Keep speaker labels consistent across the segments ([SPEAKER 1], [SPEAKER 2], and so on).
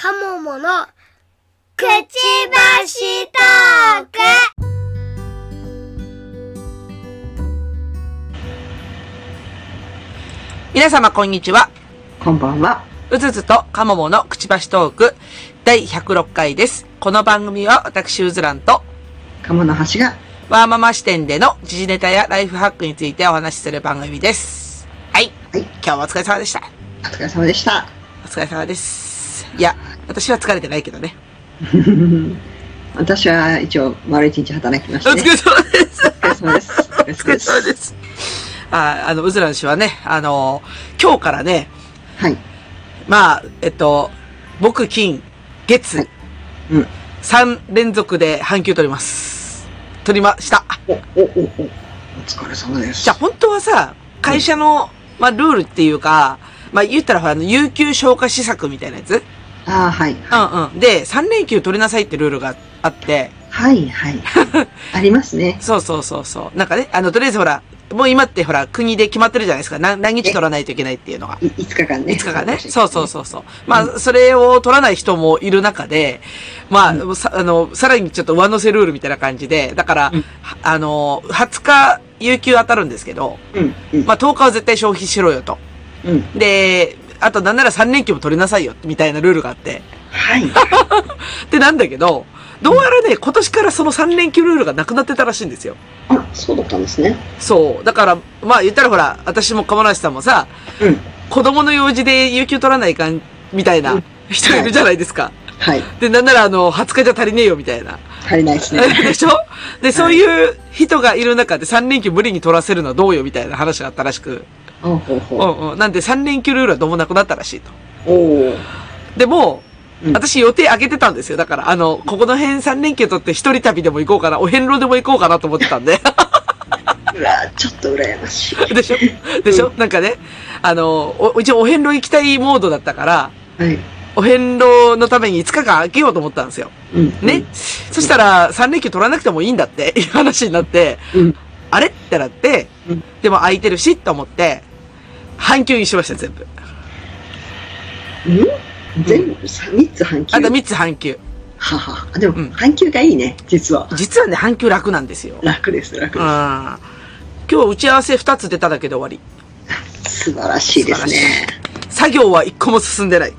[SPEAKER 1] カモモのくちばしトーク
[SPEAKER 2] 皆様こんにちは。
[SPEAKER 3] こんばんは。
[SPEAKER 2] うずずとかもものくちばしトーク第106回です。この番組は私うずらんと
[SPEAKER 3] 鴨の橋が、
[SPEAKER 2] ワーママ視点での時事ネタやライフハックについてお話しする番組です。はい。
[SPEAKER 3] はい
[SPEAKER 2] 今日もお疲れ様でした。
[SPEAKER 3] お疲れ様でした。
[SPEAKER 2] お疲れ様です。いや、私は疲れてないけどね。
[SPEAKER 3] 私は一応丸一日働きまし
[SPEAKER 2] お
[SPEAKER 3] て、
[SPEAKER 2] 疲
[SPEAKER 3] ね。
[SPEAKER 2] れ様です。
[SPEAKER 3] お疲れ様です。お疲れ
[SPEAKER 2] 様です。あ、あの、うずらん氏はね、あの、今日からね、
[SPEAKER 3] はい。
[SPEAKER 2] まあ、えっと、木、金、月、
[SPEAKER 3] うん。
[SPEAKER 2] 3連続で半休取ります。取りました。
[SPEAKER 3] お、お、お、お。お疲れ様です。
[SPEAKER 2] じゃあ本当はさ、会社の、まあ、ルールっていうか、まあ、言ったらほら、あの、有給消化施策みたいなやつ？
[SPEAKER 3] ああ、はい。
[SPEAKER 2] うんうん。で、3連休取りなさいってルールがあって、
[SPEAKER 3] はい、はい。ありますね。
[SPEAKER 2] そうそうそうそう。なんかね、あの、とりあえずほら、もう今ってほら、国で決まってるじゃないですか。何何日取らないといけないっていうのが。
[SPEAKER 3] い5日間ね。
[SPEAKER 2] 5日間ね。そうそうそうそう。まあ、それを取らない人もいる中で、まあ、さ、あの、さらにちょっと上乗せルールみたいな感じで、だから、
[SPEAKER 3] うん
[SPEAKER 2] あの、20日、有給当たるんですけど、
[SPEAKER 3] う。うん、うん。
[SPEAKER 2] まあ、10日は絶対消費しろよと。
[SPEAKER 3] うん。
[SPEAKER 2] で、あとなんなら3連休も取りなさいよ、みたいなルールがあって。
[SPEAKER 3] はい。
[SPEAKER 2] で、なんだけど、どうやらね、今年からその3連休ルールがなくなってたらしいんですよ。
[SPEAKER 3] あ、そうだったんですね。
[SPEAKER 2] そう。だから、まあ言ったらほら、私も鴨梨さんもさ、
[SPEAKER 3] うん。
[SPEAKER 2] 子供の用事で有給取らないかん、みたいな人いるじゃないですか。
[SPEAKER 3] はい。
[SPEAKER 2] で、なんならあの、20日じゃ足りねえよ、みたいな。
[SPEAKER 3] 足りないですね。
[SPEAKER 2] でしょ？で、そういう人がいる中で3連休無理に取らせるのはどうよ、みたいな話があったらしく。
[SPEAKER 3] ほうほう
[SPEAKER 2] う
[SPEAKER 3] ほ
[SPEAKER 2] んうん。なんで3連休ルールはどうもなくなったらしいと。でも、
[SPEAKER 3] うん
[SPEAKER 2] 私予定上げてたんですよ。だから、あの、ここの辺3連休取って一人旅でも行こうかな、お遍路でも行こうかなと思ってたんで。
[SPEAKER 3] うわちょっと羨ましい。
[SPEAKER 2] でしょ？でしょ、なんかね、あの、お一応お遍路行きたいモードだったから、
[SPEAKER 3] はい。
[SPEAKER 2] お遍路のために5日間空けようと思ったんですよ。
[SPEAKER 3] うん。
[SPEAKER 2] ね、そしたら3連休取らなくてもいいんだっていう話になって、
[SPEAKER 3] うん。
[SPEAKER 2] あれ？ってなって、
[SPEAKER 3] うん
[SPEAKER 2] でも空いてるしと思って、半休にしました、全部。
[SPEAKER 3] うん？全部さ三つ半休？
[SPEAKER 2] あと3つ半休。
[SPEAKER 3] はは。あでも、
[SPEAKER 2] うん
[SPEAKER 3] 半休がいいね、実は。
[SPEAKER 2] 実はね、半休楽なんですよ。
[SPEAKER 3] 楽です、楽
[SPEAKER 2] うん。
[SPEAKER 3] で
[SPEAKER 2] 今日は打ち合わせ2つ出ただけで終わり。
[SPEAKER 3] す。素晴らしいですね。
[SPEAKER 2] 作業は一個も進んでない。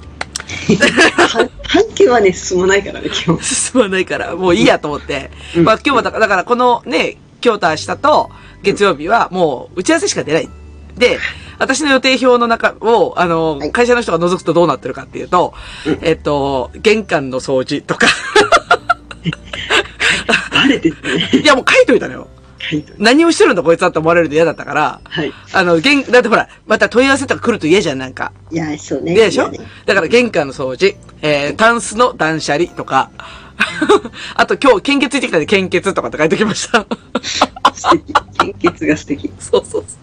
[SPEAKER 3] 半 半休はね、進まないからね、基本。
[SPEAKER 2] 進まないから、もういいやと思って。
[SPEAKER 3] うん
[SPEAKER 2] まあ今日はだから、だからこのね、今日と明日と月曜日はもう打ち合わせしか出ない。で、私の予定表の中を、あの、
[SPEAKER 3] はい
[SPEAKER 2] 会社の人が覗くとどうなってるかっていうと、
[SPEAKER 3] うん
[SPEAKER 2] えっと、玄関の掃除とか、
[SPEAKER 3] バレてるね。
[SPEAKER 2] いやもう書いといたのよ。何をしてるんだこいつはって思われるの嫌だったから、
[SPEAKER 3] はい。
[SPEAKER 2] あの、玄、だってほら、また問い合わせとか来ると嫌じゃん、なんか。
[SPEAKER 3] いや、そうね。
[SPEAKER 2] 嫌でしょ？
[SPEAKER 3] ね
[SPEAKER 2] だから玄関の掃除、えー、タンスの断捨離とか、あと今日献血行ってきたんで献血とかって書いておきました。
[SPEAKER 3] 素敵。献血が素敵。
[SPEAKER 2] そうそうそ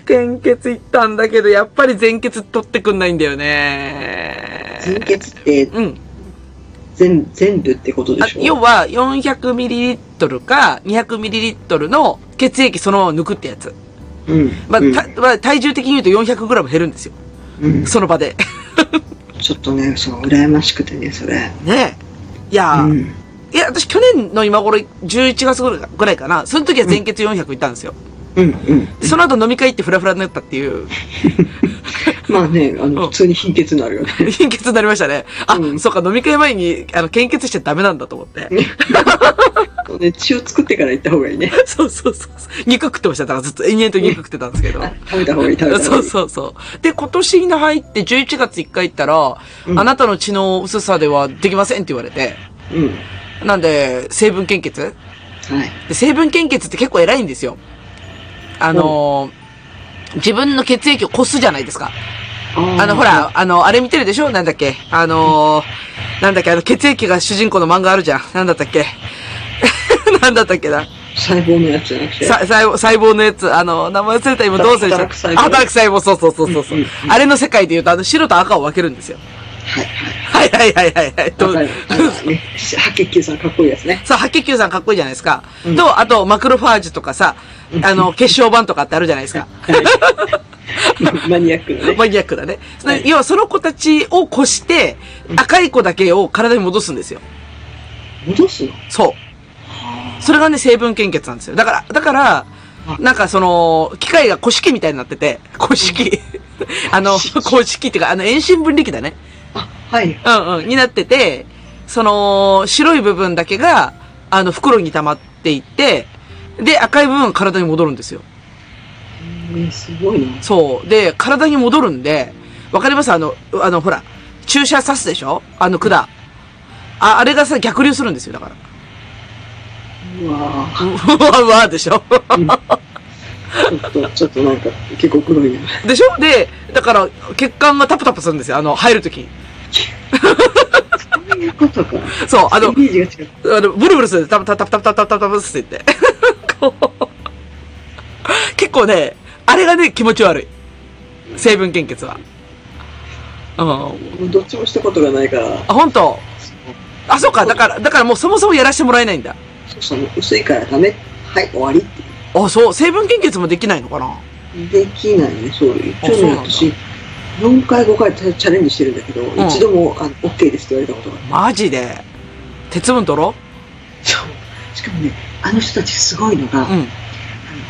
[SPEAKER 2] う。献血行ったんだけど、やっぱり全血取ってくんないんだよね。
[SPEAKER 3] 全血って
[SPEAKER 2] うん。
[SPEAKER 3] 全、全部ってことで
[SPEAKER 2] あ
[SPEAKER 3] しょ？
[SPEAKER 2] 要は、400ml か 200ml の血液そのまま抜くってやつ。
[SPEAKER 3] うん。
[SPEAKER 2] まあ、
[SPEAKER 3] うん
[SPEAKER 2] たまあ、体重的に言うと 400g 減るんですよ。
[SPEAKER 3] うん
[SPEAKER 2] その場で。
[SPEAKER 3] ちょっとね、そう、羨ましくてね、それ。
[SPEAKER 2] ねえ。いやー、
[SPEAKER 3] うん。
[SPEAKER 2] いや、私去年の今頃、11月ぐらいぐらいかな。その時は全血400行ったんですよ。
[SPEAKER 3] うん、うん。
[SPEAKER 2] でその後飲み会行ってフラフラになったっていう、
[SPEAKER 3] まあね、あ
[SPEAKER 2] うん
[SPEAKER 3] の、普通に貧血になるよね。
[SPEAKER 2] 貧血になりましたね。あ、
[SPEAKER 3] うん
[SPEAKER 2] そうか、飲み会前に、あの、献血しちゃダメなんだと思って。
[SPEAKER 3] そうね血を作ってから行った方がいいね。
[SPEAKER 2] そうそうそう。肉食ってました。だからずっと延々と肉食ってたんですけど。
[SPEAKER 3] あ食べた方がいい、食べた方が
[SPEAKER 2] そ
[SPEAKER 3] いうい。
[SPEAKER 2] そうそう。で、今年に入って11月1回行ったら、
[SPEAKER 3] うん
[SPEAKER 2] あなたの血の薄さではできませんって言われて、
[SPEAKER 3] うん。
[SPEAKER 2] なんで、成分献血？
[SPEAKER 3] はい。
[SPEAKER 2] で成分献血って結構偉いんですよ。あのー自分の血液をこすじゃないですか。
[SPEAKER 3] あ
[SPEAKER 2] あの、ほら、、あの、あれ見てるでしょ？なんだっけ？あのーなんだっけ？あの、血液が主人公の漫画あるじゃん。なんだったっけ？なんだったっけな？
[SPEAKER 3] 細胞のやつじゃなくて。
[SPEAKER 2] さ細胞、細胞のやつ、あの、名前忘れた今どうする
[SPEAKER 3] 働く細胞
[SPEAKER 2] あ、働く細胞、そうそうそうそうそう、あれの世界で言うと、あの、白と赤を分けるんですよ。
[SPEAKER 3] はい、
[SPEAKER 2] はいはいはいはいはい。
[SPEAKER 3] はい。
[SPEAKER 2] と
[SPEAKER 3] ね、白血球さんかっこいいやつね。
[SPEAKER 2] さあ、白血球さんかっこいいじゃないですか。
[SPEAKER 3] うん
[SPEAKER 2] と、あと、マクロファージュとかさ、あの、血小板とかってあるじゃないですか。
[SPEAKER 3] マニアックなね。
[SPEAKER 2] マニアックだね。
[SPEAKER 3] はい
[SPEAKER 2] 要はその子たちを越して、赤い子だけを体に戻すんですよ。
[SPEAKER 3] 戻すの？
[SPEAKER 2] そう。それがね、成分献血なんですよ。だから、だから、なんかその、機械が古式みたいになってて、古式。あの、古式っていうか、あの、遠心分離機だね。
[SPEAKER 3] あ、はい。
[SPEAKER 2] うんうん、になってて、その、白い部分だけが、あの、袋に溜まっていって、で、赤い部分が体に戻るんですよ。
[SPEAKER 3] えー、すごいな。
[SPEAKER 2] そう。で、体に戻るんで、わかります？あの、あの、ほら、注射刺すでしょ？あの管。あ、あれがさ、逆流するんですよ、だから。
[SPEAKER 3] うわぁ。
[SPEAKER 2] う わうわでしょ？
[SPEAKER 3] ちょっと、ちょっとなんか、結構黒いな。
[SPEAKER 2] でしょ？で、だから、血管がタプタプするんですよ。あの、入るときに。
[SPEAKER 3] そういうことか。
[SPEAKER 2] そう、あの
[SPEAKER 3] イ、メージが違う。
[SPEAKER 2] あの、ブルブルする。タプタプタプタプタプタプタプって言って。結構ね、あれがね、気持ち悪い。成分献血は。うん。あ、
[SPEAKER 3] どっちもしたことがないから。
[SPEAKER 2] 本当？あ、そうか。だから、だからもうそもそもやらせてもらえないんだ。
[SPEAKER 3] そうそう、薄いからダメ。はい、終わりっていう。
[SPEAKER 2] あ、そう。成分献血もできないのかな？
[SPEAKER 3] できないね、そう。一
[SPEAKER 2] あそう
[SPEAKER 3] ね、私、4回、5回チャレンジしてるんだけど、
[SPEAKER 2] ん
[SPEAKER 3] 一度もあの OK ですって言われたことが。
[SPEAKER 2] マジで？鉄分取ろ
[SPEAKER 3] そう。しかもね、あの人たちすごいのが、
[SPEAKER 2] ううん。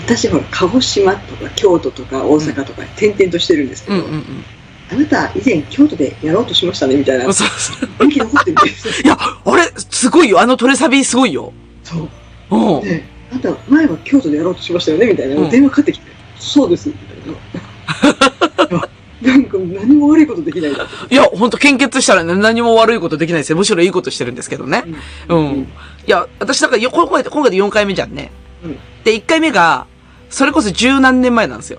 [SPEAKER 3] 私ほら、鹿児島とか京都とか大阪とか転々としてるんですけど、
[SPEAKER 2] うんうんうん。
[SPEAKER 3] あなた以前京都でやろうとしましたねみたいな
[SPEAKER 2] そうそう。
[SPEAKER 3] 気残ってるんです
[SPEAKER 2] いや、あれ、すごいよ。あのトレサビすごいよ。
[SPEAKER 3] そう。
[SPEAKER 2] うん。
[SPEAKER 3] で、あんた前は京都でやろうとしましたよねみたいな、
[SPEAKER 2] うん
[SPEAKER 3] 電話かかってきて、そうです、みたいな。なんか何も悪いことできない。
[SPEAKER 2] いや、ほんと献血したらね何も悪いことできないですよ。むしろいいことしてるんですけどね。うん。いや、私だからよ、今回で、今回で4回目じゃんね。
[SPEAKER 3] うん
[SPEAKER 2] で、1回目が、それこそ十何年前なんですよ。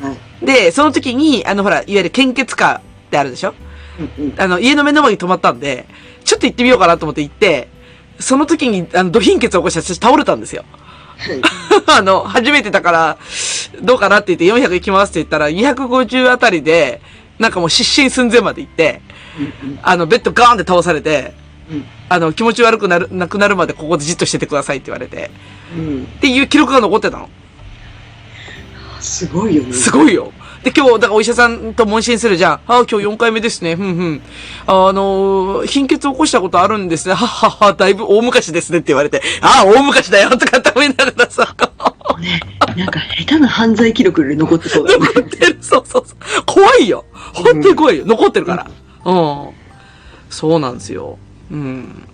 [SPEAKER 3] はい。
[SPEAKER 2] で、その時に、あの、ほら、いわゆる献血カーってあるでしょ？
[SPEAKER 3] うんうん。
[SPEAKER 2] あの、家の目の前に止まったんで、ちょっと行ってみようかなと思って行って、その時に、あの、ド貧血を起こして私倒れたんですよ。
[SPEAKER 3] はい。
[SPEAKER 2] あの、初めてだから、どうかなって言って400行きますって言ったら、250あたりで、なんかもう失神寸前まで行って、
[SPEAKER 3] うん
[SPEAKER 2] あの、ベッドガーンって倒されて、
[SPEAKER 3] うん
[SPEAKER 2] あの、気持ち悪くなる、なくなるまでここでじっとしててくださいって言われて、
[SPEAKER 3] うん。
[SPEAKER 2] っていう記録が残ってたの。
[SPEAKER 3] すごいよね。
[SPEAKER 2] すごいよ。で、今日、だからお医者さんと問診するじゃん。ああ、今日4回目ですね。ふんふん。あのー貧血を起こしたことあるんですね。はっはっは、だいぶ大昔ですねって言われて、ああ、大昔だよとかって思いながらさ、
[SPEAKER 3] ね。なんか下手な犯罪記録より残ってそうだよね。
[SPEAKER 2] 残ってる。そうそうそう。怖いよ。本当に怖いよ。残ってるから。うん。そうなんですよ。うん。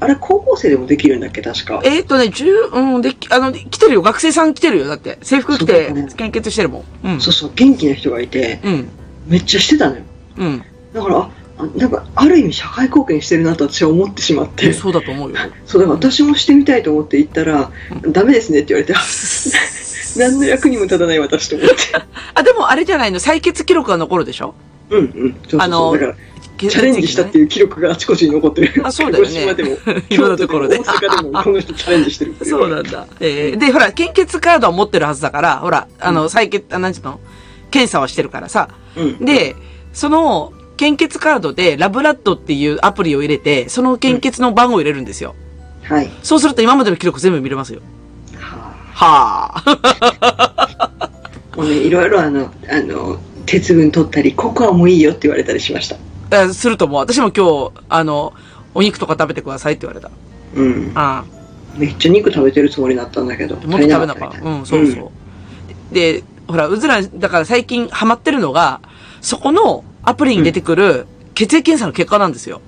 [SPEAKER 3] あれ、高校生でもできるんだっけ、確か。
[SPEAKER 2] えーっとね、十、うん、で、あの、来てるよ。学生さん来てるよ。だって。制服着て献血してるもん。うん。
[SPEAKER 3] そうそう、元気な人がいて、
[SPEAKER 2] うん。
[SPEAKER 3] めっちゃしてたのよ。
[SPEAKER 2] うん。
[SPEAKER 3] だから、ああなんか、ある意味社会貢献してるなと私は思ってしまって。
[SPEAKER 2] そうだと思うよ。
[SPEAKER 3] そう、だから私もしてみたいと思って行ったら、ダメですねって言われて、あ 何の役にも立たない私と思って。
[SPEAKER 2] あ、でもあれじゃないの？採血記録が残るでしょ？
[SPEAKER 3] うんうん。そうそうそう
[SPEAKER 2] あの
[SPEAKER 3] チャレンジしたっていう記録があちこちに残ってる。
[SPEAKER 2] あそうだよね
[SPEAKER 3] でも、
[SPEAKER 2] いろんなところで
[SPEAKER 3] 大阪でも、この人チャレンジしてる
[SPEAKER 2] そうなんだ。えーで、ほら、献血カードは持ってるはずだから、ほら、あの、採血、あ、なんていうの？検査はしてるからさ。
[SPEAKER 3] うん。
[SPEAKER 2] で、その、献血カードで、ラブラッドっていうアプリを入れて、その献血の番号を入れるんですよ。
[SPEAKER 3] はい。
[SPEAKER 2] そうすると今までの記録全部見れますよ。
[SPEAKER 3] は
[SPEAKER 2] はあ。
[SPEAKER 3] あ、もうね、いろいろあの、あの、鉄分取ったり、ココアもいいよって言われたりしました。
[SPEAKER 2] えするともう、私も今日、あの、お肉とか食べてくださいって言われた。
[SPEAKER 3] うん。
[SPEAKER 2] あ
[SPEAKER 3] めっちゃ肉食べてるつもりだったんだけど、
[SPEAKER 2] あ。もっと食べなかった。うん、そうそう。で、ほら、うずら、だから最近ハマってるのが、そこのアプリに出てくる血液検査の結果なんですよ。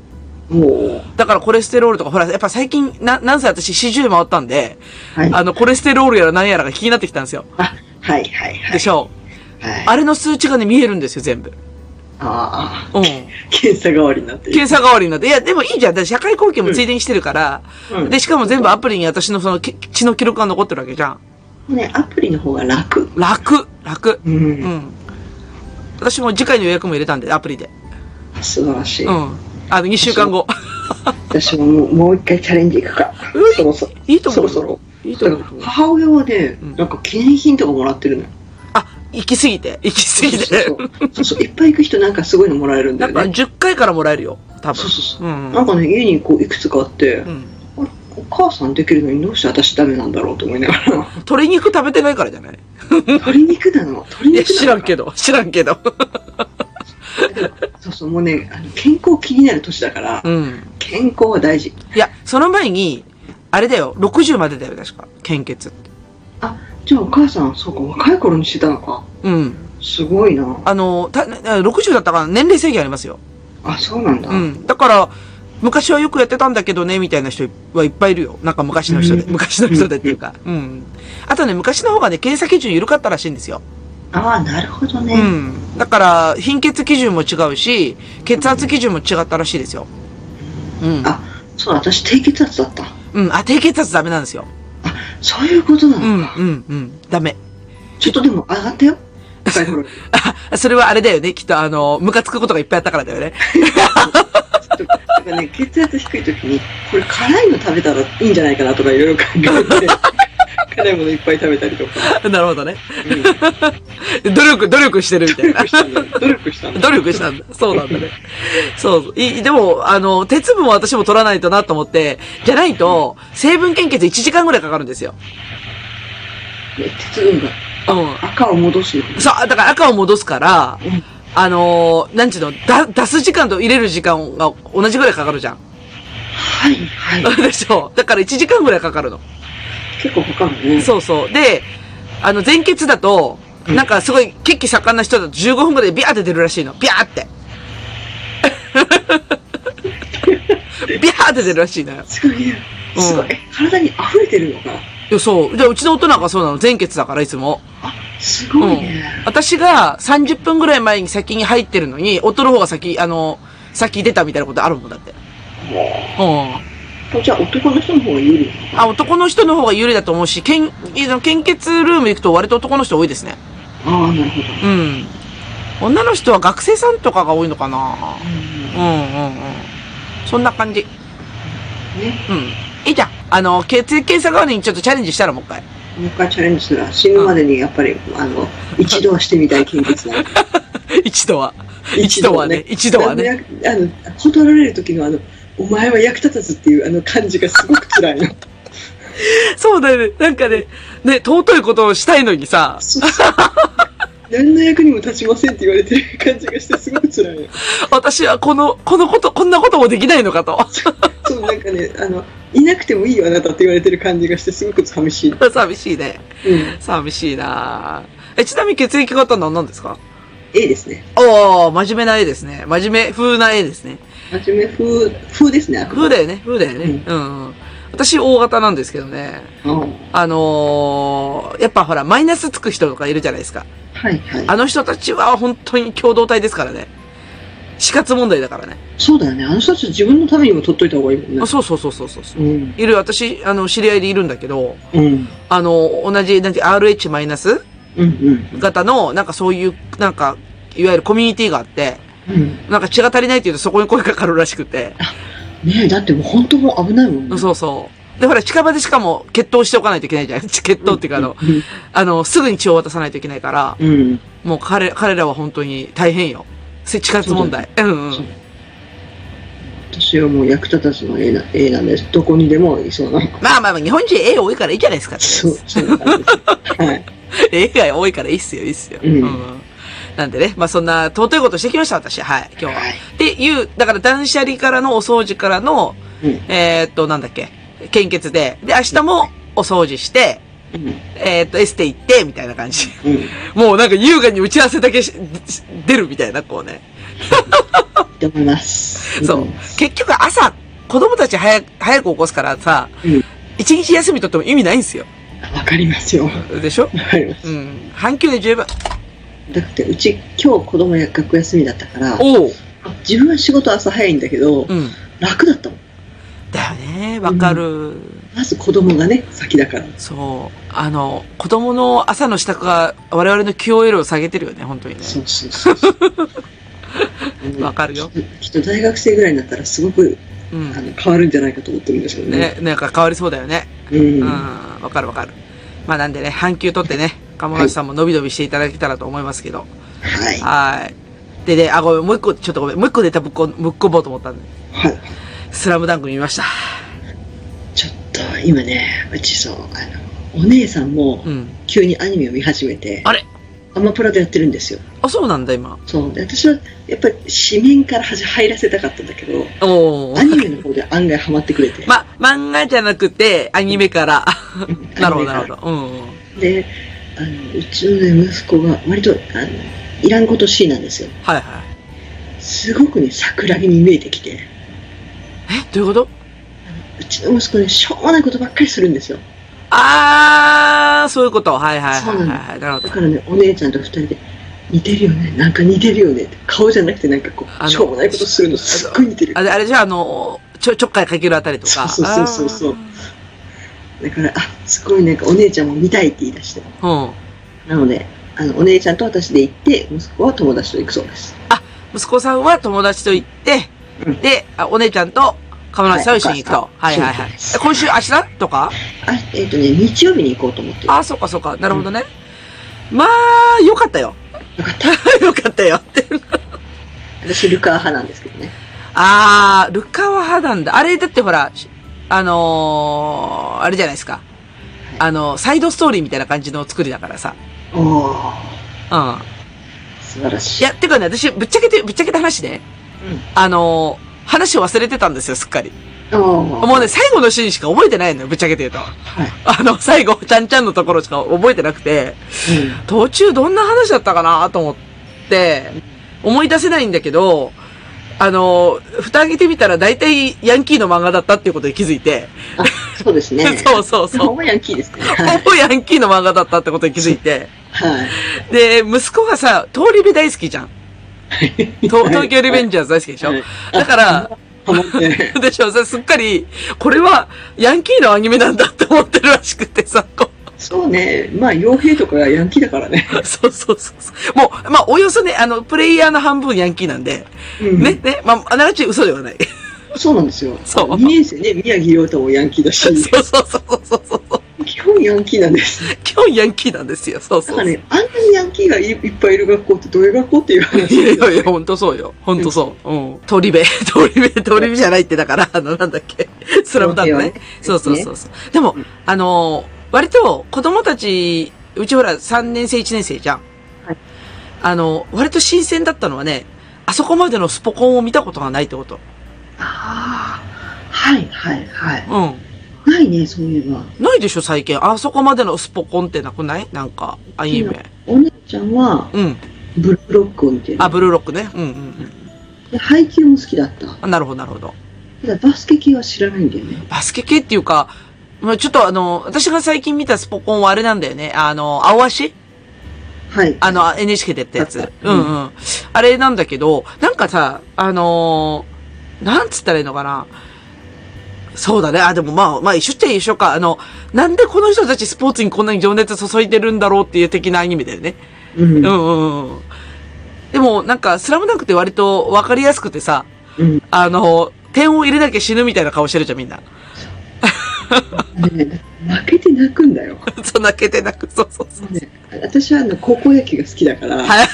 [SPEAKER 2] だからコレステロールとか、ほら、やっぱ最近、な、なんせ私40回ったんで、
[SPEAKER 3] う、はい。
[SPEAKER 2] あの、コレステロールやら何やらが気になってきたんですよ。
[SPEAKER 3] あ、はいはいはい。
[SPEAKER 2] でしょ
[SPEAKER 3] はい。
[SPEAKER 2] あれの数値がね、見えるんですよ、全部。
[SPEAKER 3] ああ、
[SPEAKER 2] うん。
[SPEAKER 3] 検査代わりになって。
[SPEAKER 2] 検査代わりになって。いや、でもいいじゃん。だ社会貢献もついでにしてるから。
[SPEAKER 3] うん
[SPEAKER 2] で、しかも全部アプリに私のそのけ血の記録が残ってるわけじゃん。
[SPEAKER 3] ね、アプリの方が楽。
[SPEAKER 2] 楽、楽。
[SPEAKER 3] う。
[SPEAKER 2] うんん。私も次回の予約も入れたんで、アプリで。
[SPEAKER 3] 素晴らしい。
[SPEAKER 2] うん。あの、2週間後。
[SPEAKER 3] 私ももうもう一回チャレンジ行くか
[SPEAKER 2] うん。
[SPEAKER 3] そろそろ。
[SPEAKER 2] いいと思うよ。
[SPEAKER 3] そろそろ。
[SPEAKER 2] いいと思う。
[SPEAKER 3] 母親はね、
[SPEAKER 2] うん
[SPEAKER 3] なんか記念品とかもらってるのよ。
[SPEAKER 2] あ、行き過ぎて。行き過ぎて。
[SPEAKER 3] そうそういっぱい行く人なんかすごいのもらえるんだ
[SPEAKER 2] なんか
[SPEAKER 3] よね。
[SPEAKER 2] 10回からもらえるよ。多分。
[SPEAKER 3] そうそうそう。
[SPEAKER 2] うん。
[SPEAKER 3] なんかね、家にこういくつかあって、
[SPEAKER 2] うん。
[SPEAKER 3] あれお母さんできるのにどうして私ダメなんだろうと思いながら。
[SPEAKER 2] 鶏肉食べてないからじゃない？
[SPEAKER 3] 鶏肉なの？鶏肉
[SPEAKER 2] 知らんけど。知らんけど。
[SPEAKER 3] そうそう、もうね、あの健康気になる年だから、
[SPEAKER 2] うん。
[SPEAKER 3] 健康は大事。
[SPEAKER 2] いや、その前に、あれだよ、60までだよ、確か。献血って。
[SPEAKER 3] あ、じゃあお母さん、そうか、若い頃にしてたのか。
[SPEAKER 2] うん。
[SPEAKER 3] すごいな。
[SPEAKER 2] あの、た、60だったから年齢制限ありますよ。
[SPEAKER 3] あ、そうなんだ。
[SPEAKER 2] うん。だから、昔はよくやってたんだけどね、みたいな人はいっぱいいるよ。なんか昔の人で。
[SPEAKER 3] うん
[SPEAKER 2] 昔の人でっていうか。うん。あとね、昔の方がね、検査基準緩かったらしいんですよ。
[SPEAKER 3] ああ、なるほどね。
[SPEAKER 2] うん。だから、貧血基準も違うし、血圧基準も違ったらしいですよ。うん。
[SPEAKER 3] あ、そう、私低血圧だった。
[SPEAKER 2] うん。あ、低血圧ダメなんですよ。
[SPEAKER 3] あ、そういうことな
[SPEAKER 2] うん、
[SPEAKER 3] のか。
[SPEAKER 2] うん、うん。ダメ。
[SPEAKER 3] ちょっとでも上がったよ。
[SPEAKER 2] あ、それはあれだよね。きっとあの、ムカつくことがいっぱいあったからだよね。
[SPEAKER 3] ちょっとなんかね、血圧低い時に、これ辛いの食べたらいいんじゃないかなとかいろいろ考えて、辛いものいっぱい食べたりとか。
[SPEAKER 2] なるほどね。
[SPEAKER 3] うん
[SPEAKER 2] 努力、努力してるみたいな。
[SPEAKER 3] 努力したんだ。
[SPEAKER 2] 努力したんだ。そうなんだね。そう。い、でも、あの、鉄分も私も取らないとなと思って、じゃないと、成分献血1時間ぐらいかかるんですよ。
[SPEAKER 3] ね鉄分が
[SPEAKER 2] うん。
[SPEAKER 3] 赤を戻すの。
[SPEAKER 2] そう、だから赤を戻すから
[SPEAKER 3] うん、
[SPEAKER 2] あのー、なんちゅうの、だ、出す時間と入れる時間が同じぐらいかかるじゃん。
[SPEAKER 3] はい、はい。
[SPEAKER 2] でしょだから1時間ぐらいかかるの。
[SPEAKER 3] 結構かかるね。
[SPEAKER 2] そうそう。で、あの、前血だと、
[SPEAKER 3] うん
[SPEAKER 2] なんかすごい血気盛んな人だと15分ぐらいでビャーって出るらしいの。ビャーって。ビャーって出るらしいのよ。
[SPEAKER 3] すごいね。すごい。体に溢れてるのか。
[SPEAKER 2] いや、そう。じゃあ、うちの夫なんかそうなの。前血だから、いつも。
[SPEAKER 3] あ、すごいね。
[SPEAKER 2] 私が30分ぐらい前に先に入ってるのに、夫の方が先、あの、先出たみたいなことあるもんだって。うん。
[SPEAKER 3] じゃあ男の人の方が有利
[SPEAKER 2] あ、男の人の方が有利だと思うし、献、献血ルーム行くと割と男の人多いですね。
[SPEAKER 3] ああ、なるほど。
[SPEAKER 2] うん。女の人は学生さんとかが多いのかなうんうんうん。そんな感じ。
[SPEAKER 3] ね。
[SPEAKER 2] うん。いいじゃん。あの、血液検査代わりにちょっとチャレンジしたらもう一回。
[SPEAKER 3] もう一回チャレンジするら、死ぬまでにやっぱり、あの、一度はしてみたい献血だ。
[SPEAKER 2] 一度は。一度はね。一度はね。
[SPEAKER 3] ね。あの、断られる時のあの、お前は役立たずっていうあの感じがすごく辛いの。
[SPEAKER 2] そうだよね。なんかね、ね、尊いことをしたいのにさ、
[SPEAKER 3] そうそう何の役にも立ちませんって言われてる感じがしてすごく辛いの。
[SPEAKER 2] 私はこの、このこと、こんなこともできないのかと。
[SPEAKER 3] そう、なんかね、あの、いなくてもいいよあなたって言われてる感じがしてすごく寂しい。
[SPEAKER 2] 寂しいね。
[SPEAKER 3] うん。
[SPEAKER 2] 寂しいなえ、ちなみに血液型何なんですか
[SPEAKER 3] ？A ですね。
[SPEAKER 2] おー、真面目な絵ですね。真面目風な絵ですね。
[SPEAKER 3] 真面目風、風ですね、
[SPEAKER 2] 風だよね、風だよね。うん、うん。私、大型なんですけどね。
[SPEAKER 3] うん
[SPEAKER 2] あのー、やっぱほら、マイナスつく人とかいるじゃないですか。
[SPEAKER 3] はいはい。
[SPEAKER 2] あの人たちは本当に共同体ですからね。死活問題だからね。
[SPEAKER 3] そうだよね。あの人たち自分のためにも取っといた方がいいもんね
[SPEAKER 2] あ。そうそうそうそうそう。
[SPEAKER 3] うん。
[SPEAKER 2] いる、私、あの、知り合いでいるんだけど、
[SPEAKER 3] うん。
[SPEAKER 2] あの、同じ、なんて、RH マイナス
[SPEAKER 3] うんうん。
[SPEAKER 2] 型の、なんかそういう、なんか、いわゆるコミュニティがあって、
[SPEAKER 3] うん。
[SPEAKER 2] なんか血が足りないって言うとそこに声かかるらしくて。
[SPEAKER 3] ねえ、だってもう本当もう危ないもんね。
[SPEAKER 2] そうそう。で、ほら、近場でしかも血糖しておかないといけないじゃん。血糖っていうか、あの、
[SPEAKER 3] うん。
[SPEAKER 2] あの、すぐに血を渡さないといけないから、
[SPEAKER 3] うん。
[SPEAKER 2] もう彼、彼らは本当に大変よ。せ地活問題。うんうん
[SPEAKER 3] そう。私はもう役立たずの A な A なんです。どこにでもいそうな。
[SPEAKER 2] まあまあまあ、日本人絵多いからいいじゃないですか。
[SPEAKER 3] そう、そんな感じです。はい。
[SPEAKER 2] 絵が多いからいいっすよ、いいっすよ。
[SPEAKER 3] うん
[SPEAKER 2] なんでね、まあそんな尊いことしてきました、私。はい、今日は。
[SPEAKER 3] はい
[SPEAKER 2] っていう、だから断捨離からのお掃除からの、
[SPEAKER 3] うん。
[SPEAKER 2] えーっと、なんだっけ、献血で、で、明日もお掃除して、
[SPEAKER 3] うん。
[SPEAKER 2] えーっと、エステ行って、みたいな感じ。
[SPEAKER 3] うん。
[SPEAKER 2] もうなんか優雅に打ち合わせだけし出るみたいな、こうね。
[SPEAKER 3] って思います。
[SPEAKER 2] そう。結局朝、子供たち早く、早く起こすからさ、
[SPEAKER 3] うん。
[SPEAKER 2] 一日休み取っても意味ないんですよ。
[SPEAKER 3] わかりますよ。わ
[SPEAKER 2] でしょ？
[SPEAKER 3] かります。
[SPEAKER 2] うん。半休で十分。
[SPEAKER 3] だってうち今日子供や学校休みだったから。自分は仕事朝早いんだけど、
[SPEAKER 2] うん。
[SPEAKER 3] 楽だったもん。
[SPEAKER 2] だよね。わかる。
[SPEAKER 3] まず子供がね、先だから。
[SPEAKER 2] そう。あの、子供の朝の支度が我々の QOL を下げてるよね、本当にね。
[SPEAKER 3] そうそうそうそ
[SPEAKER 2] わかるよ。
[SPEAKER 3] きっときっと大学生ぐらいになったらすごく
[SPEAKER 2] うん
[SPEAKER 3] あ。の変わるんじゃないかと思ってるんですけどね。
[SPEAKER 2] ね、なんか変わりそうだよね。
[SPEAKER 3] うん。
[SPEAKER 2] うん。わかるわかる。まあなんでね、半休取ってね、鴨梨さんも伸び伸びしていただけたらと思いますけど。
[SPEAKER 3] はい。
[SPEAKER 2] はい。でね、あ、ごめん、もう一個、ちょっとごめん、もう一個ネタぶっこ、ぶっこぼうと思ったんで。
[SPEAKER 3] はい。
[SPEAKER 2] スラムダンク見ました。
[SPEAKER 3] ちょっとと、今ね、うちそう、あの、お姉さんも
[SPEAKER 2] うん。
[SPEAKER 3] 急にアニメを見始めて、
[SPEAKER 2] あれ？
[SPEAKER 3] アマプラでやってるんですよ。
[SPEAKER 2] あ、そうなんだ、今。
[SPEAKER 3] そう。で、私は、やっぱり紙面からはじ入らせたかったんだけど、
[SPEAKER 2] おー。
[SPEAKER 3] アニメの方で案外ハマってくれて。
[SPEAKER 2] ま、漫画じゃなくて、アニメから。
[SPEAKER 3] うん
[SPEAKER 2] なるほど、なるほど。うん。
[SPEAKER 3] で、あの、うちのね、息子が割と、あの、いらんことしいなんですよ。
[SPEAKER 2] はいはい。
[SPEAKER 3] すごくね、桜木に見えてきて、
[SPEAKER 2] え、どういうこと？
[SPEAKER 3] うちの息子ね、しょうもないことばっかりするんですよ。
[SPEAKER 2] あー、そういうこと。はいはい
[SPEAKER 3] そうな
[SPEAKER 2] はいはい。なるほど。
[SPEAKER 3] だからね、お姉ちゃんと二人で、似てるよね、なんか似てるよねって、顔じゃなくてなんかこう、しょうもないことするのすっごい似てる。
[SPEAKER 2] あれ、あれじゃあ、あの、ちょ、ちょっかいかけるあたりとか。
[SPEAKER 3] そうそうそうそうだから、あ、すごいなんかお姉ちゃんも見たいって言い出して。
[SPEAKER 2] あーうん。
[SPEAKER 3] なので、あの、お姉ちゃんと私で行って、息子は友達と行くそうです。
[SPEAKER 2] 息子さんは友達と行って、
[SPEAKER 3] うん
[SPEAKER 2] で、あお姉ちゃんと亀梨さんを一緒に行くと。は
[SPEAKER 3] はいい
[SPEAKER 2] はいはい。
[SPEAKER 3] そうです
[SPEAKER 2] 今週、明日とか？
[SPEAKER 3] あ、えっ、とね、日曜日に行こうと思ってる。
[SPEAKER 2] あ、そうかそうか。なるほどね。まあ、よかったよ。
[SPEAKER 3] よかった。
[SPEAKER 2] よかったよ。
[SPEAKER 3] 私、ルカー派なんですけどね。
[SPEAKER 2] あー、ルカワ派なんだ。あれ、だってほら、しあのー、あれじゃないですか。あの、サイドストーリーみたいな感じの作りだからさ。
[SPEAKER 3] おー、
[SPEAKER 2] うん。
[SPEAKER 3] 素晴らしい。
[SPEAKER 2] いや、てかね、私、ぶっちゃけて、ぶっちゃけた話ね。
[SPEAKER 3] うん。
[SPEAKER 2] あのー、話を忘れてたんですよ、すっかり。もうね、最後のシーンしか覚えてないのよ、ぶっちゃけて言うと。
[SPEAKER 3] はい。
[SPEAKER 2] あの、最後、ちゃんちゃんのところしか覚えてなくて、
[SPEAKER 3] うん。
[SPEAKER 2] 途中どんな話だったかなと思って、思い出せないんだけど、あの、蓋開けてみたら大体ヤンキーの漫画だったっていうことに気づいて、
[SPEAKER 3] あ、そうですね。
[SPEAKER 2] そうそうそう
[SPEAKER 3] ほんまヤンキーですね。はい。
[SPEAKER 2] ほぼヤンキーの漫画だったってことに気づいて、
[SPEAKER 3] はい。
[SPEAKER 2] で、息子がさ、通り部大好きじゃん。東 東京リベンジャーズ大好きでしょ
[SPEAKER 3] はい
[SPEAKER 2] だから。でしょ、さすっかり、これはヤンキーのアニメなんだって思ってるらしくてさ、こ
[SPEAKER 3] そうね。まあ、傭兵とかがヤンキーだからね。
[SPEAKER 2] うそうそうそう。もう、まあ、およそね、あの、プレイヤーの半分ヤンキーなんで、
[SPEAKER 3] うん
[SPEAKER 2] ね、ね、まあ、あながち嘘ではない。
[SPEAKER 3] そうなんですよ。
[SPEAKER 2] そう
[SPEAKER 3] 2年生ね、宮城亮太もヤンキーだし、
[SPEAKER 2] そうそうそうそうそうそう。
[SPEAKER 3] 基本ヤンキーなんです。
[SPEAKER 2] 今日ヤンキーなんですよ。そうそうそう。
[SPEAKER 3] だからね、あんなにヤンキーがいいっぱいいる学校ってどういう学校っていう話
[SPEAKER 2] いやいやいや、ほんとそうよ。ほんとそう。うん。通り部。通り部、通り部じゃないって、だから、あの、なんだっけ。スラムダンクね。そうそうそうそう。でも、あのー、割と子供たち、うちほら3年生1年生じゃん。
[SPEAKER 3] はい
[SPEAKER 2] あの、割と新鮮だったのはね、あそこまでのスポコンを見たことがないってこと。
[SPEAKER 3] ああ、はいはいはい。
[SPEAKER 2] うん。
[SPEAKER 3] ないね、そういえば。
[SPEAKER 2] ないでしょ、最近。あそこまでのスポコンってなくない？なんか、アニメ。
[SPEAKER 3] お姉ちゃんは、
[SPEAKER 2] うん。
[SPEAKER 3] ブルーロックを見てる。
[SPEAKER 2] あ、ブルーロックね。うんうんうん。
[SPEAKER 3] で配球も好きだった。
[SPEAKER 2] あなるほど、なるほど。
[SPEAKER 3] ただバスケ系は知らないんだよね。
[SPEAKER 2] バスケ系っていうか、まあちょっとあの、私が最近見たスポコンはあれなんだよね。あの、青足？
[SPEAKER 3] はい。
[SPEAKER 2] あの、NHK でやったやつうんうん。あれなんだけど、なんかさ、あのーなんつったらいいのかな。そうだね。あ、でもまあ、まあ一緒っちゃ一緒か。あの、なんでこの人たちスポーツにこんなに情熱注いでるんだろうっていう的なアニメだよね。
[SPEAKER 3] うん。
[SPEAKER 2] うんうんうん。でも、なんか、スラムダンクって割とわかりやすくてさ、
[SPEAKER 3] うん。
[SPEAKER 2] あの、点を入れなきゃ死ぬみたいな顔してるじゃん、みんな。
[SPEAKER 3] ね、負けて泣くん。だよ。
[SPEAKER 2] そう泣けてなく、そうそうそう。
[SPEAKER 3] ね、私はあの高校野球が好きだから、
[SPEAKER 2] はい。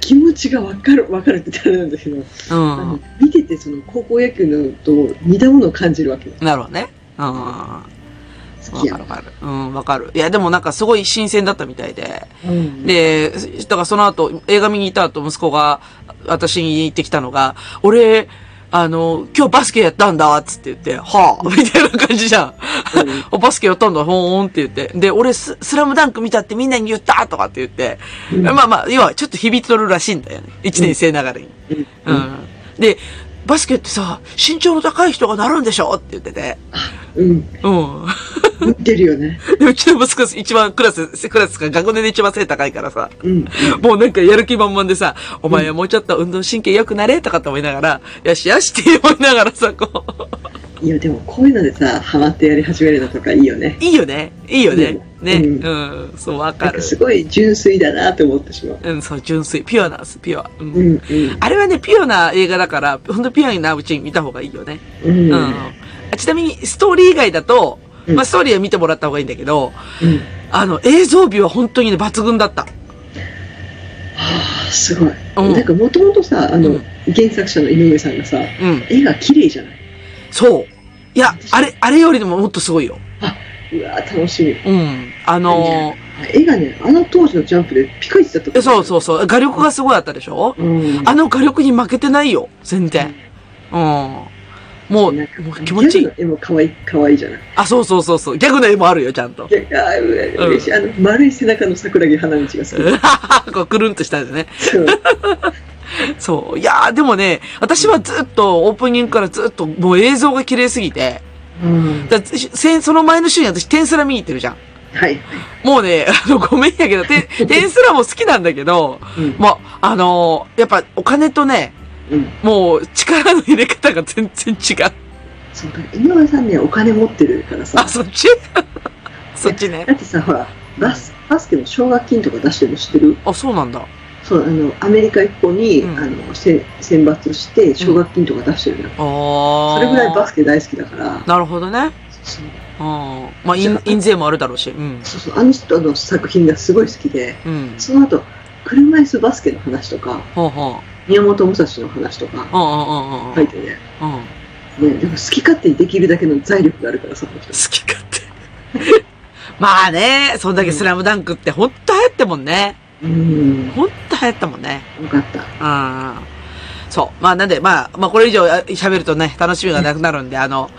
[SPEAKER 3] 気持ちがわかる、わかるって言ったらなん。だけど、
[SPEAKER 2] う
[SPEAKER 3] の見ててその高校野球のと似たものを感じるわけ。
[SPEAKER 2] なるほどね。うん。
[SPEAKER 3] 好きや
[SPEAKER 2] かるわかる。うん、わかる。いや、でもなん。かすごい新鮮だったみたいで。
[SPEAKER 3] うん、
[SPEAKER 2] で、だからその後、映画見に行った後、息子が私に言ってきたのが、俺、あの、今日バスケやったんだ、つって言って、はぁ、みたいな感じじゃん。お バスケやったんだ、ほーんって言って。で、俺ス、スラムダンク見たってみんなに言ったとかって言って。
[SPEAKER 3] うん
[SPEAKER 2] まあまあ、要はちょっと響いとるらしいんだよね。一年生ながらに。
[SPEAKER 3] うん
[SPEAKER 2] うん。で、バスケってさ、身長の高い人がなるんでしょ？って言ってて。
[SPEAKER 3] うん、
[SPEAKER 2] うん。
[SPEAKER 3] 似てるよね。
[SPEAKER 2] で、うちの息子一番クラス、クラスか学年で一番背高いからさ。
[SPEAKER 3] うん、
[SPEAKER 2] もうなんかやる気満々でさ、お前はもうちょっと運動神経良くなれとかって思いながら、よしよしって思いながらさ、こ
[SPEAKER 3] いやでもこういうのでさ、ハマってやり始めるのとかいいよね。
[SPEAKER 2] う、いいよね。いいよね。ね。
[SPEAKER 3] う
[SPEAKER 2] うん。そう、わかる。
[SPEAKER 3] すごい純粋だなって思ってしまう。
[SPEAKER 2] うん、そう、純粋。ピュアなんです、ピュア。うん。
[SPEAKER 3] うん、うん、
[SPEAKER 2] あれはね、ピュアな映画だから、ほんとピュアなうちに見た方がいいよね。
[SPEAKER 3] うん、
[SPEAKER 2] うん。あちなみに、ストーリー以外だと、
[SPEAKER 3] うん
[SPEAKER 2] まあ、ストーリーは見てもらった方がいいんだけど、
[SPEAKER 3] うん。
[SPEAKER 2] あの、映像美は本当にね、抜群だった。
[SPEAKER 3] はあ、すごい。
[SPEAKER 2] うん
[SPEAKER 3] なんかもともとさ、あの、
[SPEAKER 2] うん
[SPEAKER 3] 原作者の井上さんがさ、
[SPEAKER 2] うん。
[SPEAKER 3] 絵が綺麗じゃない？
[SPEAKER 2] そう。いや、あれ、あれよりももっとすごいよ。
[SPEAKER 3] うわー楽しみ。
[SPEAKER 2] うん。あの
[SPEAKER 3] 絵がね、あの当時のジャンプでピカイチだった
[SPEAKER 2] ー、そうそうそう、画力がすごいあったでしょ？
[SPEAKER 3] う。うん。
[SPEAKER 2] あの画力に負けてないよ、全然。うん。もう、もう気持ちいい
[SPEAKER 3] 絵も可愛い、可愛いじゃない。
[SPEAKER 2] あ、そうそうそうそう。ギャグの絵もあるよ、ちゃんと。
[SPEAKER 3] いや、あーう嬉しい。あの、丸い背中の桜木花道が好き。
[SPEAKER 2] こう、くるんとしたんでね。
[SPEAKER 3] そう。
[SPEAKER 2] そう。いやー、でもね、私はずっと、オープニングからずっと、もう映像が綺麗すぎて、
[SPEAKER 3] うん。
[SPEAKER 2] だせその前の週に私、テンスラ見に行ってるじゃん。
[SPEAKER 3] はい。
[SPEAKER 2] もうね、あの、ごめんやけど、テン、テンスラも好きなんだけど、
[SPEAKER 3] うん。
[SPEAKER 2] もう、あのーやっぱ、お金とね、
[SPEAKER 3] うん。
[SPEAKER 2] もう、力の入れ方が全然違う。
[SPEAKER 3] そうだ、井上さんね、お金持ってるからさ
[SPEAKER 2] あ、。そっち？そっちね
[SPEAKER 3] だ。ってさ、ほら、バス、バスケの奨学金とか出してるの知ってる？
[SPEAKER 2] あ、そうなんだ。
[SPEAKER 3] そう、あの、アメリカ行く子に、
[SPEAKER 2] うん
[SPEAKER 3] あの、せ選抜して奨学金とか出してるのよ。
[SPEAKER 2] あー。
[SPEAKER 3] それぐらいバスケ大好きだから。
[SPEAKER 2] なるほどね。
[SPEAKER 3] そう
[SPEAKER 2] うん。まあ、印印税もあるだろうし。うん。
[SPEAKER 3] そうそう、あの人の作品がすごい好きで、
[SPEAKER 2] うん。
[SPEAKER 3] その後、車椅子バスケの話とか、
[SPEAKER 2] ほうほう。
[SPEAKER 3] 宮本武蔵の話とか
[SPEAKER 2] うんうんうんうん。
[SPEAKER 3] 書いてね、
[SPEAKER 2] うん。
[SPEAKER 3] ね、でも好き勝手にできるだけの財力があるからさ、この人
[SPEAKER 2] 好き勝手。まあね、そんだけスラムダンクってほんと流行ってもんね。
[SPEAKER 3] うん、
[SPEAKER 2] ほんと流行ったもんね。
[SPEAKER 3] よかった。
[SPEAKER 2] うん。そう。まあなんで、まあ、まあこれ以上あ喋るとね、楽しみがなくなるんで、あの、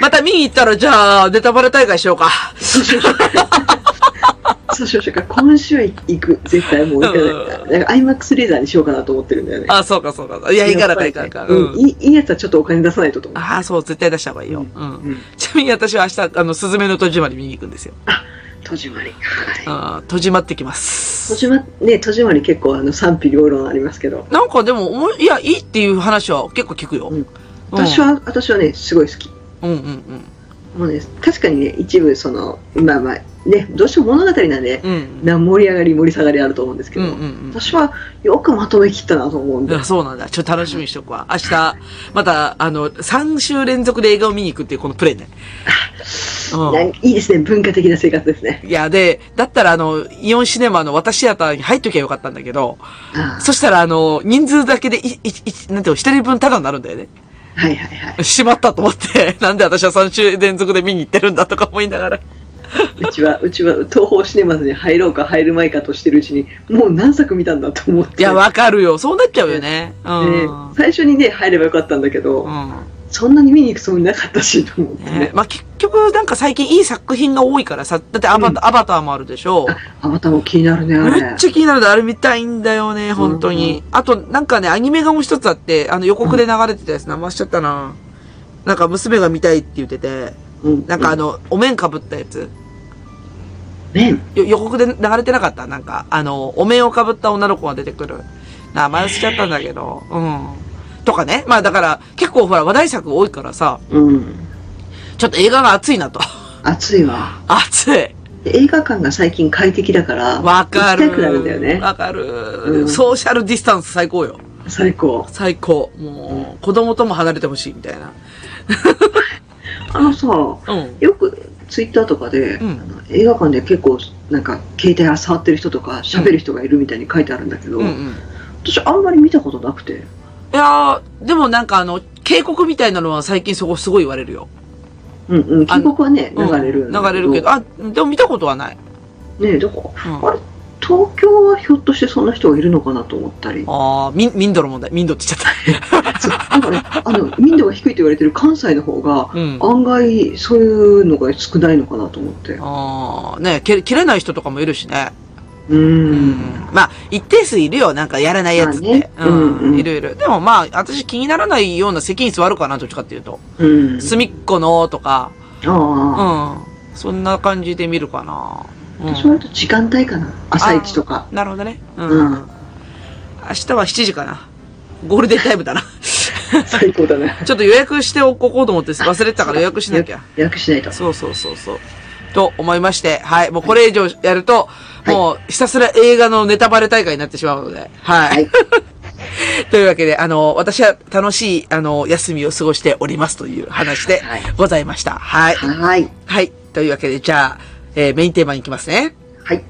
[SPEAKER 2] また見に行ったら、じゃあ、ネタバレ大会しようか。
[SPEAKER 3] そうしようか。そうしようか。今週は行く。絶対もう行かないから。だから IMAX レーザーにしようかなと思ってるんだよね。
[SPEAKER 2] あ、そうかそうか。いや、いかなかいかなか。
[SPEAKER 3] うん。いいいいやつはちょっとお金出さないとと思う。
[SPEAKER 2] ああ、そう、絶対出した方がいいよ。うん。
[SPEAKER 3] うん。
[SPEAKER 2] ちなみに私は明日、あの、すずめの戸締まり見に行くんですよ。
[SPEAKER 3] 戸締まり。はい。
[SPEAKER 2] あー戸締まってきます。
[SPEAKER 3] 戸締ま、ね、戸締まり結構あの賛否両論ありますけど。
[SPEAKER 2] なんかでも、いや、いいっていう話は結構聞くよ。
[SPEAKER 3] うん私は、私はね、すごい好き。
[SPEAKER 2] うんうんうん。
[SPEAKER 3] もうね、確かにね、一部その、まあまあ、ね、どうしても物語なんで、
[SPEAKER 2] うん。
[SPEAKER 3] な盛り上がり盛り下がりあると思うんですけど、
[SPEAKER 2] うんうんうん。
[SPEAKER 3] 私はよくまとめきったなと思うんで。
[SPEAKER 2] あそうなんだ。ちょっと楽しみにしとくわ。明日、また、あの、3週連続で映画を見に行くっていうこのプレイね。う
[SPEAKER 3] なんかいいですね、文化的な生活ですね。
[SPEAKER 2] ん。いや、で、だったらあの、イオンシネマの私シアターに入っときゃよかったんだけど、
[SPEAKER 3] あ
[SPEAKER 2] そしたらあの、人数だけでい、い、い、なんていうの、一人分タダになるんだよね。
[SPEAKER 3] あはいはいはい。
[SPEAKER 2] しまったと思って、なんで私は3週連続で見に行ってるんだとか思いながら。
[SPEAKER 3] うちは、うちは東宝シネマズに入ろうか入るまいかとしてるうちに、もう何作見たんだと思って。
[SPEAKER 2] いや、わかるよ。そうなっちゃうよね。うん。
[SPEAKER 3] で最初にね、入ればよかったんだけど、
[SPEAKER 2] うん。
[SPEAKER 3] そんなに見に行くつもりなかったし、と思ってね。
[SPEAKER 2] ね、まあ、結局、なんか最近いい作品が多いからさ、だってアバター、アバターもあるでしょ。
[SPEAKER 3] アバターも気になるね、あれ。
[SPEAKER 2] めっちゃ気になる。あれ見たいんだよね、本当に。あと、なんかね、アニメがもう一つあって、あの予告で流れてたやつ、名前しちゃったな。なんか娘が見たいって言ってて、
[SPEAKER 3] うん
[SPEAKER 2] なんかあ、の、お面かぶったやつ。予告で流れてなかった？なんか、あの、お面をかぶった女の子が出てくる。名前しちゃったんだけど、うん。とかね。まあだから、結構ほら話題作多いからさ、
[SPEAKER 3] うん。
[SPEAKER 2] ちょっと映画が熱いなと。
[SPEAKER 3] 暑いわ。
[SPEAKER 2] 熱い。
[SPEAKER 3] で映画館が最近快適だから、
[SPEAKER 2] わかる。
[SPEAKER 3] 行きたくなるんだよね。
[SPEAKER 2] わかる、
[SPEAKER 3] うん
[SPEAKER 2] ソーシャルディスタンス最高よ。
[SPEAKER 3] 最高。
[SPEAKER 2] 最高。もう、子供とも離れてほしいみたいな。
[SPEAKER 3] あのさ、
[SPEAKER 2] うん。
[SPEAKER 3] よくツイッターとかで、
[SPEAKER 2] うん
[SPEAKER 3] 映画館で結構なんか携帯触ってる人とか喋る人がいるみたいに書いてあるんだけど、
[SPEAKER 2] うんうん。
[SPEAKER 3] 私あんまり見たことなくて。
[SPEAKER 2] いやー、でもなんかあの、警告みたいなのは最近そこすごい言われるよ。
[SPEAKER 3] うんうん、
[SPEAKER 2] あ
[SPEAKER 3] 警告はね、流
[SPEAKER 2] うん
[SPEAKER 3] れるんだ
[SPEAKER 2] 流れるけど。あ、でも見たことはない。
[SPEAKER 3] ねえ、だから、
[SPEAKER 2] うん
[SPEAKER 3] あれ、東京はひょっとしてそんな人がいるのかなと思ったり。
[SPEAKER 2] ああ、民、民度の問題。民度って言っちゃっ
[SPEAKER 3] そうなんかね、あの、民度が低いと言われてる関西の方が、
[SPEAKER 2] た。うん。
[SPEAKER 3] 案外そういうのが少ないのかなと思って。
[SPEAKER 2] ああ、ね切切れない人とかもいるしね。
[SPEAKER 3] う
[SPEAKER 2] んまあ、一定数いるよ。なんかやらないやつって。
[SPEAKER 3] まあねうんうん
[SPEAKER 2] いるいる。でもまあ、私気にならないような席に座るかな、どっちかっていうと。
[SPEAKER 3] うん。
[SPEAKER 2] 隅っこのとか、
[SPEAKER 3] ああ、
[SPEAKER 2] うん。そんな感じで見るかな。うん
[SPEAKER 3] 私は割と時間帯かな。朝一とか。
[SPEAKER 2] なるほどね。うん。
[SPEAKER 3] うん。
[SPEAKER 2] 明日は7時かな。ゴールデンタイムだな。
[SPEAKER 3] 最高だね。
[SPEAKER 2] ちょっと予約しておこうと思って忘れてたから予約しなきゃ。
[SPEAKER 3] 予約しないと。
[SPEAKER 2] そうそうそうそう。と思いまして、はい。もうこれ以上やると、
[SPEAKER 3] はい
[SPEAKER 2] もうひたすら映画のネタバレ大会になってしまうので、はい。
[SPEAKER 3] はい
[SPEAKER 2] というわけで、あの、私は楽しい、あの、休みを過ごしておりますという話で
[SPEAKER 3] はい
[SPEAKER 2] ございました。はい。
[SPEAKER 3] はい。
[SPEAKER 2] はい。というわけで、じゃあ、えーメインテーマに行きますね。
[SPEAKER 3] はい。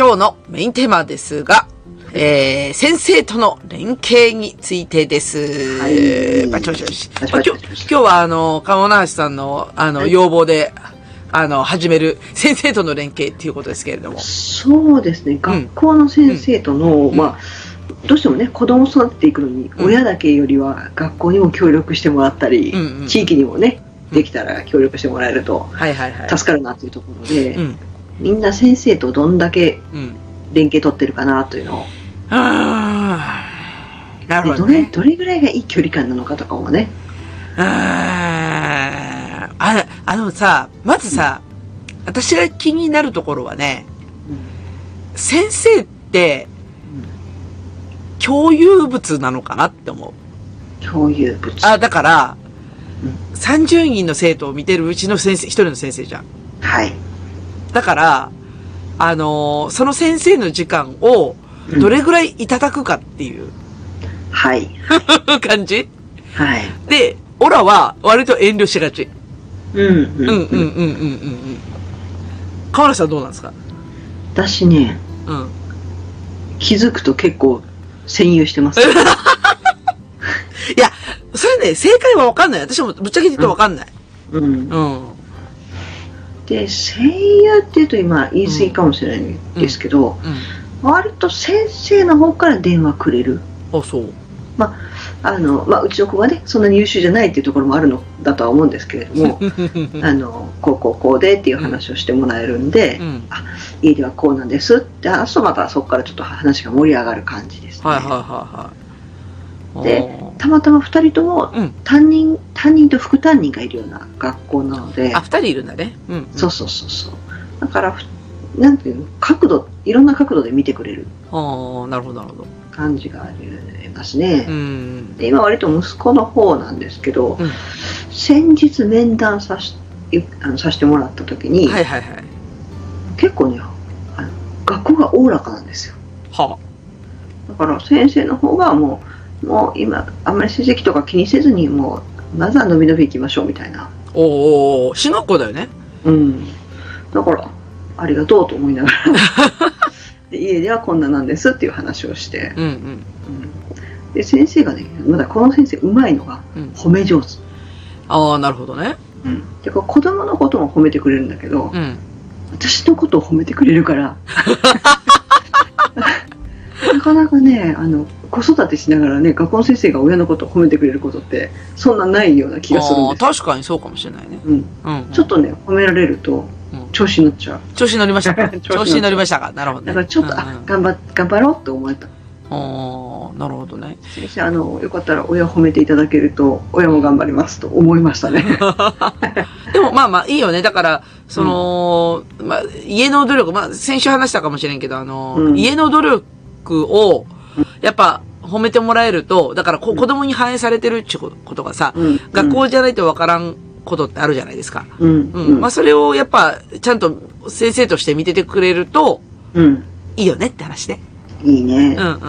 [SPEAKER 2] 今日のメインテーマですが、えー、先生との連携についてです。
[SPEAKER 3] はい。
[SPEAKER 2] バチバチバチ
[SPEAKER 3] バチ
[SPEAKER 2] まあ今日今日はあの、鴨橋さんの、あの、
[SPEAKER 3] はい。
[SPEAKER 2] 要望で、あの、始める先生との連携っていうことですけれども。
[SPEAKER 3] そうですね、学校の先生との、
[SPEAKER 2] ん。
[SPEAKER 3] まあ、どうしてもね、子供を育てていくのに、
[SPEAKER 2] うん。
[SPEAKER 3] 親だけよりは学校にも協力してもらったり、
[SPEAKER 2] うんうん。
[SPEAKER 3] 地域にもね、
[SPEAKER 2] うん。
[SPEAKER 3] できたら協力してもらえると。助かるなというところで、
[SPEAKER 2] うん。
[SPEAKER 3] みんな先生とどんだけ
[SPEAKER 2] うん。
[SPEAKER 3] 連携取ってるかなというのを、
[SPEAKER 2] あーなる
[SPEAKER 3] で
[SPEAKER 2] ほどね。
[SPEAKER 3] どれどれぐらいがいい距離感なのかとかもね、
[SPEAKER 2] あーああのさ、まずさ、私が気になるところはね、先生って、共有物なのかなって思う。
[SPEAKER 3] 共有物。
[SPEAKER 2] あ、だから
[SPEAKER 3] うん、
[SPEAKER 2] 30人の生徒を見てるうちの先生、一人の先生じゃん。
[SPEAKER 3] はい。
[SPEAKER 2] だから、あのーその先生の時間を、どれぐらいいただくかっていう
[SPEAKER 3] はい。
[SPEAKER 2] 感じ
[SPEAKER 3] はい。
[SPEAKER 2] で、オラは割と遠慮しがち。
[SPEAKER 3] うん、うん、
[SPEAKER 2] うんうんうんうんうんうん。河原さんどうなんですか？
[SPEAKER 3] 私ね、
[SPEAKER 2] うん。
[SPEAKER 3] 気づくと結構占有してます。
[SPEAKER 2] いや、それね、正解はわかんない。私もぶっちゃけ言うとわかんない。
[SPEAKER 3] うん。
[SPEAKER 2] うん。
[SPEAKER 3] で、声優って言うと今言い過ぎかもしれないんですけど、
[SPEAKER 2] うん。
[SPEAKER 3] 割と先生の方から電話くれる。
[SPEAKER 2] あ、そう。
[SPEAKER 3] あの、まあ、うちの子はね、そんなに優秀じゃないっていうところもあるのだとは思うんですけれども、あの、こうこうこうでっていう話をしてもらえるんで、
[SPEAKER 2] うん。
[SPEAKER 3] 家ではこうなんですって、あとまたそこからちょっと話が盛り上がる感じですね。
[SPEAKER 2] はいはいはいはい。
[SPEAKER 3] でたまたま2人とも
[SPEAKER 2] うん。
[SPEAKER 3] 担任、担任と副担任がいるような学校なので
[SPEAKER 2] あ、、二人いるんだね。うん。
[SPEAKER 3] そうそうそうそう。だから、ふなんていうの、角度、いろんな角度で見てくれる
[SPEAKER 2] ああ、なるほどなるほど。
[SPEAKER 3] 感じがありますね。
[SPEAKER 2] うん。
[SPEAKER 3] で今割と息子の方なんですけど、
[SPEAKER 2] うん
[SPEAKER 3] 先日面談さしあのさせてもらった時に、
[SPEAKER 2] はいはいはい。
[SPEAKER 3] 結構ねあの学校がおおらかなんですよ
[SPEAKER 2] は
[SPEAKER 3] だから先生の方がもうもう今あんまり成績とか気にせずにもうまずは伸び伸び行きましょうみたいな
[SPEAKER 2] あ。おーおーおー進学校だよね。
[SPEAKER 3] うんだからありがとうと思いながら で家ではこんななんですっていう話をして、
[SPEAKER 2] うんうん。
[SPEAKER 3] うんで先生がねまだこの先生うまいのが
[SPEAKER 2] うん
[SPEAKER 3] 褒め上手、
[SPEAKER 2] ああ、なるほどね。
[SPEAKER 3] うん、でこう子供のことも褒めてくれるんだけど、
[SPEAKER 2] うん。
[SPEAKER 3] 私のことを褒めてくれるから なかなかねあの子育てしながらね学校の先生が親のことを褒めてくれることってそんなないような気がするんですよ、
[SPEAKER 2] 確かにそうかもしれないね。
[SPEAKER 3] うん、
[SPEAKER 2] うん。
[SPEAKER 3] ちょっとね褒められると
[SPEAKER 2] うん。
[SPEAKER 3] 調子に乗っちゃう。
[SPEAKER 2] 調子に乗りましたか？
[SPEAKER 3] 調子に乗
[SPEAKER 2] りましたか？なるほどね。
[SPEAKER 3] だからちょっと、
[SPEAKER 2] うん
[SPEAKER 3] あ頑張頑張ろうって思えた。
[SPEAKER 2] ああ、なるほどね。
[SPEAKER 3] 先生あのよかったら親を褒めていただけると親も頑張りますと思いましたね。
[SPEAKER 2] でもまあまあいいよね。だから、その、まあ家の努力、まあ先週話したかもしれんけど、あの、
[SPEAKER 3] うん。
[SPEAKER 2] 家の努力を、やっぱ褒めてもらえると、だからこ子供に反映されてるってことがさ、
[SPEAKER 3] うん
[SPEAKER 2] 学校じゃないとわからんことってあるじゃないですか。
[SPEAKER 3] うん
[SPEAKER 2] うん。
[SPEAKER 3] うん
[SPEAKER 2] まあそれをやっぱ、ちゃんと先生として見ててくれると、
[SPEAKER 3] うん
[SPEAKER 2] いいよねって話ね。
[SPEAKER 3] いいね、
[SPEAKER 2] うんうんうんうん。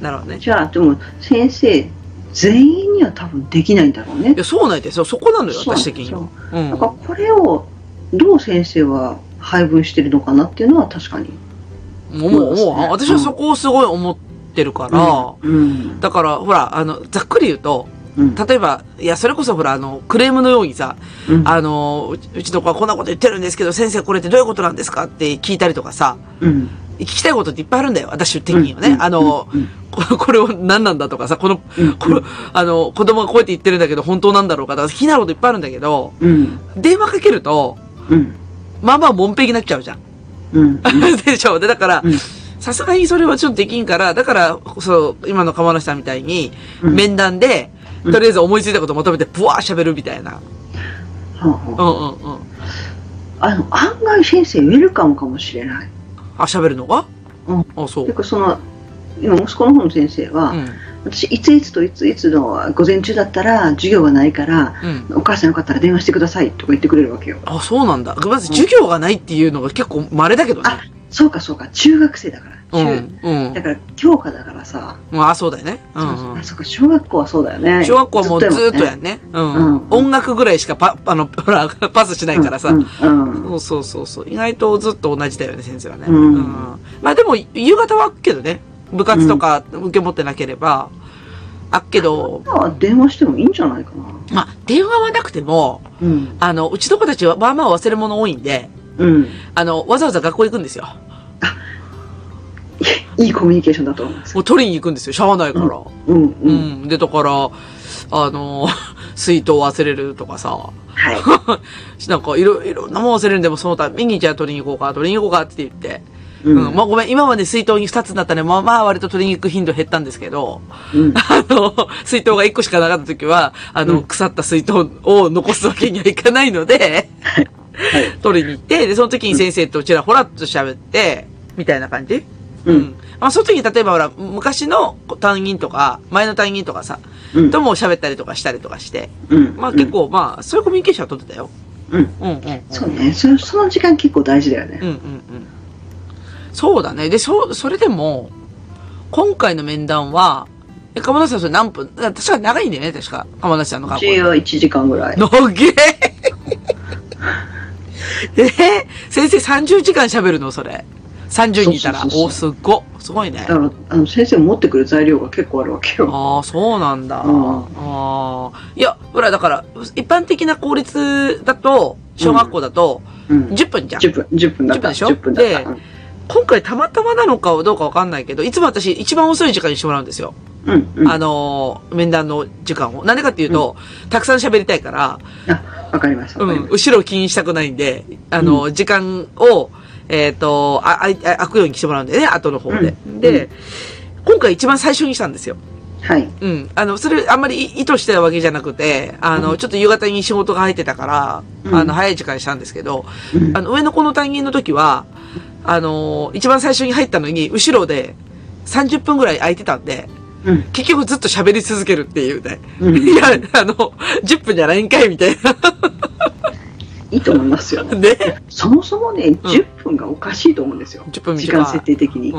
[SPEAKER 2] なるほどね。
[SPEAKER 3] じゃあでも先生全員には多分できないんだろうね
[SPEAKER 2] いや、そうなんですよ。そこなのよ、私的には。うん
[SPEAKER 3] なんかこれをどう先生は配分してるのかなっていうのは確かに。
[SPEAKER 2] もう、もう、
[SPEAKER 3] ね
[SPEAKER 2] 私はそこをすごい思ってるから、
[SPEAKER 3] うん。
[SPEAKER 2] だから、ほら、あの、ざっくり言うと、
[SPEAKER 3] うん。
[SPEAKER 2] 例えば、いや、それこそほら、あの、クレームのようにさ、
[SPEAKER 3] うん
[SPEAKER 2] あの、うちの子はこんなこと言ってるんですけど、先生これってどういうことなんですかって聞いたりとかさ、
[SPEAKER 3] うん。
[SPEAKER 2] 聞きたいことっていっぱいあるんだよ、私的にはね。
[SPEAKER 3] うん
[SPEAKER 2] あの、
[SPEAKER 3] うん
[SPEAKER 2] こ これを何なんだとかさ、この、
[SPEAKER 3] うん
[SPEAKER 2] これ、あの、子供がこうやって言ってるんだけど、本当なんだろうかとか、気になることいっぱいあるんだけど、
[SPEAKER 3] うん。
[SPEAKER 2] 電話かけると、
[SPEAKER 3] うん。
[SPEAKER 2] まあまあ、もんぺきになっちゃうじゃん。
[SPEAKER 3] うん。
[SPEAKER 2] でしょで、だから
[SPEAKER 3] うん、
[SPEAKER 2] さすがにそれはちょっとできんから、だから、そう、今の釜梨さんみたいに、
[SPEAKER 3] うん
[SPEAKER 2] 面談で、
[SPEAKER 3] うん
[SPEAKER 2] とりあえず思いついたことをまとめて、ブワー喋るみたいな。うんうんうん。
[SPEAKER 3] ああの、案外先生ウェルカムかもしれない。
[SPEAKER 2] あ、喋るのが？
[SPEAKER 3] うん
[SPEAKER 2] あ、そう。
[SPEAKER 3] てかその、今息子の方の先生は、
[SPEAKER 2] うん。
[SPEAKER 3] 私いついつといついつの午前中だったら授業がないから、
[SPEAKER 2] うん。
[SPEAKER 3] お母さんよかったら電話してくださいとか言ってくれるわけよ。
[SPEAKER 2] あ、そうなんだ。まず授業がないっていうのが結構稀だけどね。
[SPEAKER 3] あそうかそうか、中学生だから。
[SPEAKER 2] う
[SPEAKER 3] 中
[SPEAKER 2] ん。うん
[SPEAKER 3] だ。から、教科だからさ。
[SPEAKER 2] まあ、そうだよね。うん
[SPEAKER 3] そうそう
[SPEAKER 2] うん
[SPEAKER 3] あ、。そうか、小学校はそうだよね。
[SPEAKER 2] 小学校はもうずーっとや
[SPEAKER 3] ん
[SPEAKER 2] ね。う
[SPEAKER 3] うん
[SPEAKER 2] ん。音楽ぐらいしかパ、あの、ほら、パスしないからさ。
[SPEAKER 3] うん。うん
[SPEAKER 2] そうそうそうそう。意外とずっと同じだよね、先生はね。
[SPEAKER 3] うん
[SPEAKER 2] まあでも、夕方は開くけどね。部活とか受け持ってなければ。開くけど、
[SPEAKER 3] 今は電話してもいいんじゃないかな。
[SPEAKER 2] まあ、電話はなくても、
[SPEAKER 3] うん。
[SPEAKER 2] あの、うちの子たちはまあまあ忘れ物多いんで、
[SPEAKER 3] うん。
[SPEAKER 2] あの、わざわざ学校行くんですよ。
[SPEAKER 3] いいコミュニケーションだと思います。
[SPEAKER 2] もう取りに行くんですよ。しゃあないから。
[SPEAKER 3] うん。
[SPEAKER 2] う
[SPEAKER 3] うん。
[SPEAKER 2] ん。で、だから、あの、水筒忘れるとかさ、
[SPEAKER 3] はい。
[SPEAKER 2] なんかいろいろなもん忘れるんでもそのためにじゃあ取りに行こうか、取りに行こうかって言って。
[SPEAKER 3] う
[SPEAKER 2] うん。まあごめん、今まで水筒に2つになったね。まあまあ割と取りに行く頻度減ったんですけど、
[SPEAKER 3] うん。
[SPEAKER 2] あの、水筒が1個しかなかった時は、あの、
[SPEAKER 3] うん
[SPEAKER 2] 腐った水筒を残すわけにはいかないので、
[SPEAKER 3] はい。
[SPEAKER 2] 取りに行って、で、その時に先生とちらほらっと喋って、みたいな感じ
[SPEAKER 3] うん。
[SPEAKER 2] まあ、その時に例えばほら、昔の担任とか、前の担任とかさ、
[SPEAKER 3] うん。
[SPEAKER 2] とも喋ったりとかしたりとかして、
[SPEAKER 3] うん。
[SPEAKER 2] まあ結構、まあ、そういうコミュニケーションは取ってたよ。
[SPEAKER 3] うん。
[SPEAKER 2] うんうん、うん。
[SPEAKER 3] そうね。そその時間結構大事だよね。
[SPEAKER 2] うんうんうん。そうだね。で、そ、それでも、今回の面談は、え、鎌田さんそれ何分？確か長いんだよね、確か。鎌田さんの学校。
[SPEAKER 3] うちは1時間ぐらい。
[SPEAKER 2] のげえ で、先生30時間喋るの、それ。30人いたら。
[SPEAKER 3] そうそうそうそう
[SPEAKER 2] お、すっご。すごいね
[SPEAKER 3] だ。から、あの、先生持ってくる材料が結構あるわけよ。
[SPEAKER 2] ああ、そうなんだ。
[SPEAKER 3] うん
[SPEAKER 2] ああ。いや、ほら、だから、一般的な公立だと、小学校だと、
[SPEAKER 3] うん。
[SPEAKER 2] 10分じゃん。
[SPEAKER 3] 10分、10分だった。
[SPEAKER 2] 10分でしょ
[SPEAKER 3] ？10分だった。
[SPEAKER 2] で今回たまたまなのかどうかわかんないけど、いつも私一番遅い時間にしてもらうんですよ。
[SPEAKER 3] うん。うん。
[SPEAKER 2] あのー、面談の時間を。なんでかっていうと、たくさん喋りたいから、
[SPEAKER 3] あ、わかりました。
[SPEAKER 2] うん、後ろを気にしたくないんで、あの、時間を、えっ、と、あ、あ、あ開くようにしてもらうんでね、後の方で。
[SPEAKER 3] うん
[SPEAKER 2] で、今回一番最初にしたんですよ。
[SPEAKER 3] た。はい。
[SPEAKER 2] うん。あの、それ、あんまり意図してたわけじゃなくて、あの、
[SPEAKER 3] うん
[SPEAKER 2] ちょっと夕方に仕事が入ってたから、
[SPEAKER 3] うん
[SPEAKER 2] あの、早い時間にしたんですけど、
[SPEAKER 3] うん
[SPEAKER 2] あの、上の子の担任の時は、あの、一番最初に入ったのに、後ろで30分ぐらい空いてたんで、
[SPEAKER 3] うん。
[SPEAKER 2] 結局ずっと喋り続けるっていうね。
[SPEAKER 3] うん
[SPEAKER 2] いや、あの、10分じゃないんかいみたい
[SPEAKER 3] いいと思いますよ。
[SPEAKER 2] な。ね。
[SPEAKER 3] そもそもね、10分がおかしいと思うんですよ。
[SPEAKER 2] 10分
[SPEAKER 3] 時。間設定的に。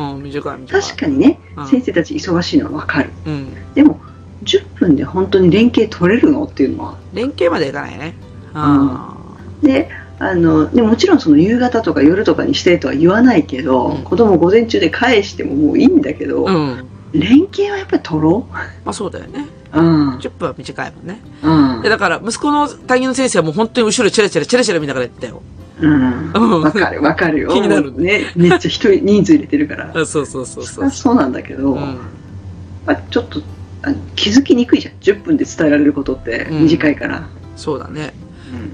[SPEAKER 3] 確かにね
[SPEAKER 2] うん、
[SPEAKER 3] 先生たち忙しいのはわかる。
[SPEAKER 2] うん。
[SPEAKER 3] でも、10分で本当に連携取れるのっていうのは。
[SPEAKER 2] 連携までいかないね。あ
[SPEAKER 3] で、あの、でもちろんその夕方とか夜とかにしてとは言わないけど、
[SPEAKER 2] うん
[SPEAKER 3] 子供午前中で返してももういいんだけど、
[SPEAKER 2] あ。うん。
[SPEAKER 3] 連携はやっぱり取ろ
[SPEAKER 2] まあそうだよね。
[SPEAKER 3] う。うん。
[SPEAKER 2] 10分は短いもんね。
[SPEAKER 3] うん
[SPEAKER 2] で、。だから、息子の担任の先生はもう本当に後ろチラチラチラチラ見ながらやってたよ。
[SPEAKER 3] うん。
[SPEAKER 2] うん
[SPEAKER 3] わかるわかるよ。
[SPEAKER 2] 気になる
[SPEAKER 3] ね。めっちゃ人、人数入れてるから。
[SPEAKER 2] あ そうそうそうそう。
[SPEAKER 3] そうなんだけど、
[SPEAKER 2] うん。
[SPEAKER 3] まあ、ちょっと気づきにくいじゃん10分で伝えられることって
[SPEAKER 2] うん
[SPEAKER 3] 短いから、
[SPEAKER 2] そうだね。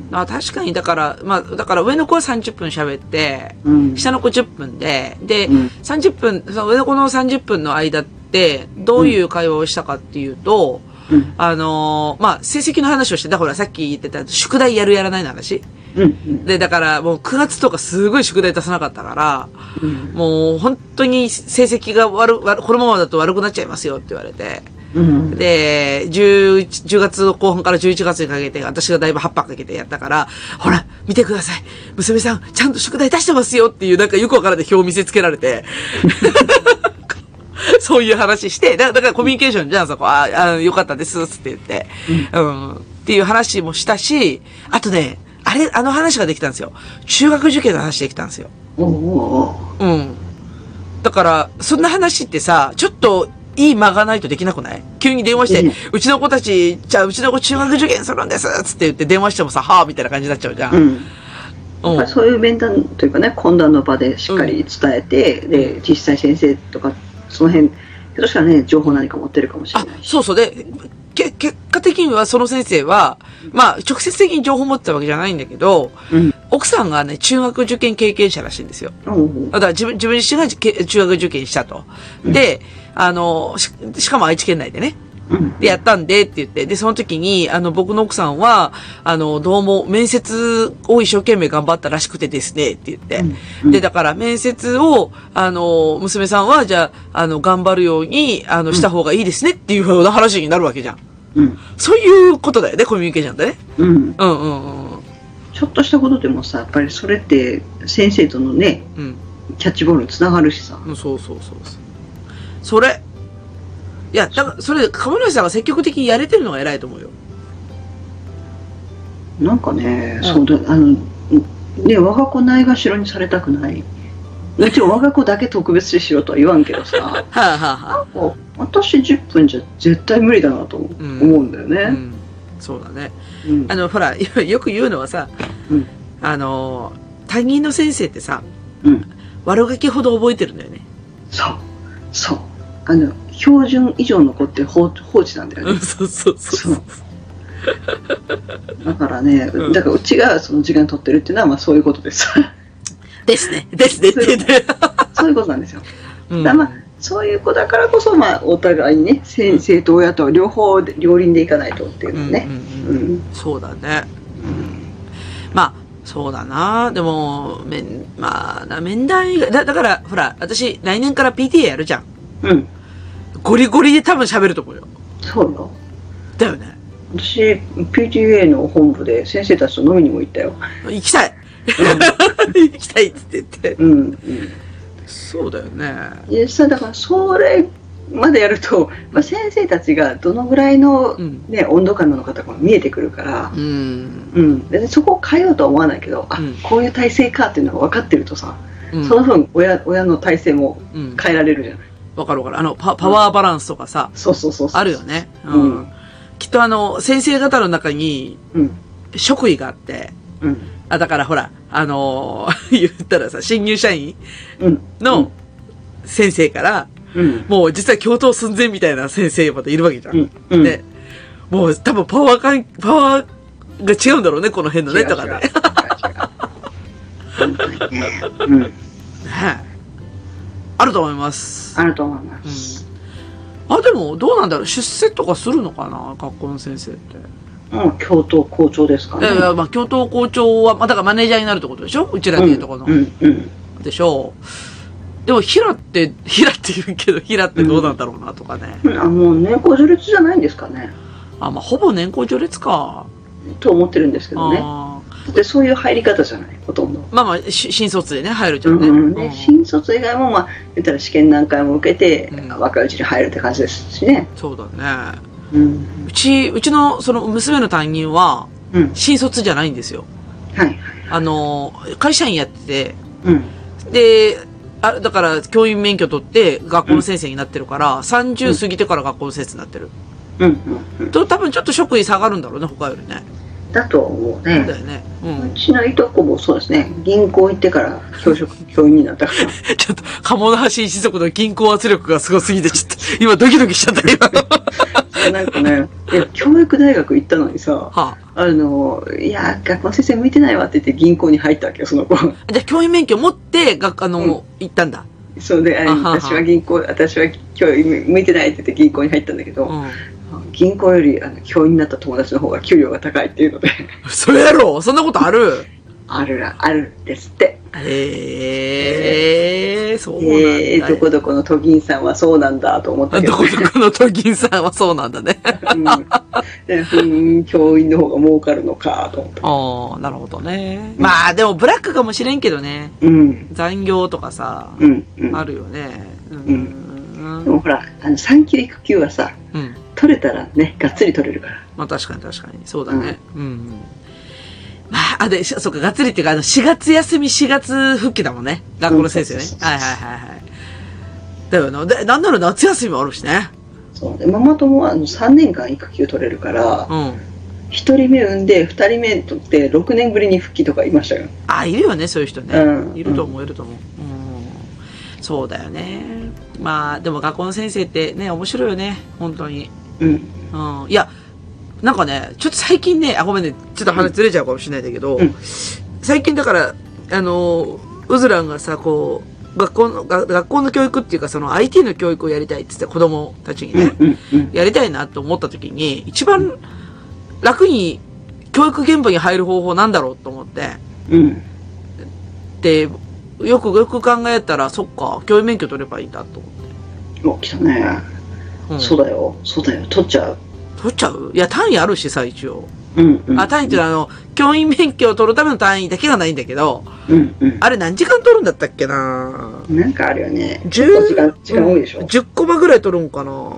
[SPEAKER 3] うん。
[SPEAKER 2] あ確かに、だから、まあ、だから上の子は30分喋って、
[SPEAKER 3] うん。
[SPEAKER 2] 下の子10分で、で、
[SPEAKER 3] うん。
[SPEAKER 2] 30分、その上の子の30分の間って、どういう会話をしたかっていうと、
[SPEAKER 3] うん。
[SPEAKER 2] あのーまあ、成績の話をしてた、ほら、さっき言ってた、宿題やるやらないの話。
[SPEAKER 3] うん。うん。
[SPEAKER 2] で、だから、もう9月とかすごい宿題出さなかったから、
[SPEAKER 3] うん。
[SPEAKER 2] もう本当に成績が悪、悪、このままだと悪くなっちゃいますよって言われて。
[SPEAKER 3] うん
[SPEAKER 2] で、10、10月の後半から11月にかけて、私がだいぶ8泊かけてやったから、ほら、見てください。娘さん、ちゃんと宿題出してますよっていう、なんかよくわからない表を見せつけられて。そういう話して、だだからコミュニケーションじゃん、そこ。ああ、よかったです、つって言って。うん。っていう話もしたし、あとね、あれ、あの話ができたんですよ。中学受験の話できたんですよ。
[SPEAKER 3] う
[SPEAKER 2] ん。だから、そんな話ってさ、ちょっと、いい間がないとできなくない？急に電話して、
[SPEAKER 3] うん
[SPEAKER 2] うちの子たち、じゃあうちの子中学受験するんですつって言って電話してもさ、はぁみたいな感じになっちゃうじゃん。
[SPEAKER 3] うん。そういう面談というかね懇談の場でしっかり伝えて、で実際先生とかその辺ひょっとしたらね情報何か持ってるかもしれ
[SPEAKER 2] あ
[SPEAKER 3] な、いし。
[SPEAKER 2] そうそう。で、け、結果的にはその先生は、まあ、直接的に情報を持ってたわけじゃないんだけど、
[SPEAKER 3] うん。
[SPEAKER 2] 奥さんがね、中学受験経験者らしいんですよ。だから自分、自分自身がけ中学受験したと。で、あの、ししかも愛知県内でね。
[SPEAKER 3] うん
[SPEAKER 2] で、やったんでって言って、で、その時に、あの、僕の奥さんは、あの、どうも、面接を一生懸命頑張ったらしくてですね、って言って。
[SPEAKER 3] うん
[SPEAKER 2] で、だから、面接を、あの、娘さんは、じゃあ、あの、頑張るように、あの、した方がいいですねっていうような話になるわけじゃん。
[SPEAKER 3] うん
[SPEAKER 2] そういうことだよね、コミュニケーションってね。
[SPEAKER 3] うん
[SPEAKER 2] うんうんうん
[SPEAKER 3] ちょっとしたことでもさやっぱりそれって先生とのね
[SPEAKER 2] うん。
[SPEAKER 3] キャッチボールにつながるしさ。
[SPEAKER 2] うんそうそうそうそう。それ。いや、だから、それ、鴨梨さんが積極的にやれてるのが偉いと思うよ。
[SPEAKER 3] なんかね、
[SPEAKER 2] うん
[SPEAKER 3] そうだ、あの、ね、我が子ないがしろにされたくない。もち我が子だけ特別視しろとは言わんけどさ、
[SPEAKER 2] はあ、はあはあ、
[SPEAKER 3] あ私10分じゃ絶対無理だなと思う
[SPEAKER 2] うん
[SPEAKER 3] だよね。
[SPEAKER 2] うん。そうだね。
[SPEAKER 3] うん
[SPEAKER 2] あの、ほら、よ よく言うのはさ、
[SPEAKER 3] うん
[SPEAKER 2] あの、担任の先生ってさ、
[SPEAKER 3] うん
[SPEAKER 2] 悪ガキほど覚えてるんだよね。
[SPEAKER 3] そう、そう。あの、標準以上の子って放放置なんだよ
[SPEAKER 2] うん、
[SPEAKER 3] ね。
[SPEAKER 2] そうそうそう。
[SPEAKER 3] そうだからね、
[SPEAKER 2] うん
[SPEAKER 3] だからうちがその時間取ってるっていうのはまあそういうことです。
[SPEAKER 2] ですね。ですねって言って。
[SPEAKER 3] そういうことなんですよ。
[SPEAKER 2] うん
[SPEAKER 3] だからまあそういう子だからこそ、まあ、お互いにね、先生と親と両方で、両輪でいかないとっていうのはね。
[SPEAKER 2] うんうんうん
[SPEAKER 3] うん。
[SPEAKER 2] そうだね。まあ、そうだな。でも、めん、まあな、面談以外、だ、だから、ほら、私、来年から PTA やるじゃん。
[SPEAKER 3] うん。
[SPEAKER 2] ゴリゴリで多分喋ると思うよ。
[SPEAKER 3] そうよ。
[SPEAKER 2] だよね。
[SPEAKER 3] 私、PTA の本部で先生たちと飲みにも行ったよ。
[SPEAKER 2] 行きたい行きたいって言って。
[SPEAKER 3] うん。うん。
[SPEAKER 2] そうだよね。
[SPEAKER 3] いや、さ、だから、それまでやると、まあ、先生たちがどのぐらいの
[SPEAKER 2] うん。
[SPEAKER 3] ね、温度感なのかとかも見えてくるから
[SPEAKER 2] う、ん。
[SPEAKER 3] うん。そこを変えようとは思わないけど、あ、
[SPEAKER 2] うん
[SPEAKER 3] こういう体制かっていうのが分かってるとさ、
[SPEAKER 2] うん
[SPEAKER 3] その分親、親の体制も
[SPEAKER 2] うん。
[SPEAKER 3] 変えられるじゃない。
[SPEAKER 2] わかるわかる。あの、パパワーバランスとかさ、
[SPEAKER 3] そうそうそう。
[SPEAKER 2] あるよね。う
[SPEAKER 3] うん
[SPEAKER 2] ん。きっとあの、先生方の中に、
[SPEAKER 3] うん。
[SPEAKER 2] 職位があって、
[SPEAKER 3] うん。
[SPEAKER 2] あ、だからほら、あのー 言ったらさ、新入社員
[SPEAKER 3] うん。
[SPEAKER 2] の先生から、
[SPEAKER 3] うん。
[SPEAKER 2] もう実は教頭寸前みたいな先生までいるわけじゃん。
[SPEAKER 3] うん。うん。
[SPEAKER 2] で、もう多分パワー感、パワーが違うんだろうね、この辺のね、とかね
[SPEAKER 3] うん。
[SPEAKER 2] ねあると思います。
[SPEAKER 3] あると思いま
[SPEAKER 2] うん
[SPEAKER 3] す。
[SPEAKER 2] あ、でも、どうなんだろう出世とかするのかな？学校の先生って。
[SPEAKER 3] うん。教頭校長ですかね。
[SPEAKER 2] まあ、教頭校長は、まあ、だからマネージャーになるってことでしょ？うちらでいうとこの。
[SPEAKER 3] うん。うん。
[SPEAKER 2] でしょ？う。でも、ヒラって、ヒラって言うけど、ヒラってどうなんだろうなとかね。
[SPEAKER 3] うん。あ、もう年功序列じゃないんですかね。
[SPEAKER 2] あ、まあ、ほぼ年功序列か。
[SPEAKER 3] と思ってるんですけどね。
[SPEAKER 2] あ
[SPEAKER 3] だってそういう入り方じゃない、ほとんど。
[SPEAKER 2] ーまあまあ、し新卒でね、入るじゃね。
[SPEAKER 3] うんんうん、で
[SPEAKER 2] うん
[SPEAKER 3] 新卒以外も、まあ、言ったら試験何回も受けて、
[SPEAKER 2] うん
[SPEAKER 3] 若いうちに入るって感じですしね。
[SPEAKER 2] そうだね。
[SPEAKER 3] うん。
[SPEAKER 2] うち、うちの、その、娘の担任は、
[SPEAKER 3] うん。
[SPEAKER 2] 新卒じゃないんですよ。
[SPEAKER 3] はいはい。
[SPEAKER 2] あの、会社員やってて、
[SPEAKER 3] うん。
[SPEAKER 2] で、あ、だから、教員免許取って、学校の先生になってるから、30過ぎてから学校の先生になってる。
[SPEAKER 3] うん。うん。うん。
[SPEAKER 2] と、多分ちょっと職位下がるんだろうね、他よりね。
[SPEAKER 3] だと思うね。
[SPEAKER 2] だよね。うん
[SPEAKER 3] う。ちのいとこもそうですね。銀行行ってから教職、教員になったから。
[SPEAKER 2] ちょっと、鴨の橋一族の銀行圧力がすごすぎて、ちょっと、今ドキドキしちゃった、今。
[SPEAKER 3] なんかね、いや教育大学行ったのにさ、
[SPEAKER 2] はあ。
[SPEAKER 3] あの、いや、学校の先生向いてないわって言って銀行に入ったわけよ、その子。
[SPEAKER 2] じゃあ、教員免許持って、が、あの、
[SPEAKER 3] うん
[SPEAKER 2] 行ったんだ。
[SPEAKER 3] そうで、私は銀行、私は教員向いてないって言って銀行に入ったんだけど、
[SPEAKER 2] うん。
[SPEAKER 3] 銀行よりあの教員になった友達の方が給料が高いっていうので、
[SPEAKER 2] それやろ？そんなことある？
[SPEAKER 3] あるら、あるんですって。
[SPEAKER 2] へえー、そうなんだ、
[SPEAKER 3] えー、どこどこの都銀さんはそうなんだと思ったけど、
[SPEAKER 2] どこどこの都銀さんはそうなんだね。
[SPEAKER 3] うんでうん、教員の方が儲かるのかと思った。
[SPEAKER 2] ああ、なるほどね。まあ、でもブラックかもしれんけどね。
[SPEAKER 3] うん、
[SPEAKER 2] 残業とかさ、
[SPEAKER 3] うん、うん。
[SPEAKER 2] あるよね。うん。
[SPEAKER 3] でもほら、あの、産休育休はさ、
[SPEAKER 2] うん。
[SPEAKER 3] 取れたらね、がっつり取れるから。
[SPEAKER 2] まあ確かに確かに。そうだね。うん。うん、まあ、あ、で、しそうか、がっつりっていうか、あの、4月休み、4月復帰だもんね。学校の先生ねはいはいはいはい。だよな。で、なんなら夏休みもあるしね。
[SPEAKER 3] そうでママ友はあの3年間育休取れるから、
[SPEAKER 2] うん。
[SPEAKER 3] 1人目産んで、2人目取って、6年ぶりに復帰とかいましたよ。
[SPEAKER 2] あ、いるよね、そういう人ね。
[SPEAKER 3] うん
[SPEAKER 2] いると思う、いると思う。うん。そうだよね。まあ、でも学校の先生ってね、面白いよね。本当に。
[SPEAKER 3] うん。
[SPEAKER 2] うん。いや、なんかね、ちょっと最近ね、あ、ごめんね、ちょっと話ずれちゃうかもしれないんだけど、
[SPEAKER 3] うん
[SPEAKER 2] 最近だから、あの、うずらんがさ、こう、学校の、が学校の教育っていうか、その IT の教育をやりたいって言って子供たちにね、
[SPEAKER 3] うん。うん。
[SPEAKER 2] やりたいなと思った時に、一番楽に教育現場に入る方法なんだろうと思って、
[SPEAKER 3] うん。
[SPEAKER 2] で、よくよく考えたら、そっか、教員免許取ればいいんだと思って。
[SPEAKER 3] お、来たね。
[SPEAKER 2] うん、
[SPEAKER 3] そうだよ。そうだよ。取っちゃう。
[SPEAKER 2] 取っちゃう？いや、単位あるしさ、一応。
[SPEAKER 3] うんうん。
[SPEAKER 2] あ、単位っていうのは、あの、教員免許を取るための単位だけがないんだけど、
[SPEAKER 3] うんうん。
[SPEAKER 2] あれ何時間取るんだったっけな？
[SPEAKER 3] なんかあるよね。
[SPEAKER 2] 10
[SPEAKER 3] 時間、時間多いでしょ。
[SPEAKER 2] 10コマぐらい取るんかな？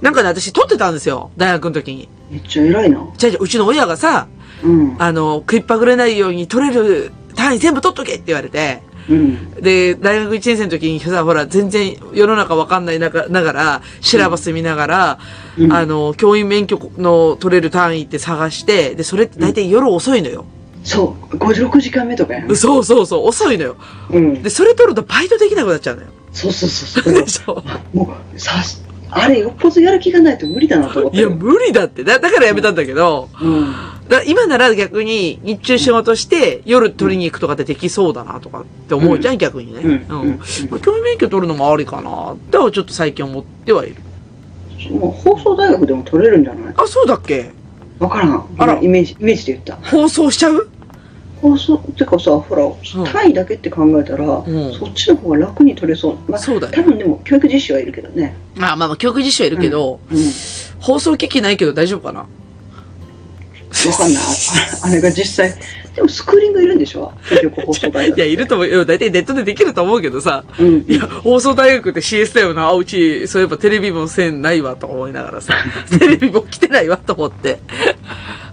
[SPEAKER 2] なんかね、私取ってたんですよ。大学の時に。
[SPEAKER 3] めっちゃ偉いな。
[SPEAKER 2] じゃあうちの親がさ、
[SPEAKER 3] うん。
[SPEAKER 2] あの、食いっぱぐれないように取れる単位全部取っとけって言われて、
[SPEAKER 3] うん。
[SPEAKER 2] で、大学1年生の時にさ、ほら、全然世の中わかんないながながら、シラバス見ながら、
[SPEAKER 3] うん
[SPEAKER 2] あの、教員免許の取れる単位って探して、で、それって大体夜遅いのよ。
[SPEAKER 3] そう。56時間目とかやん。
[SPEAKER 2] そうそうそう、遅いのよ。
[SPEAKER 3] うん。
[SPEAKER 2] で、それ取るとバイトできなくなっちゃうのよ。
[SPEAKER 3] そうそうそうそう。
[SPEAKER 2] でしょ
[SPEAKER 3] もう、さし、あれよっぽどやる気がないと無理だなと思って。
[SPEAKER 2] いや、無理だって。だだからやめたんだけど、
[SPEAKER 3] うん。
[SPEAKER 2] だ今なら逆に日中仕事して夜取りに行くとかってできそうだなとかって思うじゃん、逆にね。
[SPEAKER 3] うん
[SPEAKER 2] うん
[SPEAKER 3] うん
[SPEAKER 2] まあ教員免許取るのもありかなってはちょっと最近思ってはいる。
[SPEAKER 3] もう放送大学でも取れるんじゃない？
[SPEAKER 2] あ、そうだっけ？
[SPEAKER 3] わからん。
[SPEAKER 2] あら
[SPEAKER 3] イメージ、イメージで言った。
[SPEAKER 2] 放送しちゃう？
[SPEAKER 3] 放送、てかさ、ほら、単位だけって考えたら、
[SPEAKER 2] ん
[SPEAKER 3] そっちの方が楽に取れそう。まあ、
[SPEAKER 2] そうだよ
[SPEAKER 3] 多分でも教育実習はいるけどね。
[SPEAKER 2] まあまあまあ、教育実習はいるけど、
[SPEAKER 3] うん。
[SPEAKER 2] 放送機器ないけど大丈夫かな？
[SPEAKER 3] わかんない。ああれが実際。でもスクーリングいるんでしょ？結局放送大学。
[SPEAKER 2] いや、いると思うよ。大体ネットでできると思うけどさ。
[SPEAKER 3] うん。
[SPEAKER 2] いや、放送大学って CS だよな。あ、うち、そういえばテレビも線ないわと思いながらさ。テレビも来てないわと思って。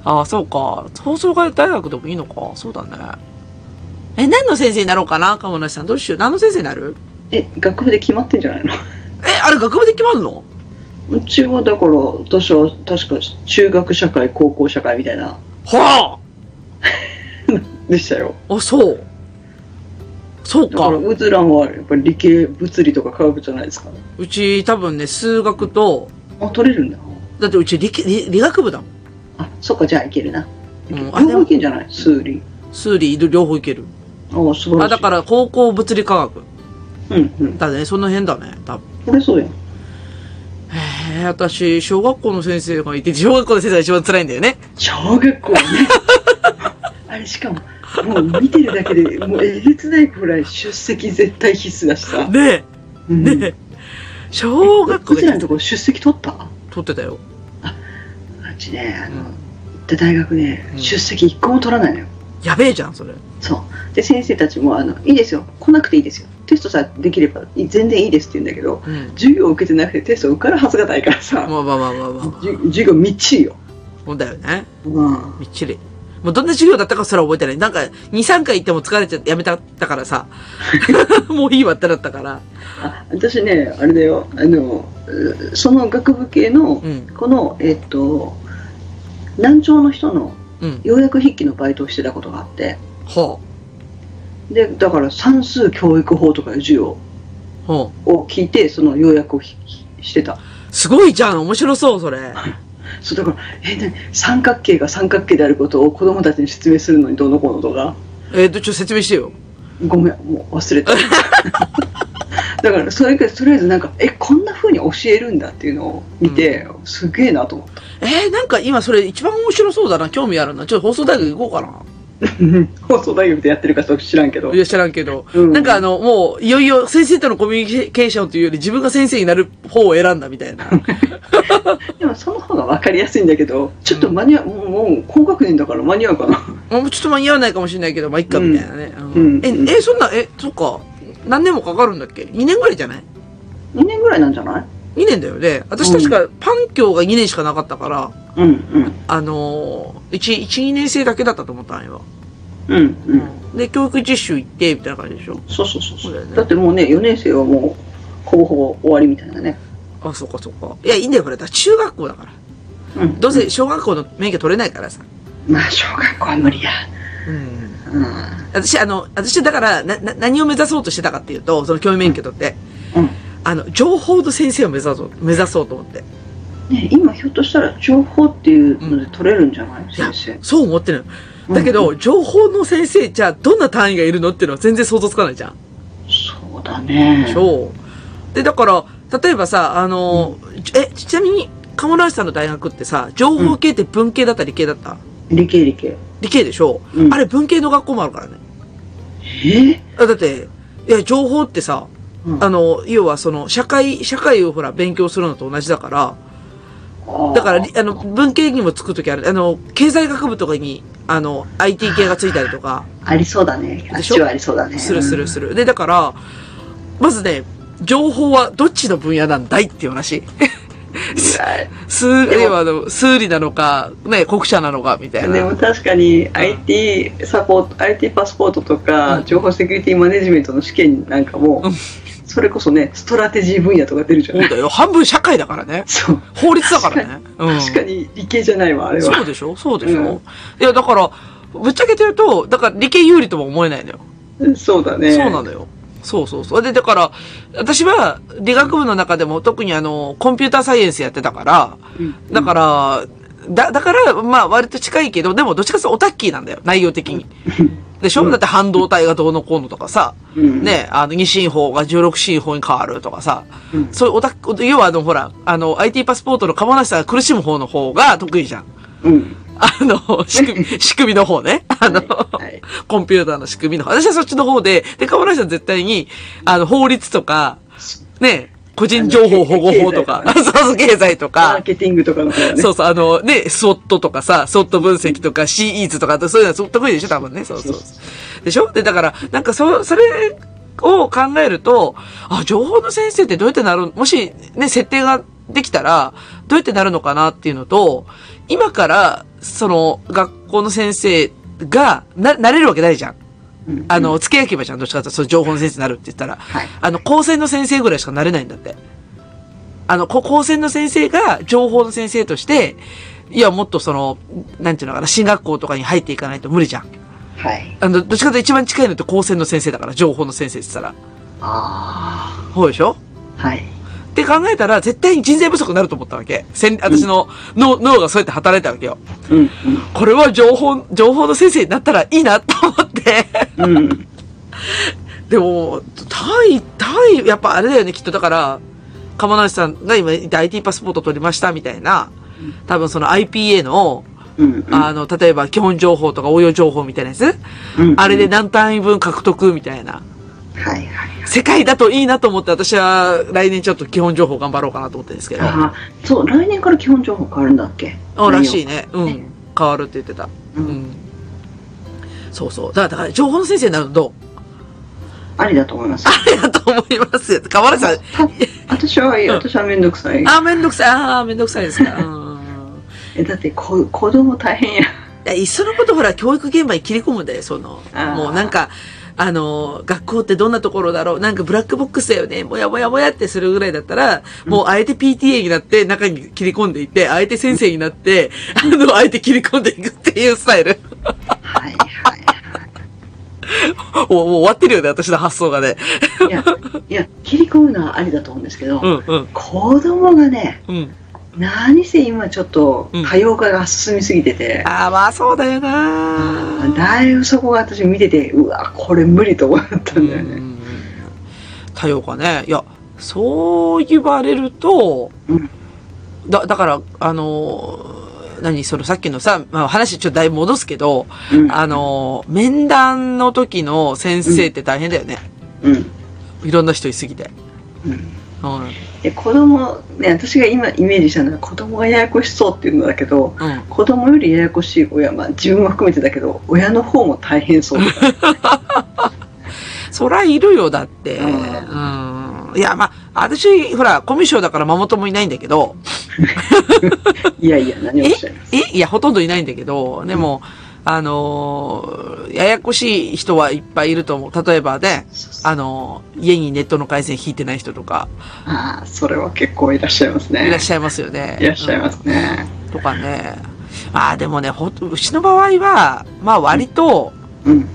[SPEAKER 2] ああ、そうか。放送大学でもいいのか。そうだね。え、何の先生になろうかな？鴨梨さん。どうしよう。何の先生になる？
[SPEAKER 3] え、学部で決まってんじゃないの？
[SPEAKER 2] え、あれ学部で決まるの？
[SPEAKER 3] うちはだから、私は確か中学社会、高校社会みたいな、
[SPEAKER 2] は
[SPEAKER 3] でしたよ。
[SPEAKER 2] ああ、そう。そう
[SPEAKER 3] だから、
[SPEAKER 2] か。
[SPEAKER 3] ウズランはやっぱり理系、物理とか科学じゃないですか。
[SPEAKER 2] うち多分ね、数学と、
[SPEAKER 3] あ、取れるんだ。
[SPEAKER 2] だってうち理系理理学部だもん。
[SPEAKER 3] あ、そっか、じゃあいけるな。
[SPEAKER 2] うん
[SPEAKER 3] 両方いけんじゃない？数理。
[SPEAKER 2] 数理両方いける。
[SPEAKER 3] あ、素晴らしい。
[SPEAKER 2] あ、だから高校物理科学。
[SPEAKER 3] うんうん。
[SPEAKER 2] だね、その辺だね、多分。
[SPEAKER 3] これそうやん。
[SPEAKER 2] へえ、私、小学校の先生がいて、小学校の先生が一番辛いんだよね。
[SPEAKER 3] 小学校ね。あれしかも、もう見てるだけで、もうえげつないくらい出席絶対必須だしさ。
[SPEAKER 2] ね
[SPEAKER 3] うん
[SPEAKER 2] え、ねえ。小学校で
[SPEAKER 3] うちらのところ出席取った？
[SPEAKER 2] 取ってたよ。
[SPEAKER 3] うちね、あの、行った大学ね、
[SPEAKER 2] うん
[SPEAKER 3] 出席一個も取らないのよ。
[SPEAKER 2] やべえじゃん、それ。
[SPEAKER 3] そう。で、先生たちも、あの、いいですよ。来なくていいですよ。テストさえできればい全然いいですって言うんだけど、
[SPEAKER 2] うん。
[SPEAKER 3] 授業を受けてなくてテスト受かるはずがないからさ、
[SPEAKER 2] まあまあまあまあまあ。
[SPEAKER 3] じ授業みっちりよ。
[SPEAKER 2] そうだよね。
[SPEAKER 3] うん。
[SPEAKER 2] みっちり。もうどんな授業だったかすら覚えてない。なんか、2、3回行っても疲れちゃってやめたったからさ。もういいわってなったから。
[SPEAKER 3] あ私ね、あれだよ、あの、うその学部系の
[SPEAKER 2] う、ん。
[SPEAKER 3] この、えっと、難聴の人の
[SPEAKER 2] うん。
[SPEAKER 3] 要約筆記のバイトをしてたことがあって、
[SPEAKER 2] ほ
[SPEAKER 3] で、だから算数教育法とかいう授業を聞いて、その要約をひしてた。
[SPEAKER 2] う。すごいじゃん。面白そう、それ。
[SPEAKER 3] そうだから、え、三角形が三角形であることを子供たちに説明するのにどうのこうのとか、
[SPEAKER 2] えっと、ちょっと説明してよ。
[SPEAKER 3] ごめん、もう忘れた。だから、それが、とりあえずなんか、え、こんな風に教えるんだっていうのを見て、すげえなと思った。
[SPEAKER 2] えー、なんか今それ一番面白そうだな。興味あるな。ちょっと放送大学行こうかな。
[SPEAKER 3] 放送大学でやってるか知らんけど
[SPEAKER 2] い。や、知らんけど。
[SPEAKER 3] うん
[SPEAKER 2] なんかあの、もう、いよいよ先生とのコミュニケーションというより自分が先生になる方を選んだみたいな。
[SPEAKER 3] でもその方が分かりやすいんだけど、ちょっと間に合う、もう、もう高学年だから間に合うかな。
[SPEAKER 2] もうちょっと間に合わないかもしれないけど、まあ、いっか、みたいなね。うん
[SPEAKER 3] うん
[SPEAKER 2] え、え、そんな、え、そっか。何年もかかるんだっけ ?2 年ぐらいじゃない
[SPEAKER 3] ？2年ぐらいなんじゃない？
[SPEAKER 2] ?2 年だよね。私確かパン教が2年しかなかったから、
[SPEAKER 3] うんうん。
[SPEAKER 2] あのー、1、1、2年生だけだったと思ったんよ。
[SPEAKER 3] うんうん。
[SPEAKER 2] で、教育実習行って、みたいな感じでしょ
[SPEAKER 3] そうそうそうそう
[SPEAKER 2] だよね
[SPEAKER 3] だってもうね、4年生はもう、ほぼほぼ終わりみたいなね。
[SPEAKER 2] あ、そっかそっか。いや、いいんだよ、これ。だ中学校だから。
[SPEAKER 3] うん。
[SPEAKER 2] どうせ小学校の免許取れないからさ。
[SPEAKER 3] まあ、小学校は無理や。
[SPEAKER 2] うん。
[SPEAKER 3] うん。
[SPEAKER 2] 私、あの、私だから、な、な、何を目指そうとしてたかっていうと、その教員免許取って、
[SPEAKER 3] うん。
[SPEAKER 2] あの、情報の先生を目指そう、目指そうと思って。
[SPEAKER 3] ね、今ひょっとしたら情報っていうので取れるんじゃない、
[SPEAKER 2] いや
[SPEAKER 3] 先生。
[SPEAKER 2] そう思ってるの。だけど、情報の先生、じゃあ、どんな単位がいるのっていうのは全然想像つかないじゃん。
[SPEAKER 3] そうだね。
[SPEAKER 2] そう。で、だから、例えばさ、あの、え、ちなみに、鴨梨さんの大学ってさ、情報系って文系だった理系だった？
[SPEAKER 3] 理系理系。
[SPEAKER 2] 理系でしょ、
[SPEAKER 3] うん
[SPEAKER 2] あれ文系の学校もあるからね。
[SPEAKER 3] え？
[SPEAKER 2] あだって、いや、情報ってさ、
[SPEAKER 3] うん
[SPEAKER 2] あの、要はその、社会、社会をほら、勉強するのと同じだから、だから、りあの、文系にもつくときある。あの、経済学部とかに、あの、IT 系がついたりとか、
[SPEAKER 3] ありそうだね。あっちはありそうだね。
[SPEAKER 2] するするする。で、だから、まずね、情報はどっちの分野なんだいっていう話。
[SPEAKER 3] す
[SPEAKER 2] 数、要はあの、数理なのか、ね、国社なのか、みたいな。
[SPEAKER 3] でも確かに IT サポート、IT パスポートと
[SPEAKER 2] う
[SPEAKER 3] か
[SPEAKER 2] ん
[SPEAKER 3] 情報セキュリティマネジメントの試験なんかも
[SPEAKER 2] うん、
[SPEAKER 3] それこそね、ストラテジー分野とか出るじゃない？
[SPEAKER 2] そうだよ。半分社会だからね。
[SPEAKER 3] そう。
[SPEAKER 2] 法律だからね。うん。
[SPEAKER 3] 確かに理系じゃないわ、あれは。
[SPEAKER 2] そうでしょ？そうでしょ、
[SPEAKER 3] うん
[SPEAKER 2] いや、だから、ぶっちゃけて言うと、だから理系有利とも思えないのよ。
[SPEAKER 3] そうだね。
[SPEAKER 2] そうなのよ。そうそうそう。で、だから、私は理学部の中でも特にあの、コンピューターサイエンスやってたから、
[SPEAKER 3] うん
[SPEAKER 2] だから、だ、だから、まあ割と近いけど、でもどっちかというとオタッキーなんだよ、内容的に。でしょ、
[SPEAKER 3] うん
[SPEAKER 2] だって半導体がどうのこうのとかさ、
[SPEAKER 3] うん
[SPEAKER 2] ね、あの、二進法が16進法に変わるとかさ、
[SPEAKER 3] うん
[SPEAKER 2] そういうオタック、要はあの、ほら、あの、IT パスポートの鴨梨さんが苦しむ方の方が得意じゃん。
[SPEAKER 3] うん。
[SPEAKER 2] あの、仕組み、仕組みの方ね。あの、
[SPEAKER 3] はいはい
[SPEAKER 2] コンピューターの仕組みの方。私はそっちの方で、で、河村さん絶対に、あの、法律とか、ね、個人情報保護法とか、
[SPEAKER 3] あ
[SPEAKER 2] そうそう、経済と
[SPEAKER 3] マ
[SPEAKER 2] か
[SPEAKER 3] ー、ケティングとかの方ね。
[SPEAKER 2] そうそう、あの、ね、スウォットとかさ、スウォット分析とか、シーイーツとか、そういうのは得意でしょ、多分ね。そうそう。でしょ？で、だから、なんか、そ、それを考えると、あ、情報の先生ってどうやってなる、もし、ね、設定ができたら、どうやってなるのかなっていうのと、今から、その、学校の先生が、な、なれるわけないじゃん。
[SPEAKER 3] うん
[SPEAKER 2] あの、付け焼き場じゃん、どっちかっていうと、その情報の先生になるって言ったら。
[SPEAKER 3] はい。
[SPEAKER 2] あの、高専の先生ぐらいしかなれないんだって。あの、こ高専の先生が情報の先生として、いや、もっとその、なんていうのかな、進学校とかに入っていかないと無理じゃん。
[SPEAKER 3] はい。
[SPEAKER 2] あの、どっちかというと一番近いのって高専の先生だから、情報の先生って言ったら。
[SPEAKER 3] あ
[SPEAKER 2] そうでしょ？
[SPEAKER 3] あ。はい。
[SPEAKER 2] って考えたら、絶対に人材不足になると思ったわけ。せん私の脳、脳がそうやって働いたわけよ。
[SPEAKER 3] うん。
[SPEAKER 2] これは情報、情報の先生になったらいいなと思って。
[SPEAKER 3] うん。うん。
[SPEAKER 2] でも、単位、単位、やっぱあれだよね、きっと。だから、釜梨さんが今 IT パスポート取りましたみたいな、多分その IPA の、
[SPEAKER 3] うん。
[SPEAKER 2] あの、例えば基本情報とか応用情報みたいなやつ、
[SPEAKER 3] うん
[SPEAKER 2] あれで何単位分獲得みたいな、
[SPEAKER 3] はいはい。
[SPEAKER 2] 世界だといいなと思って私は来年ちょっと基本情報頑張ろうかなと思ってるんですけど、
[SPEAKER 3] ああ、そう、来年から基本情報変わるんだっけ？
[SPEAKER 2] あらしい
[SPEAKER 3] ね。
[SPEAKER 2] ね。うん。変わるって言ってた。
[SPEAKER 3] う。
[SPEAKER 2] うんん。そうそう。だから、だから情報の先生になるとどう？
[SPEAKER 3] ありだと思います。
[SPEAKER 2] ありだと思いますよ。河原さん、
[SPEAKER 3] た私はいい。
[SPEAKER 2] うん
[SPEAKER 3] 私はめんどくさい。
[SPEAKER 2] あ、めんどくさい。あーめんどくさいですか。うん。
[SPEAKER 3] えだってこ子供大変や。
[SPEAKER 2] いや、いっそのことほら、教育現場に切り込むで、その、
[SPEAKER 3] あー
[SPEAKER 2] もうなんか、あの、学校ってどんなところだろう？なんかブラックボックスだよねもやもやもやってするぐらいだったら、もうあえて PTA になって中に切り込んでいって、あえて先生になって、あの、あえて切り込んでいくっていうスタイル。
[SPEAKER 3] はいはい
[SPEAKER 2] もうもう終わってるよね、私の発想がね。
[SPEAKER 3] はい。いや、いや、切り込むのはありだと思うんですけど、
[SPEAKER 2] うん、うん、
[SPEAKER 3] 子供がね、
[SPEAKER 2] うん。
[SPEAKER 3] 何せ今ちょっと
[SPEAKER 2] うん
[SPEAKER 3] 多様化が進みすぎてて、
[SPEAKER 2] ああ、まあそうだよな
[SPEAKER 3] だいぶそこが私見てて、うわ、これ無理と思ったんだよね。
[SPEAKER 2] うん多様化ね。いや、そう言われると、
[SPEAKER 3] うん
[SPEAKER 2] だ、だから、あのー、何、そのさっきのさ、まあ、話ちょっとだいぶ戻すけど、
[SPEAKER 3] うん
[SPEAKER 2] あのー、面談の時の先生って大変だよね。
[SPEAKER 3] うん。
[SPEAKER 2] いろんな人いすぎて。
[SPEAKER 3] うん。
[SPEAKER 2] うん。
[SPEAKER 3] で子供ね私が今イメージしたのは子供がややこしそうっていうのだけど
[SPEAKER 2] うん。
[SPEAKER 3] 子供よりややこしい親まあ自分も含めてだけど親の方も大変そう
[SPEAKER 2] そらいるよ、だって。
[SPEAKER 3] う
[SPEAKER 2] うん。いや、まあ、私、ほら、コミュ障だからママ友いないんだけど、
[SPEAKER 3] いやいや何をおっしゃいます
[SPEAKER 2] えいや、ほとんどいないんだけど、でも、あのーややこしい人はいっぱいいると思う。例えばね、あのー家にネットの回線引いてない人とか、
[SPEAKER 3] ああそれは結構いらっしゃいますね
[SPEAKER 2] いらっしゃいますよね。
[SPEAKER 3] いらっしゃいますね
[SPEAKER 2] うんとかね。まあでもね、ほんと、うちの場合は、まあ割と、
[SPEAKER 3] うん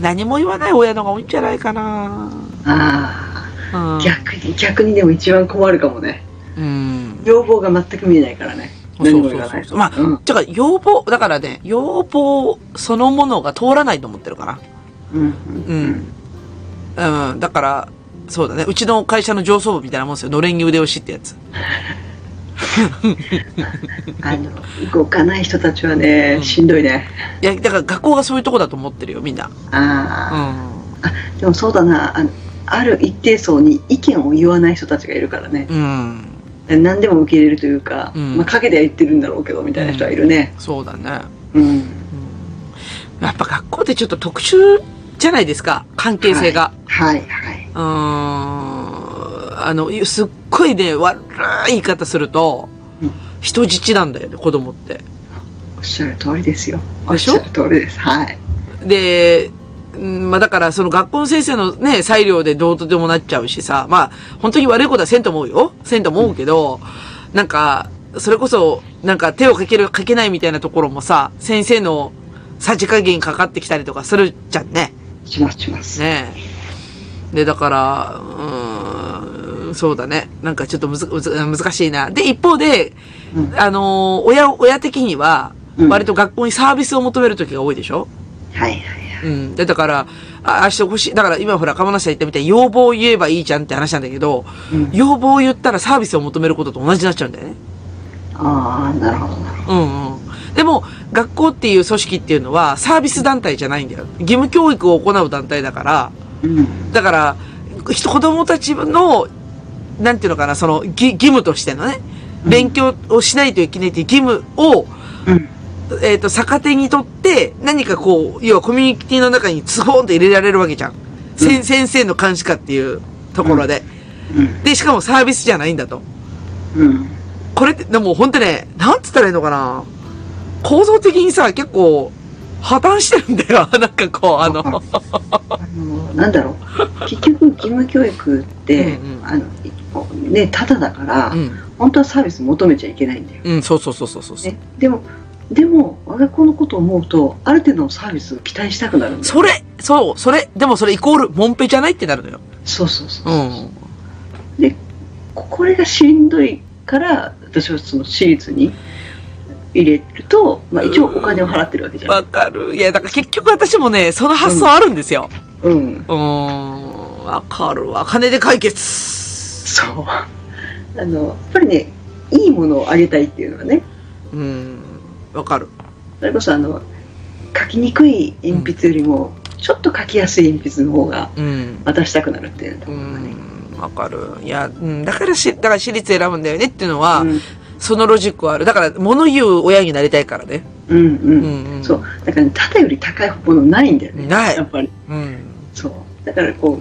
[SPEAKER 2] 何も言わない親のが多いんじゃないかな。
[SPEAKER 3] あ
[SPEAKER 2] うん
[SPEAKER 3] あ。逆に逆にでも一番困るかもね
[SPEAKER 2] うん。
[SPEAKER 3] 要望が全く見えないからね何も言わない
[SPEAKER 2] そうそう。まあ、
[SPEAKER 3] うん
[SPEAKER 2] てか、要望、だからね、要望そのものが通らないと思ってるかな。
[SPEAKER 3] うん
[SPEAKER 2] うんうん、だから、そうだね。うちの会社の上層部みたいなもんですよ。のれんに腕押しってやつ。
[SPEAKER 3] あの動かない人たちはね、
[SPEAKER 2] うん
[SPEAKER 3] しんどいね
[SPEAKER 2] いや、だから学校がそういうとこだと思ってるよ、みんな。
[SPEAKER 3] ああ、
[SPEAKER 2] う
[SPEAKER 3] でもそうだなあのある一定層に意見を言わない人たちがいるからね
[SPEAKER 2] ん。うん。
[SPEAKER 3] 何でも受け入れるというか、
[SPEAKER 2] うん
[SPEAKER 3] まあ陰では言ってるんだろうけどみたいな人はいるね。
[SPEAKER 2] そうだね。
[SPEAKER 3] うん。
[SPEAKER 2] うんやっぱ学校ってちょっと特殊じゃないですか、関係性が。
[SPEAKER 3] はいはい。
[SPEAKER 2] うーん。あの、すっごいね、悪い言い方すると
[SPEAKER 3] うん、
[SPEAKER 2] 人質なんだよね、子供って。
[SPEAKER 3] おっしゃる通りですよ。おっ
[SPEAKER 2] し
[SPEAKER 3] ゃる通りです。はい。
[SPEAKER 2] で、うんまあだからその学校の先生のね、裁量でどうとでもなっちゃうしさ、まあ本当に悪いことはせんと思うよ。せんと思うけど、なんか、それこそ、なんか手をかけるかけないみたいなところもさ、先生のさじ加減かかってきたりとかするじゃんね。
[SPEAKER 3] しますします。
[SPEAKER 2] ねえ。で、だから、うーん、そうだね。なんかちょっとむず、むず難しいな。で、一方で、
[SPEAKER 3] うん
[SPEAKER 2] あのー親、親的には、
[SPEAKER 3] うん
[SPEAKER 2] 割と学校にサービスを求める時が多いでしょ？
[SPEAKER 3] はいはいはい。
[SPEAKER 2] うん。で、だから、あ、ああしてほしい。だから今ほら、鴨梨さん言ったみたいに要望を言えばいいじゃんって話なんだけど、
[SPEAKER 3] うん
[SPEAKER 2] 要望を言ったらサービスを求めることと同じになっちゃうんだよね。
[SPEAKER 3] ああ、なるほどなるほ
[SPEAKER 2] うんうん。でも、学校っていう組織っていうのはサービス団体じゃないんだよ。義務教育を行う団体だから、
[SPEAKER 3] ど。うん。
[SPEAKER 2] だから、人子供たちの、なんていうのかな、その、義義務としてのね、勉強をしないといけないっていう義務を、
[SPEAKER 3] うん。
[SPEAKER 2] えっ、と、逆手にとって、何かこう、要はコミュニティの中にズボンって入れられるわけじゃん。せん先生の監視下っていうところで。
[SPEAKER 3] うん。
[SPEAKER 2] で、しかもサービスじゃないんだと。
[SPEAKER 3] うん。
[SPEAKER 2] これって、でも本当ね、なんつったらいいのかな。構造的にさ、結構、破綻してるんだよ。なんかこう、あの、
[SPEAKER 3] あの、なんだろう。結局、義務教育って、
[SPEAKER 2] うんうん
[SPEAKER 3] あの、ね、ただだから、
[SPEAKER 2] うん。
[SPEAKER 3] 本当はサービス求めちゃいけないんだよ。
[SPEAKER 2] うん、そうそうそうそうそう。
[SPEAKER 3] ね、でも、でも、我が子のことを思うと、ある程度のサービスを期待したくなるんだよ。
[SPEAKER 2] それ、そう、それ、でもそれイコール、モンペじゃないってなるのよ。
[SPEAKER 3] そうそうそう。
[SPEAKER 2] うん。
[SPEAKER 3] ここれがしんどいから、私はその私立に入れると、まあ一応お金を払ってるわけじゃん。
[SPEAKER 2] わかる。いや、だから結局私もね、その発想あるんですよ。
[SPEAKER 3] うん。
[SPEAKER 2] うーん、わかるわ。金で解決。
[SPEAKER 3] そう。あの、やっぱりね、いいものをあげたいっていうのはね、
[SPEAKER 2] うん、わかる。
[SPEAKER 3] それこそあの、書きにくい鉛筆よりも、ちょっと書きやすい鉛筆の方が
[SPEAKER 2] うん。
[SPEAKER 3] 渡したくなるっていうと
[SPEAKER 2] う
[SPEAKER 3] ころがね。
[SPEAKER 2] ん、わかる。いや、うん、だからし、だから私立選ぶんだよねっていうのは、
[SPEAKER 3] うん
[SPEAKER 2] そのロジックはある。だから、物言う親になりたいからね。
[SPEAKER 3] うんうん。
[SPEAKER 2] うん、うん。
[SPEAKER 3] そう。だから、ね、ただより高いものないんだよね。
[SPEAKER 2] ない
[SPEAKER 3] やっぱり。
[SPEAKER 2] うん。
[SPEAKER 3] そう。だからこ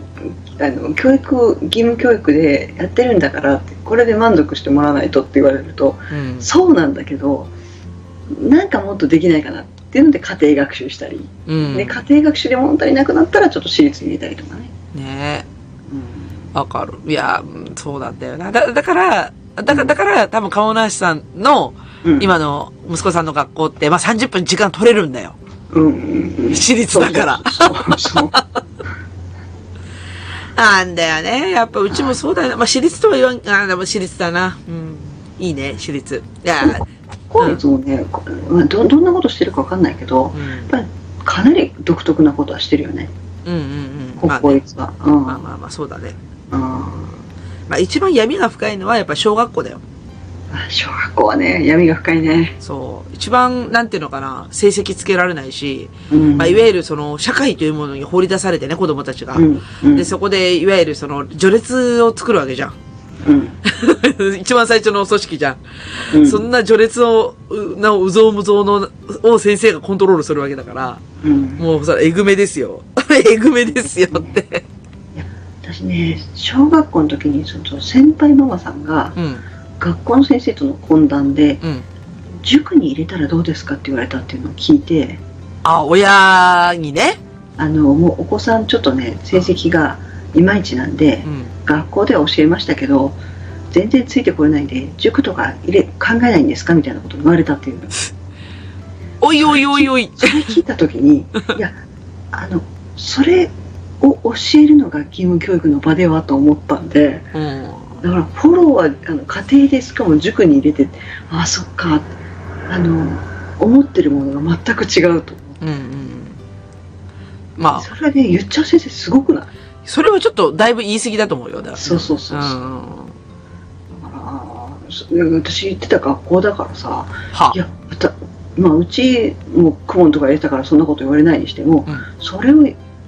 [SPEAKER 3] う、あの、教育、義務教育でやってるんだからこれで満足してもらわないとって言われると、
[SPEAKER 2] うん。
[SPEAKER 3] そうなんだけど、なんかもっとできないかなっていうので家庭学習したり、
[SPEAKER 2] うん。
[SPEAKER 3] で家庭学習で物足りなくなったらちょっと私立に入れたりとかね。
[SPEAKER 2] ね
[SPEAKER 3] うん
[SPEAKER 2] わかる。いや、うんそうなんだよな。だ、だから、だから、だから、多分、顔なしさんの、
[SPEAKER 3] うん、
[SPEAKER 2] 今の息子さんの学校って、まあ、30分時間取れるんだよ。
[SPEAKER 3] うん。
[SPEAKER 2] 私立だから。なんだよね。やっぱうちもそうだよね。まあ、私立とは言わん、あでも私立だな。うん。いいね、私立。いや、
[SPEAKER 3] 公立もね、こまあどどんなことしてるかわかんないけど、
[SPEAKER 2] うん。
[SPEAKER 3] やっぱりかなり独特なことはしてるよね、
[SPEAKER 2] うんうんうん。まあね、
[SPEAKER 3] 公立は。うん
[SPEAKER 2] まあまあまあ、そうだね。
[SPEAKER 3] うん
[SPEAKER 2] まあ、一番闇が深いのは、やっぱ小学校だよ。
[SPEAKER 3] 小学校はね、闇が深いね。
[SPEAKER 2] そう。一番、なんていうのかな、成績つけられないし、
[SPEAKER 3] うん
[SPEAKER 2] まあ、いわゆるその、社会というものに放り出されてね、子供たちが。
[SPEAKER 3] うんうん
[SPEAKER 2] で、そこで、いわゆるその、序列を作るわけじゃん。
[SPEAKER 3] うん
[SPEAKER 2] 一番最初の組織じゃん。
[SPEAKER 3] うん
[SPEAKER 2] そんな序列を、うなお、うぞうむぞうの、を先生がコントロールするわけだから、
[SPEAKER 3] うん
[SPEAKER 2] もうそれ、えぐめですよ。えぐめですよって。
[SPEAKER 3] 私ね、小学校の時にその先輩ママさんが
[SPEAKER 2] うん、
[SPEAKER 3] 学校の先生との懇談で
[SPEAKER 2] うん。
[SPEAKER 3] 塾に入れたらどうですかって言われたっていうのを聞いて
[SPEAKER 2] あ、親にね。
[SPEAKER 3] あのもうお子さんちょっとね成績がいまいちなんで
[SPEAKER 2] うん。
[SPEAKER 3] 学校では教えましたけど全然ついてこれないんで塾とか入れ考えないんですかみたいなこと言われたっていう
[SPEAKER 2] おいおいおいおい。
[SPEAKER 3] それ聞いた時に いやあのそれを教えるのが義務教育の場ではと思ったんで
[SPEAKER 2] うん。
[SPEAKER 3] だからフォローはあの家庭でしかも塾に入れてああそっかあの思ってるものが全く違うと
[SPEAKER 2] うんうん。まあ、
[SPEAKER 3] それはね言っちゃう先生すごくない？
[SPEAKER 2] それはちょっとだいぶ言い過ぎだと思うよ。だ
[SPEAKER 3] そうそうそうそう
[SPEAKER 2] うん。
[SPEAKER 3] だからそ私行ってた学校だからさ
[SPEAKER 2] はい
[SPEAKER 3] やまたまあうちもクモンとか入れたからそんなこと言われないにしても、
[SPEAKER 2] うん
[SPEAKER 3] それを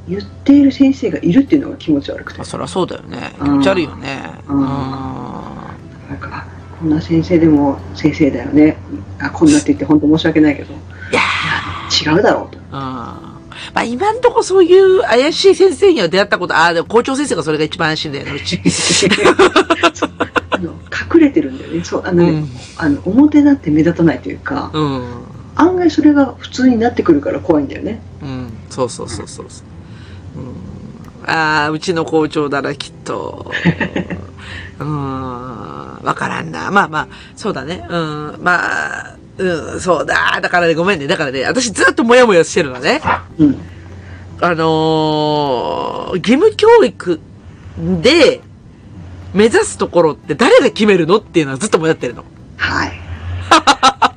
[SPEAKER 3] 言っている先生がいるっていうのが気持ち悪くて
[SPEAKER 2] あそりゃそうだよね。気
[SPEAKER 3] うん
[SPEAKER 2] 持ち悪いよね。
[SPEAKER 3] なんかここんな先生でも先生だよね。あ、こんなって言って本当申し訳ないけど。
[SPEAKER 2] いや
[SPEAKER 3] 違うだろうと。
[SPEAKER 2] うん。まあ今んとこそういう怪しい先生には出会ったこと、ああ、でも校長先生がそれが一番怪しいんだよね、うち。
[SPEAKER 3] 隠れてるんだよね。そう、あのね、
[SPEAKER 2] うん。
[SPEAKER 3] あの、表立って目立たないというか、
[SPEAKER 2] うん。
[SPEAKER 3] 案外それが普通になってくるから怖いんだよね。
[SPEAKER 2] うん。そうそうそうそうそう。うん。ああ、うちの校長ならきっと。うん。わからんな。まあまあ、そうだね。うん。まあ、うん、そうだ。だからね、ごめんね。だからね、私ずっともやもやしてるのね。
[SPEAKER 3] うん。
[SPEAKER 2] あのー、義務教育で目指すところって誰が決めるのっていうのはずっともやってるの。
[SPEAKER 3] はい。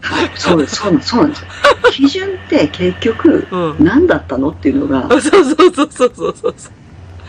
[SPEAKER 3] はい、そうです、そうなんですよ。基準って結局、
[SPEAKER 2] うん
[SPEAKER 3] 何だったのっていうのが、
[SPEAKER 2] そうそうそうそうそうそうそう。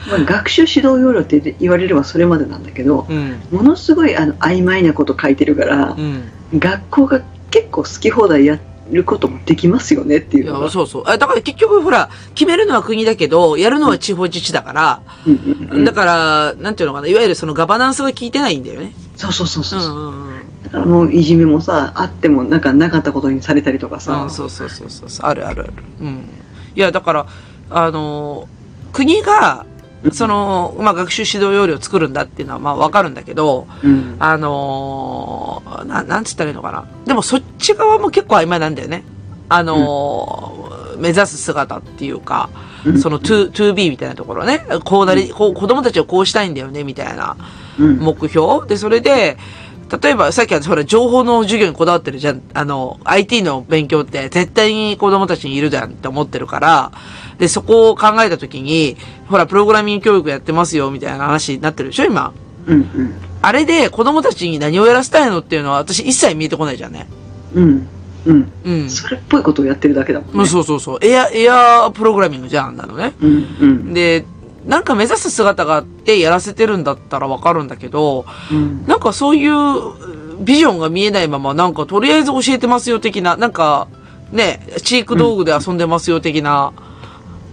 [SPEAKER 3] まあ、学習指導要領って言われればそれまでなんだけど、
[SPEAKER 2] うん。
[SPEAKER 3] ものすごいあの曖昧なこと書いてるから
[SPEAKER 2] う、ん。
[SPEAKER 3] 学校が結構好き放題やることもできますよねってい
[SPEAKER 2] いうや、
[SPEAKER 3] のが。
[SPEAKER 2] そうそう。あだから結局ほら、決めるのは国だけど、やるのは地方自治だから、
[SPEAKER 3] うんうんうん
[SPEAKER 2] だから、なんていうのかな、いわゆるそのガバナンスが効いてないんだよね。
[SPEAKER 3] そうそうそう
[SPEAKER 2] う
[SPEAKER 3] そう。
[SPEAKER 2] んうんうん。
[SPEAKER 3] だからもういじめもさ、あってもなんかなかったことにされたりとかさ。
[SPEAKER 2] そうそうそうそう。あるあるある。うん。いや、だから、あの、国が、その、まあ、学習指導要領を作るんだっていうのは、まあ、わかるんだけど、
[SPEAKER 3] うん。
[SPEAKER 2] あのーな、なんつったらいいのかな。でも、そっち側も結構曖昧なんだよね。あのー目指す姿っていうか、
[SPEAKER 3] うん
[SPEAKER 2] その to, to be みたいなところね。こうなり、こう、子供たちをこうしたいんだよね、みたいな
[SPEAKER 3] うん。
[SPEAKER 2] 目標で、それで、例えば、さっきはほら、情報の授業にこだわってるじゃん。あの、IT の勉強って絶対に子供たちにいるじゃんって思ってるから、で、そこを考えたときに、ほら、プログラミング教育やってますよ、みたいな話になってるでしょ、今。
[SPEAKER 3] うん
[SPEAKER 2] あれで子供たちに何をやらせたいのっていうのは私一切見えてこないじゃんね。
[SPEAKER 3] うん。うん。うん。
[SPEAKER 2] うん。
[SPEAKER 3] それっぽいことをやってるだけだもんね。
[SPEAKER 2] うんそうそうそう。エア、エアプログラミングじゃん、なのね。
[SPEAKER 3] うん。うん。
[SPEAKER 2] で、なんか目指す姿があってやらせてるんだったらわかるんだけど、
[SPEAKER 3] うん。
[SPEAKER 2] なんかそういうビジョンが見えないまま、なんかとりあえず教えてますよ的な、なんかね、チーク道具で遊んでますよ的な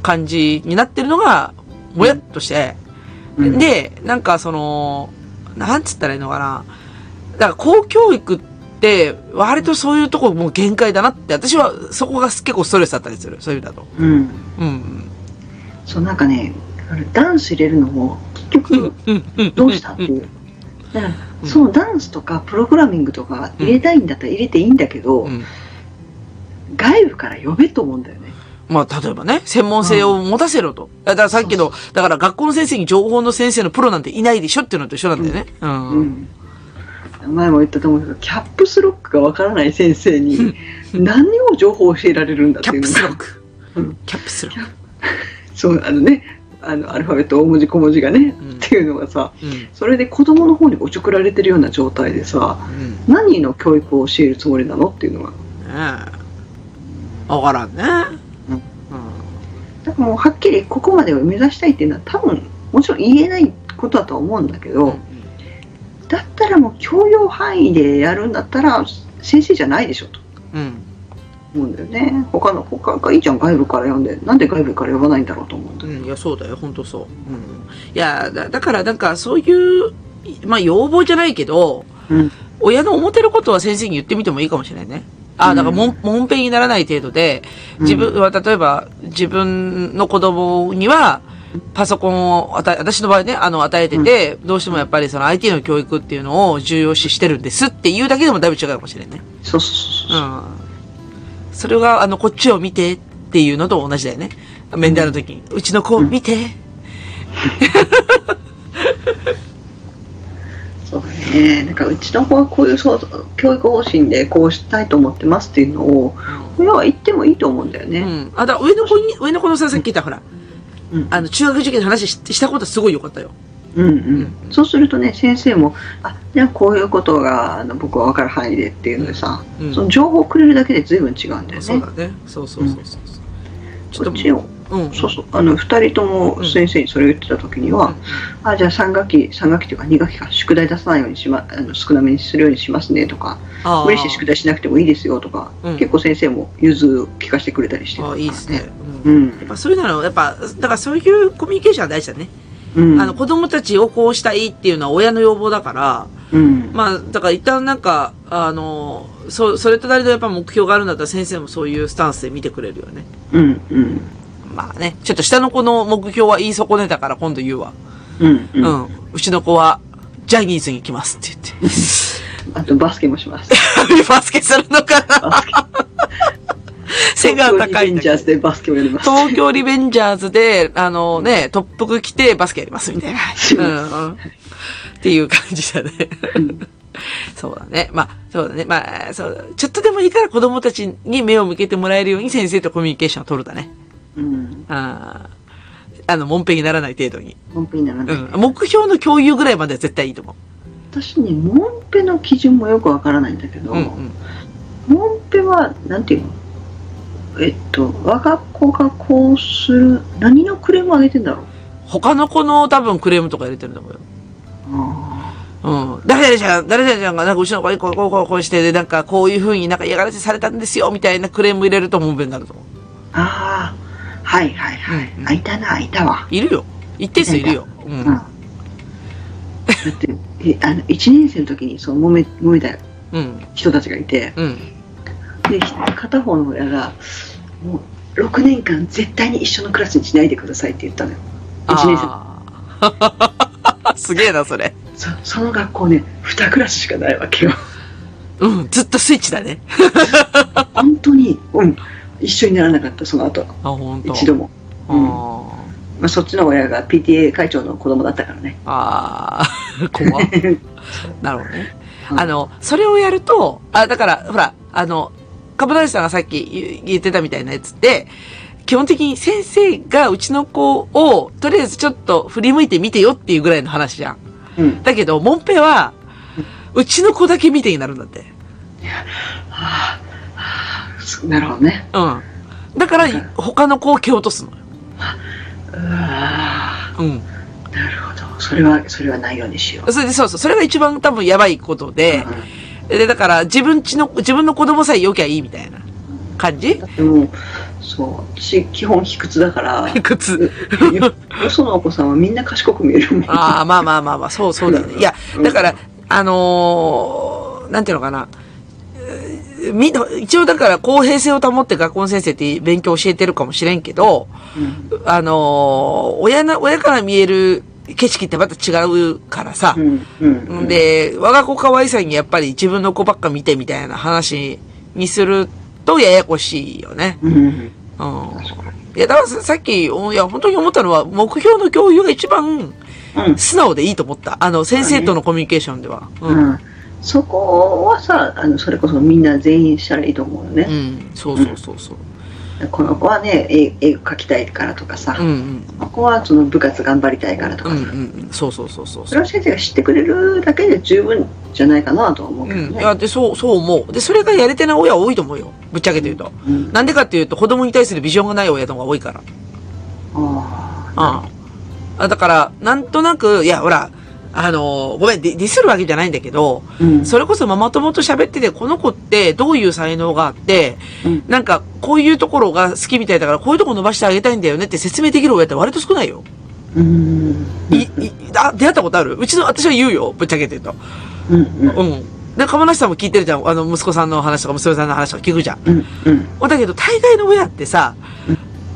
[SPEAKER 2] 感じになってるのが、もやっとして、
[SPEAKER 3] うん、
[SPEAKER 2] で、なんかその、なんつったらいいのかな。だから公教育って、割とそういうとこもう限界だなって、私はそこが結構ストレスだったりする。そういう意味だと。
[SPEAKER 3] うん。
[SPEAKER 2] うん。
[SPEAKER 3] そう、なんかね、あれダンス入れるのも、結局。どうしたっていう。だから、そのダンスとかプログラミングとか入れたいんだったら入れていいんだけど、
[SPEAKER 2] うん。
[SPEAKER 3] 外部から呼べと思うんだよね。
[SPEAKER 2] まあ、例えばね、専門性を持たせろと。だからさっきの、だから学校の先生に情報の先生のプロなんていないでしょっていうのと一緒なんだよね。うん。
[SPEAKER 3] うん。前も言ったと思うけど、キャップスロックがわからない先生に、何を情報を教えられるんだって
[SPEAKER 2] キャッ
[SPEAKER 3] いうのが
[SPEAKER 2] プスロック
[SPEAKER 3] うん。
[SPEAKER 2] キャップスロック。
[SPEAKER 3] そう、あのね、あの、アルファベット大文字小文字がね、
[SPEAKER 2] うん
[SPEAKER 3] っていうのがさ、
[SPEAKER 2] うん。
[SPEAKER 3] それで子供の方におちょくられてるような状態でさ、
[SPEAKER 2] うん。
[SPEAKER 3] 何の教育を教えるつもりなのっていうのが。
[SPEAKER 2] ねえ。わからんね。
[SPEAKER 3] うん
[SPEAKER 2] うん。
[SPEAKER 3] だからもうはっきりここまでを目指したいっていうのは多分、もちろん言えないことだとは思うんだけど、だったらもう教養範囲でやるんだったら、先生じゃないでしょと
[SPEAKER 2] うん。
[SPEAKER 3] 思うんだよね。他の、他がいいじゃん、外部から呼んで。なんで外部から呼ばないんだろうと思うんだよ。
[SPEAKER 2] うん、いや、そうだよ、本当そう。うん。いや、だだから、なんか、そういう、まあ、要望じゃないけど、
[SPEAKER 3] うん。
[SPEAKER 2] 親の思ってることは先生に言ってみてもいいかもしれないね。ああ、だから、もん、もんぺんにならない程度で、自分は、例えば、自分の子供には、パソコンを与え、私の場合ね、あの、与えてて、どうしてもやっぱりその IT の教育っていうのを重要視してるんですっていうだけでもだいぶ違うかもしれないね。
[SPEAKER 3] そうそうそうそう。
[SPEAKER 2] うん。それが、あの、こっちを見てっていうのと同じだよね。面談の時に。うちの子を見て。
[SPEAKER 3] そうだね。なんかうちの子はこういうそう教育方針でこうしたいと思ってますっていうのを、親は言ってもいいと思うんだよね。
[SPEAKER 2] うん。あ、だ上の子に、上の子のさ、さっき言ったほら、
[SPEAKER 3] うん
[SPEAKER 2] あの、中学受験の話ししたことはすごい良かったよ。
[SPEAKER 3] うんうん、そうするとね先生もあじゃあこういうことがあの僕は分かる範囲でっていうのでさ、
[SPEAKER 2] うん
[SPEAKER 3] その情報をくれるだけで随分違うんだよね。
[SPEAKER 2] そうだね。そうそうそうそう。ちょっと
[SPEAKER 3] こっちを
[SPEAKER 2] うん。
[SPEAKER 3] そうそうあの2人とも先生にそれを言ってた時には、あじゃあ3学期3学期というか2学期か宿題出さないようにしまあの少なめにするようにしますねとか無理して宿題しなくてもいいですよとか、
[SPEAKER 2] うん
[SPEAKER 3] 結構先生も融通を聞かせてくれたりして
[SPEAKER 2] ああ、いいですね。
[SPEAKER 3] う
[SPEAKER 2] うん。
[SPEAKER 3] ん
[SPEAKER 2] やっぱそういうのは、やっぱ、だからそういうコミュニケーションは大事だね。
[SPEAKER 3] うん。
[SPEAKER 2] あの、子供たちをこうしたいっていうのは親の要望だから、
[SPEAKER 3] うん。
[SPEAKER 2] まあ、だから一旦なんか、あの、そ、それとなりのやっぱ目標があるんだったら先生もそういうスタンスで見てくれるよね。
[SPEAKER 3] うん。うん。
[SPEAKER 2] まあね、ちょっと下の子の目標は言い損ねたから今度言うわ。
[SPEAKER 3] うん。
[SPEAKER 2] う。ん。うちの子は、ジャニーズに行きますって言って。
[SPEAKER 3] あとバスケもします。
[SPEAKER 2] バスケするのかな？背が高い
[SPEAKER 3] 東京リベンジャーズでバスケをやります。
[SPEAKER 2] 東京リベンジャーズで、あのね、トップ服着てバスケやりますみたいな。うんうん。っていう感じだね。そうだね。まあ、そうだね。まあ、そう、ちょっとでもいいから子供たちに目を向けてもらえるように先生とコミュニケーションを取るだね。
[SPEAKER 3] うん。
[SPEAKER 2] あーあの、もんぺにならない程度に。
[SPEAKER 3] モンペにならない。
[SPEAKER 2] うん。目標の共有ぐらいまでは絶対いいと思
[SPEAKER 3] 私ね、モンペの基準もよくわからないんだけど、
[SPEAKER 2] う。うんうん。
[SPEAKER 3] モンペは、なんていうの？えっと、我が子がこうする、何のクレームを上げてんだろう？
[SPEAKER 2] 他の子の多分クレームとか入れてると思うよ。
[SPEAKER 3] あ
[SPEAKER 2] うん。誰々ちゃん、誰々ちゃんがなんかうちの子にこうこうこうこうして、で、なんかこういう風になんか嫌がらせされたんですよ、みたいなクレーム入れると問題になると思う。
[SPEAKER 3] あー、はいはいはい。
[SPEAKER 2] うんうん
[SPEAKER 3] あ、いたな、いたわ。
[SPEAKER 2] いるよ。一定数いるよ。う
[SPEAKER 3] うん。
[SPEAKER 2] ん。
[SPEAKER 3] だって、えあの、1年生の時にそう揉め、揉めた
[SPEAKER 2] うん。
[SPEAKER 3] 人たちがいて、
[SPEAKER 2] うん。
[SPEAKER 3] で、片方の親が、もう、6年間絶対に一緒のクラスにしないでくださいって言ったのよ。1年生。
[SPEAKER 2] すげえな、それ。
[SPEAKER 3] そその学校ね、2クラスしかないわけよ。
[SPEAKER 2] うん。ずっとスイッチだね。
[SPEAKER 3] 本当に、うん、一緒にならなかった、その後、
[SPEAKER 2] あ、ほんと。
[SPEAKER 3] 一度も。うん
[SPEAKER 2] あ
[SPEAKER 3] まあ、そっちの親が PTA 会長の子供だったからね。
[SPEAKER 2] ーあー、怖っなるほどね。
[SPEAKER 3] うん
[SPEAKER 2] あの、それをやると、あ、だから、ほら、あの、株大さんがさっき言言ってたみたいなやつって、基本的に先生がうちの子を、とりあえずちょっと振り向いてみてよっていうぐらいの話じゃん。
[SPEAKER 3] うん。
[SPEAKER 2] だけど、モンペは、うちの子だけ見てになるんだって。
[SPEAKER 3] はあ、はあ、そうなるほどね。
[SPEAKER 2] うん。だから、他の子を蹴落とすのよ。
[SPEAKER 3] うわ
[SPEAKER 2] うん。
[SPEAKER 3] ーなるほど。それは、それはないようにしよう。
[SPEAKER 2] それで、そうそう。それが一番多分やばいことで、で、だから、自分ちの、自分の子供さえ良きゃいいみたいな感じ？
[SPEAKER 3] だってもう、そう、私、基本卑屈だから、
[SPEAKER 2] 靴。
[SPEAKER 3] よよそのお子さんはみんな賢く見えるもん。
[SPEAKER 2] ああ、まあまあまあまあ、そうそうだよね。いや、だから、あのーなんていうのかな。えーみ、一応だから公平性を保って学校の先生って勉強教えてるかもしれんけど、
[SPEAKER 3] うん
[SPEAKER 2] あのー親な、親から見える景色ってまた違うからさ
[SPEAKER 3] う。ん。うん。
[SPEAKER 2] で、我が子可愛さにやっぱり自分の子ばっか見てみたいな話にするとややこしいよね。
[SPEAKER 3] うん。
[SPEAKER 2] うん。いや、だからささっき、おいや、本当に思ったのは、目標の共有が一番
[SPEAKER 3] うん。
[SPEAKER 2] 素直でいいと思った。あの、先生とのコミュニケーションでは。う。
[SPEAKER 3] うんん。そこはさ、あの、それこそみんな全員したらいいと思うよ
[SPEAKER 2] う
[SPEAKER 3] ね。
[SPEAKER 2] ん。そうそうそうそう。
[SPEAKER 3] この子はね、絵絵描きたいからとかさ、
[SPEAKER 2] うんうん。
[SPEAKER 3] この子はその部活頑張りたいからと
[SPEAKER 2] うんう
[SPEAKER 3] かさ、
[SPEAKER 2] んうん。そうそうそうそう
[SPEAKER 3] それを先生が知ってくれるだけで十分じゃないかなとは思うけ
[SPEAKER 2] うん。い
[SPEAKER 3] どね。
[SPEAKER 2] や、で、そう、そう思う。で、それがやれてない親多いと思うよ。ぶっちゃけて言うと。
[SPEAKER 3] うん
[SPEAKER 2] なんでかっていうと、子供に対するビジョンがない親の方が多いから。
[SPEAKER 3] あ
[SPEAKER 2] ああ。だから、なんとなく、いや、ほら、あのーごめん、ディスるわけじゃないんだけど、
[SPEAKER 3] ーうん
[SPEAKER 2] それこそママ友と喋ってて、この子ってどういう才能があって、
[SPEAKER 3] うん
[SPEAKER 2] なんか、こういうところが好きみたいだから、こういうところ伸ばしてあげたいんだよねって説明できる親って割と少ないよ。
[SPEAKER 3] うん
[SPEAKER 2] い、い、あ、出会ったことある？うちの、私は言うよ、ぶっちゃけて言うと。
[SPEAKER 3] うんうん
[SPEAKER 2] うん。で、鴨梨さんも聞いてるじゃん。あの、息子さんの話とか娘さんの話とか聞くじゃん。
[SPEAKER 3] うんうん
[SPEAKER 2] だけど、大概の親ってさ、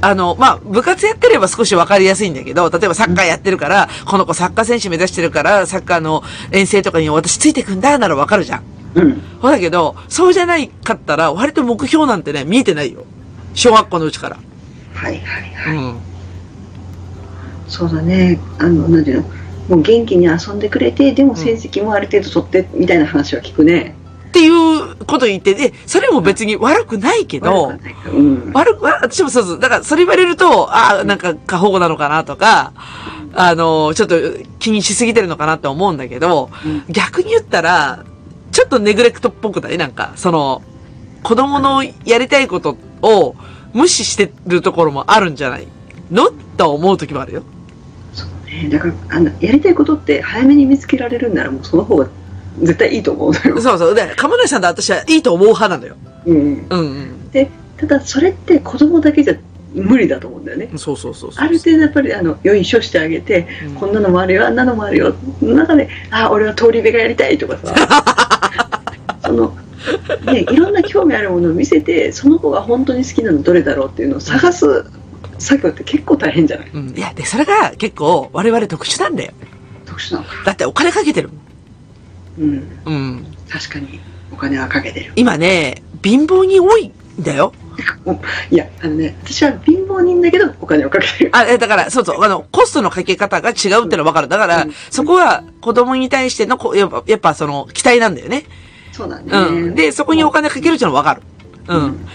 [SPEAKER 2] あの、まあ、部活やってれば少しわかりやすいんだけど、例えばサッカーやってるから、この子サッカー選手目指してるから、サッカーの遠征とかに私ついてくんだならわかるじゃん。
[SPEAKER 3] うん
[SPEAKER 2] ほだけど、そうじゃないかったら、割と目標なんてね、見えてないよ。小学校のうちから。
[SPEAKER 3] はいはいはい、
[SPEAKER 2] うん。
[SPEAKER 3] そうだねあのなんていうの？もう元気に遊んでくれてでも成績もある程度取ってみたいな話は聞くね、
[SPEAKER 2] っていうこと言って、で、それも別に悪くないけど、
[SPEAKER 3] うん。
[SPEAKER 2] 悪く、わ私もそうそう。だから、それ言われると、ああ、なんか過保護なのかなとか、あの、ちょっと気にしすぎてるのかなって思うんだけど、
[SPEAKER 3] うん。
[SPEAKER 2] 逆に言ったら、ちょっとネグレクトっぽくない？なんか、その、子供のやりたいことを無視してるところもあるんじゃない？の？と思う時もあるよ。
[SPEAKER 3] そうね。だからあのやりたいことって早めに見つけられるんならもうその方が絶対いいと思うのよ、
[SPEAKER 2] そうそう。で、鴨梨さんと私はいいと思う派なのよ。
[SPEAKER 3] うん、
[SPEAKER 2] うんうん。
[SPEAKER 3] でただそれって子供だけじゃ無理だと思うんだよね。
[SPEAKER 2] そうそうそうそう。
[SPEAKER 3] ある程度やっぱりあの良い処してあげて、
[SPEAKER 2] うん
[SPEAKER 3] こんなのもあるよあんなのもあるよの中であ俺は通り部がやりたいとかさ そのねいろんな興味あるものを見せてその子が本当に好きなのどれだろうっていうのを探す作業って結構大変じゃない？
[SPEAKER 2] うん。いや、で、それが結構我々特殊なんだよ。
[SPEAKER 3] 特殊なのか
[SPEAKER 2] だってお金かけてるもん。
[SPEAKER 3] うん
[SPEAKER 2] うん。
[SPEAKER 3] 確かにお金はかけてる
[SPEAKER 2] 今ね、貧乏に多いんだよ。
[SPEAKER 3] いやあのね私は貧乏人だけどお金をかけてる
[SPEAKER 2] あ、えだから、そうそう、あの、コストのかけ方が違うってのはわかる。だから、
[SPEAKER 3] うん
[SPEAKER 2] そこは子供に対してのこ、やっぱ、やっぱその、期待なんだよね。
[SPEAKER 3] そうだね、
[SPEAKER 2] うん。で、そこにお金かけるっていうのはわかる。うん。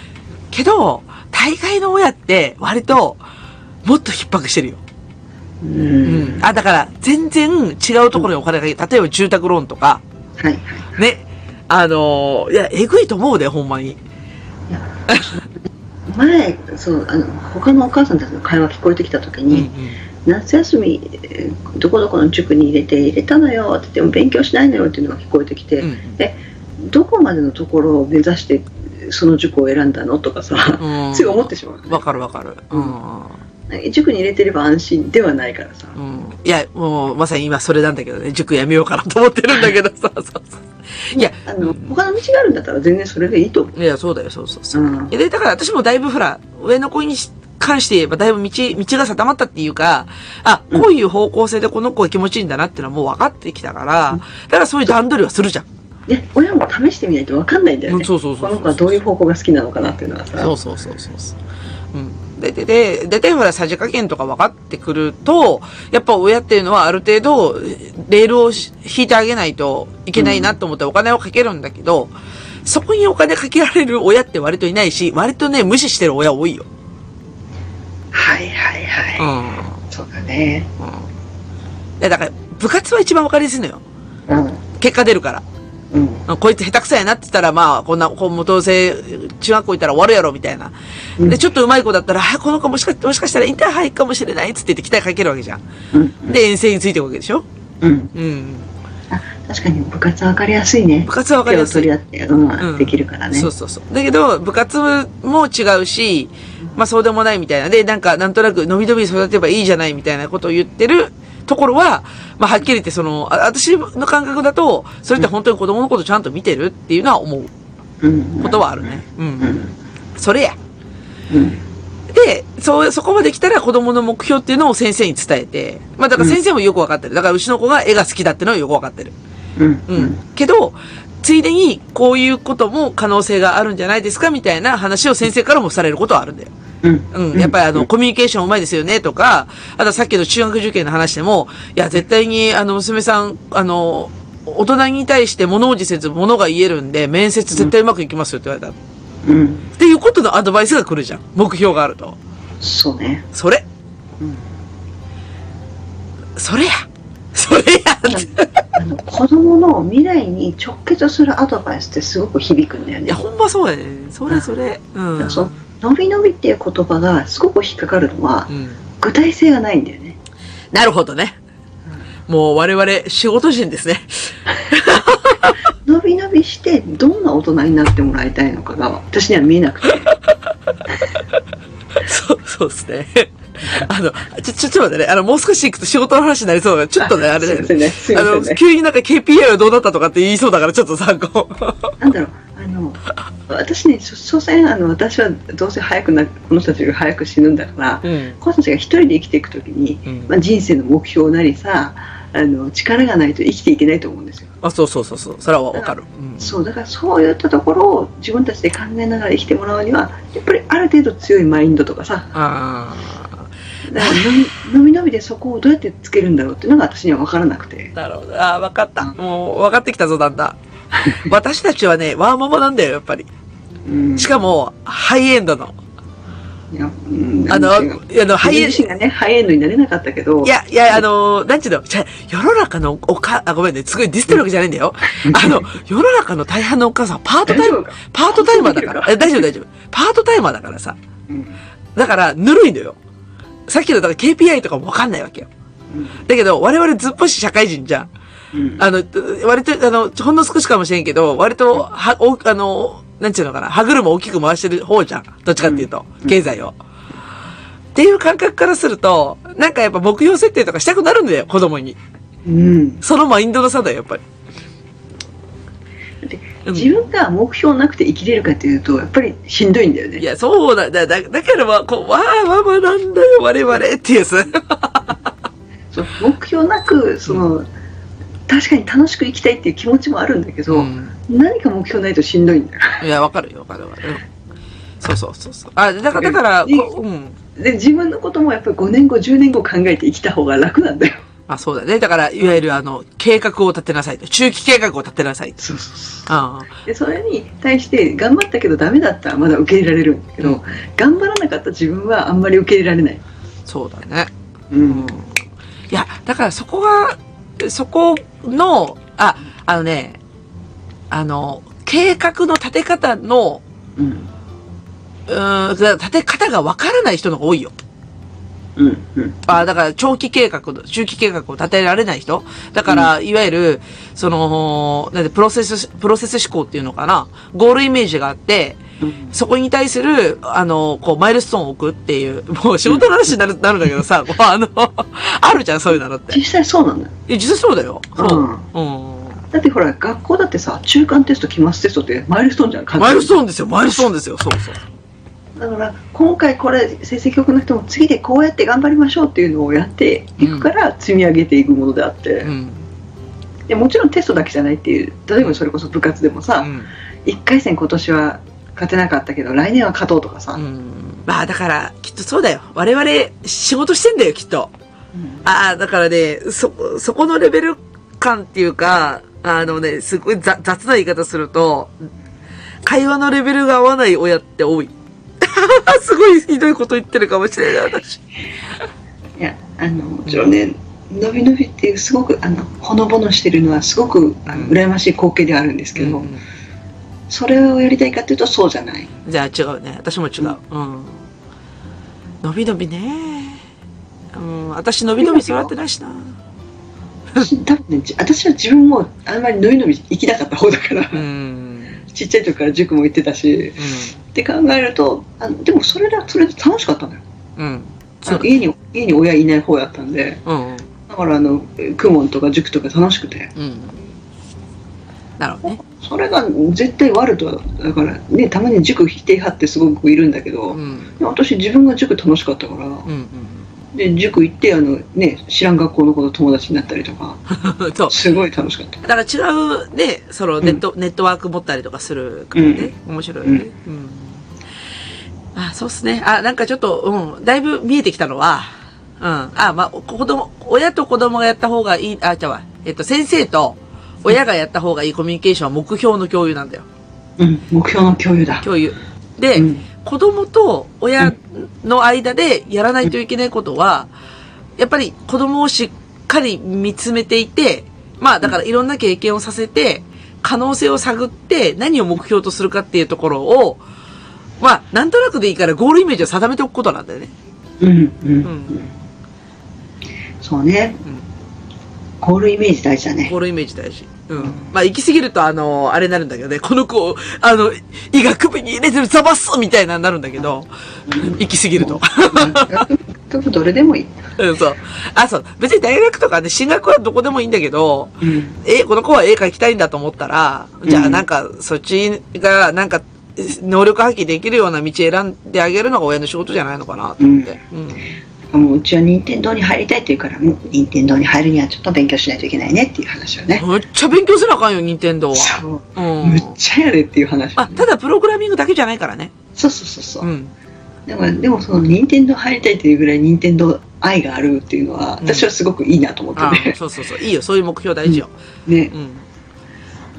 [SPEAKER 2] けど、大概の親って、割と、もっと逼迫してるよ。
[SPEAKER 3] う
[SPEAKER 2] うんん。あ、だから、全然違うところにお金かける。例えば住宅ローンとか、
[SPEAKER 3] はいはい
[SPEAKER 2] ね。あのーいや、えぐいと思うで、ほんまに。
[SPEAKER 3] 前そうあの他のお母さんたちの会話聞こえてきた時
[SPEAKER 2] うん
[SPEAKER 3] に、夏休みえーどこどこの塾に入れて入れたのよって言っても勉強しないのよっていうのが聞こえてきて、
[SPEAKER 2] うん。
[SPEAKER 3] どこまでのところを目指してその塾を選んだの？とかさ、
[SPEAKER 2] うん。
[SPEAKER 3] すぐ思ってしまう、ね
[SPEAKER 2] わかるわかる。うん。
[SPEAKER 3] 塾に入れてれば安心ではないからさ、
[SPEAKER 2] うん。いや、もう、まさに今それなんだけどね、塾やめようかなと思ってるんだけど、そうそうそう。いや、
[SPEAKER 3] あの他の道があるんだったら全然それでいいと思う、
[SPEAKER 2] いや、そうだよ、そうそうそう。
[SPEAKER 3] うん
[SPEAKER 2] で、だから私もだいぶほら、上の子に関して言えばだいぶ道、道が定まったっていうか、あ、こういう方向性でこの子が気持ちいいんだなっていうのはもう分かってきたから、だからそういう段取りはするじゃん。
[SPEAKER 3] で親も試してみないと分かんないんだよね、
[SPEAKER 2] うんそうそうそうそう
[SPEAKER 3] この子はどういう方向が好きなのかなっていうのはさ
[SPEAKER 2] そうそうそうそうそう。うん。で、で、で、で、で、ほら、さじ加減とか分かってくると、やっぱ親っていうのはある程度、レールをし引いてあげないといけないなと思ってお金をかけるんだけど、そこにお金かけられる親って割といないし、割とね、無視してる親多いよ。
[SPEAKER 3] はいはいはい、
[SPEAKER 2] うん。
[SPEAKER 3] そうだね
[SPEAKER 2] うん。いや、だから、部活は一番わかりやすいのよ。
[SPEAKER 3] うん
[SPEAKER 2] 結果出るから。
[SPEAKER 3] うん
[SPEAKER 2] うんこいつ下手くそやなって言ったら、まあ、こんな、こう、もうどうせ、中学校行ったら終わるやろ、みたいな。
[SPEAKER 3] うん
[SPEAKER 2] で、ちょっと上手い子だったら、あ、この子もしか、もしかしたらインターハイかもしれないっつって言って期待かけるわけじゃん。
[SPEAKER 3] うん
[SPEAKER 2] で、遠征についていくわけでしょ？
[SPEAKER 3] うん
[SPEAKER 2] うん。
[SPEAKER 3] あ確かに部活は分かりやすいね
[SPEAKER 2] 部活はわかりやすい
[SPEAKER 3] 手を取り合って、うん
[SPEAKER 2] うん
[SPEAKER 3] できるからね
[SPEAKER 2] そうそうそう。だけど、部活も違うし、まあそうでもないみたいな。で、なんか、なんとなく、のびのび育てばいいじゃないみたいなことを言ってるところは、まあはっきり言って、その、あ私の感覚だと、それって本当に子供のことちゃんと見てるっていうのは思う
[SPEAKER 3] うん
[SPEAKER 2] ことはあるね。う。
[SPEAKER 3] うんん
[SPEAKER 2] それや。
[SPEAKER 3] うん
[SPEAKER 2] で、そう、そこまで来たら子供の目標っていうのを先生に伝えて、まあだから先生もよくわかってる。だからうちの子が絵が好きだってのはよくわかってる。
[SPEAKER 3] うん
[SPEAKER 2] うん。けど、ついでに、こういうことも可能性があるんじゃないですかみたいな話を先生からもされることはあるんだよ。
[SPEAKER 3] うん
[SPEAKER 2] うん。やっぱりあの、コミュニケーションうまいですよね、とか、あとさっきの中学受験の話でも、いや、絶対に、あの、娘さん、あの、大人に対して物おじせず物が言えるんで、面接絶対うまくいきますよって言われた。
[SPEAKER 3] うん
[SPEAKER 2] っていうことのアドバイスが来るじゃん。目標があると。
[SPEAKER 3] そうね
[SPEAKER 2] それ。
[SPEAKER 3] うん
[SPEAKER 2] それや。それや。
[SPEAKER 3] あの子供の未来に直結するアドバイスってすごく響くんだよね
[SPEAKER 2] いや、ほんまそうやね。それそれ。うん。
[SPEAKER 3] のびのびっていう言葉がすごく引っかかるのは
[SPEAKER 2] うん。
[SPEAKER 3] 具体性がないんだよね
[SPEAKER 2] なるほどね。もう我々仕事人ですね。
[SPEAKER 3] のびのびしてどんな大人になってもらいたいのかが私には見えなくて
[SPEAKER 2] そう、そうですね。あの、ちょ、ちょ、ちょっと待ってね。あの、もう少し行くと仕事の話になりそうだから、ちょっとね、あれだよね。
[SPEAKER 3] ね
[SPEAKER 2] あの、急になんか KPI はどうなったとかって言いそうだから、ちょっとさ、こう。
[SPEAKER 3] なんだろうあの私ね所所詮あの私はどうせ早くなこの人たちが早く死ぬんだから、
[SPEAKER 2] うん。
[SPEAKER 3] この人たちが一人で生きていくときに、
[SPEAKER 2] うん
[SPEAKER 3] まあ、人生の目標なりさあの力がないと生きていけないと思うんですよ
[SPEAKER 2] あ、そうそうそうそう。それはわかる。うん。
[SPEAKER 3] そうだからそういったところを自分たちで考えながら生きてもらうにはやっぱりある程度強いマインドとかさ
[SPEAKER 2] あ
[SPEAKER 3] だからのびのびのびでそこをどうやってつけるんだろうっていうのが私には分からなくて
[SPEAKER 2] あ。なるほど。ああ、わかった。もう、分かってきたぞ、だんだん。私たちはね、ワーママなんだよ、やっぱり。
[SPEAKER 3] うん
[SPEAKER 2] しかも、ハイエンドの。あの、あの、ハイエン
[SPEAKER 3] 自身がねハイエンドになれなかったけど。
[SPEAKER 2] いや、いや、あの、なんちゅうの、じゃあ世の中のおか、あ、ごめんね、すごいディスってるわけじゃないんだよ。あの、世の中の大半のお母さんはパートタイム
[SPEAKER 3] 大丈夫か、
[SPEAKER 2] パートタイマーだから。
[SPEAKER 3] 大
[SPEAKER 2] 丈夫、大丈夫。パートタイマーだからさ。
[SPEAKER 3] うん。
[SPEAKER 2] だから、ぬるいのよ。さっきの、だから KPI とかもわかんないわけよ。だけど、我々ずっぽし社会人じゃん。あの、割と、あの、ほんの少しかもしれんけど、割と、は、お、あの、なんちゅうのかな、歯車大きく回してる方じゃん。どっちかっていうと、経済を。っていう感覚からすると、なんかやっぱ目標設定とかしたくなるんだよ、子供に。
[SPEAKER 3] うん。
[SPEAKER 2] そのマインドの差だよ、やっぱり。うん
[SPEAKER 3] 自分が目標なくて生きれるかっていうと、やっぱりしんどいんだよね。
[SPEAKER 2] いや、そうだ、だ、だ、だからまあ、こう、わあ、ママなんだよ、我々っていうさ。
[SPEAKER 3] そう目標なく、その、確かに楽しく生きたいっていう気持ちもあるんだけど、
[SPEAKER 2] うん
[SPEAKER 3] 何か目標ないとしんどいんだよ。
[SPEAKER 2] いや、わかるよ、わかるわかる。うんそうそうそうそう。あ、だから、だから、
[SPEAKER 3] で
[SPEAKER 2] こううん。
[SPEAKER 3] で、自分のこともやっぱり5年後、10年後考えて生きた方が楽なんだよ。
[SPEAKER 2] あ、そうだね。だから、いわゆるあの、計画を立てなさいと。中期計画を立てなさいと。
[SPEAKER 3] そうそうそう。
[SPEAKER 2] あ
[SPEAKER 3] で、それに対して、頑張ったけどダメだったらまだ受け入れられるんだけど、
[SPEAKER 2] うん
[SPEAKER 3] 頑張らなかった自分はあんまり受け入れられない。
[SPEAKER 2] あ、そうだね。
[SPEAKER 3] う
[SPEAKER 2] うん。いや、だからそこが、そこの、あ、あのね、あの、計画の立て方の、
[SPEAKER 3] うん。
[SPEAKER 2] うーん、立て方がわからない人の方が多いよ。
[SPEAKER 3] うん。うん。
[SPEAKER 2] あだから長期計画、中期計画を立てられない人だから、いわゆる、その、なんで、プロセス、プロセス思考っていうのかなゴールイメージがあって、そこに対する、あの、こう、マイルストーンを置くっていう、もう仕事の話になる、なるんだけどさ、あの、あるじゃん、そういうのって。
[SPEAKER 3] 実際そうなんだよ。
[SPEAKER 2] え、実際そうだよ。そう。うん。
[SPEAKER 3] だってほら、学校だってさ、中間テスト、期末テストってマイルストーンじゃん、
[SPEAKER 2] マイルストーンですよ、マイルストーンですよ。そうそう。
[SPEAKER 3] だから、今回これ、成績良くなくても、次でこうやって頑張りましょうっていうのをやっていくから、積み上げていくものであって、
[SPEAKER 2] うん。
[SPEAKER 3] でもちろんテストだけじゃないっていう、例えばそれこそ部活でもさ、
[SPEAKER 2] うん。
[SPEAKER 3] 1回戦今年は勝てなかったけど、来年は勝とうとかさ、
[SPEAKER 2] うん。まあ、だから、きっとそうだよ。我々、仕事してんだよ、きっと。ああ、だからね、そ、そこのレベル感っていうか、あのね、すごい雑雑な言い方すると、会話のレベルが合わない親って多い。すごいひどいこと言ってるかもしれない、私。
[SPEAKER 3] いや、あの、もちろんね、伸び伸びっていう、すごく、あの、ほのぼのしてるのは、すごく、あの
[SPEAKER 2] うん
[SPEAKER 3] 羨ましい光景ではあるんですけど、
[SPEAKER 2] うん
[SPEAKER 3] それをやりたいかっていうと、そうじゃない。
[SPEAKER 2] じゃあ違うね。私も違う。うん。伸び伸びね。うん、私伸び伸び育ってないしな。
[SPEAKER 3] 多分ね、じ私は自分もあんまり伸び伸び行きたかった方だから、
[SPEAKER 2] うん。
[SPEAKER 3] ちっちゃい時から塾も行ってたし、って考えると、あのでもそれだ、それで楽しかったのよ。
[SPEAKER 2] うん。うん。
[SPEAKER 3] あ
[SPEAKER 2] そう
[SPEAKER 3] の家に、家に親いない方やったんで、
[SPEAKER 2] うん。
[SPEAKER 3] だからあの、公文とか塾とか楽しくて、
[SPEAKER 2] うん。なるほどね。
[SPEAKER 3] それが絶対悪とは、だからね、たまに塾否定派ってすごくいるんだけど、
[SPEAKER 2] うん。
[SPEAKER 3] 私自分が塾楽しかったから、
[SPEAKER 2] うん。
[SPEAKER 3] で、塾行って、あのね、知らん学校の子と友達になったりとか、
[SPEAKER 2] うん。そう。
[SPEAKER 3] すごい楽しかった。
[SPEAKER 2] だから違うね、そのネット、ネットワーク持ったりとかするからね。面白いよね。うん。あ、そうっすね。あ、なんかちょっと、うん、だいぶ見えてきたのは、うん。あ、まあ、子供、親と子供がやった方がいい、あ、じゃあ、えっと、先生と親がやった方がいいコミュニケーションは目標の共有なんだよ。
[SPEAKER 3] うん、目標の共有だ。
[SPEAKER 2] 共有。で、
[SPEAKER 3] うん
[SPEAKER 2] 子供と親の間でやらないといけないことは、やっぱり子供をしっかり見つめていて、まあだからいろんな経験をさせて、可能性を探って何を目標とするかっていうところを、まあなんとなくでいいからゴールイメージを定めておくことなんだよね。
[SPEAKER 3] うん、うん、
[SPEAKER 2] う
[SPEAKER 3] うんん。そうね。ゴールイメージ大事だね。
[SPEAKER 2] ゴールイメージ大事。うん。まあ行き過ぎるとあの、あれになるんだけどね、この子を、あの、医学部に入れてるザバスみたいなになるんだけど、行き過ぎると。
[SPEAKER 3] どれでもいい。
[SPEAKER 2] うん、そう。あ、そう。別に大学とかね、進学はどこでもいいん。だけど、
[SPEAKER 3] うん。
[SPEAKER 2] え、この子は絵描きたいん。だと思ったら、じゃあなん。か、そっちが、なん。か、能力発揮できるような道選ん。であげるのが親の仕事じゃないのかなと思って。うん。
[SPEAKER 3] もううちは任天堂に入りたいって言うから、うん任天堂に入るにはちょっと勉強しないといけないねっていう話をね。
[SPEAKER 2] めっちゃ勉強せなあかんよ、任天堂は。
[SPEAKER 3] そう。
[SPEAKER 2] うん
[SPEAKER 3] むっ。ちゃやでっていう話。
[SPEAKER 2] あ、ただプログラミングだけじゃないからね。
[SPEAKER 3] そうそうそうそうう。
[SPEAKER 2] ん。
[SPEAKER 3] でも、でもその任天堂入りたいっていうぐらい任天堂愛があるっていうのは、
[SPEAKER 2] うん
[SPEAKER 3] 私はすごくいいなと思
[SPEAKER 2] あ
[SPEAKER 3] ってね。
[SPEAKER 2] そうそうそう。いいよ、そういう目標大事よ。
[SPEAKER 3] ね
[SPEAKER 2] う。ん。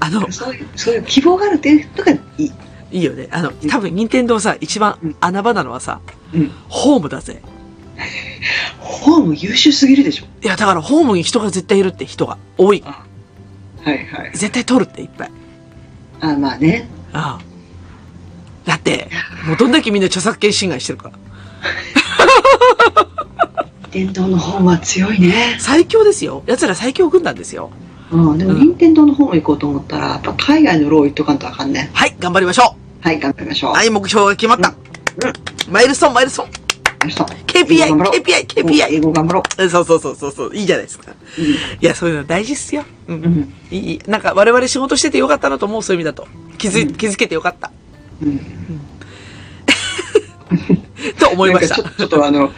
[SPEAKER 2] あの、
[SPEAKER 3] そういう、そういう希望があるっていうのがいい。
[SPEAKER 2] いいよね。あの、多分任天堂さ、一番穴場なのはさ、
[SPEAKER 3] うん。
[SPEAKER 2] ホームだぜ。
[SPEAKER 3] ホーム優秀すぎるでしょ。
[SPEAKER 2] いや、だからホームに人が絶対いるって人が多い。
[SPEAKER 3] はいはい。
[SPEAKER 2] 絶対取るっていっぱい。
[SPEAKER 3] あ、まあね。
[SPEAKER 2] ああ。だって、もうどんだけみんな著作権侵害してるから。
[SPEAKER 3] 任天堂のホームは強いね。
[SPEAKER 2] 最強ですよ。奴ら最強軍団ですよ。
[SPEAKER 3] うん。でも
[SPEAKER 2] うん
[SPEAKER 3] 任天堂のホーム行こうと思ったら、やっぱ海外のロー行っとかんとあかんね。
[SPEAKER 2] はい、頑張りましょ
[SPEAKER 3] はい、頑張りましょう。
[SPEAKER 2] う。はい、目標が決まった。マイルストーン、マイルストーン。
[SPEAKER 3] 明日。
[SPEAKER 2] KPI
[SPEAKER 3] 英語頑張ろう
[SPEAKER 2] KPI KPI
[SPEAKER 3] 英語頑張ろ
[SPEAKER 2] そうそうそうそうそう、いいじゃないですか。
[SPEAKER 3] う。
[SPEAKER 2] いや、そういうの大事っすよ。うん。
[SPEAKER 3] うん。
[SPEAKER 2] いいなんか我々仕事しててよかったなと思う、そういう意味だと。気づい、
[SPEAKER 3] うん
[SPEAKER 2] 気づけてよかった。
[SPEAKER 3] うん。
[SPEAKER 2] と思いました
[SPEAKER 3] ちょ。っとあの、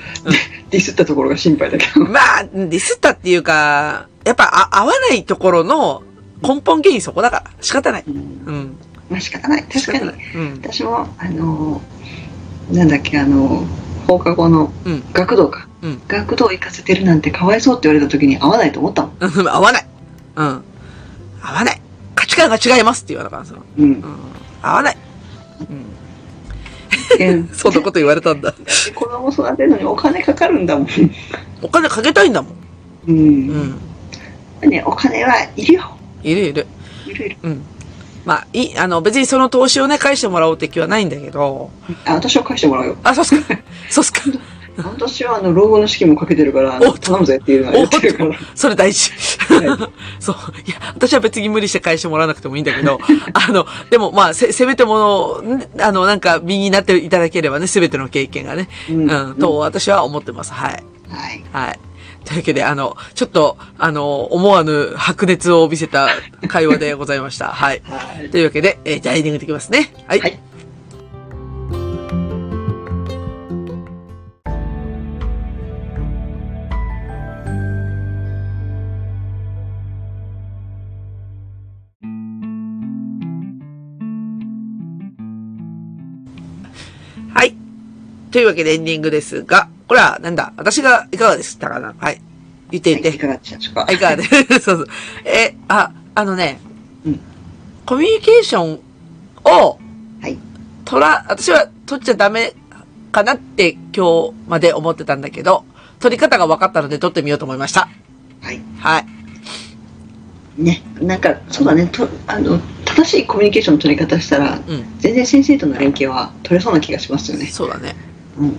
[SPEAKER 3] ディスったところが心配だけど。
[SPEAKER 2] まあ、ディスったっていうか、やっぱあ合わないところの根本原因そこだから。仕方ない。
[SPEAKER 3] うん
[SPEAKER 2] うん。
[SPEAKER 3] まあ仕方ない。確かに。
[SPEAKER 2] うん。
[SPEAKER 3] 私も、あの、なんだっけ、あの、放課後の
[SPEAKER 2] うん。
[SPEAKER 3] 学童か。
[SPEAKER 2] うん。
[SPEAKER 3] 学童行かせてるなんてかわいそうって言われた時に合わないと思ったもん。
[SPEAKER 2] うん合わない。うん。合わない。価値観が違いますって言われたからさ。
[SPEAKER 3] うん
[SPEAKER 2] う。ん。合わない。うん。
[SPEAKER 3] で
[SPEAKER 2] そんなこと言われたんだ。
[SPEAKER 3] 子供育てるのにお金かかるんだもん。
[SPEAKER 2] お金かけたいんだもん。
[SPEAKER 3] う。
[SPEAKER 2] うんん。
[SPEAKER 3] ね、お金はいるよ。
[SPEAKER 2] いるいる。
[SPEAKER 3] いるいる。
[SPEAKER 2] うん。まあ、いい、あの、別にその投資をね、返してもらおうって気はないんだけど。
[SPEAKER 3] あ、私は返してもらうよ。
[SPEAKER 2] あ、そうっすか。そうっすか。
[SPEAKER 3] 私はあの、老後の資金もかけてるから、頼むぜっていうのは言ってるから。
[SPEAKER 2] それ大事。
[SPEAKER 3] は
[SPEAKER 2] そう。いや、私は別に無理して返してもらわなくてもいいんだけど、あの、でもまあ、せ、せめてもの、んあの、なんか、身になっていただければね、すべての経験がね、
[SPEAKER 3] う
[SPEAKER 2] うんん、と私は思ってます。はい。
[SPEAKER 3] はい。
[SPEAKER 2] はい。というわけで、あの、ちょっと、あの、思わぬ白熱を見せた会話でございました。はい。
[SPEAKER 3] はい。
[SPEAKER 2] というわけで、えーじゃあエンディングできますね。はい。
[SPEAKER 3] はい
[SPEAKER 2] はい。というわけでエンディングですが、これはなんだ私がいかがでしたかなはい。言って言って。
[SPEAKER 3] いかがでしたか？
[SPEAKER 2] はい、いかがで そうそう。え、あ、あのね、
[SPEAKER 3] うん
[SPEAKER 2] コミュニケーションを、
[SPEAKER 3] はい。
[SPEAKER 2] 取ら、私は取っちゃダメかなって今日まで思ってたんだけど、取り方が分かったので取ってみようと思いました。
[SPEAKER 3] はい。
[SPEAKER 2] はい。
[SPEAKER 3] ね、なんか、そうだね、とあの、正しいコミュニケーションの取り方したら、
[SPEAKER 2] うん。
[SPEAKER 3] 全然先生との連携は取れそうな気がしますよね。
[SPEAKER 2] そうだね。
[SPEAKER 3] うん。
[SPEAKER 2] うん。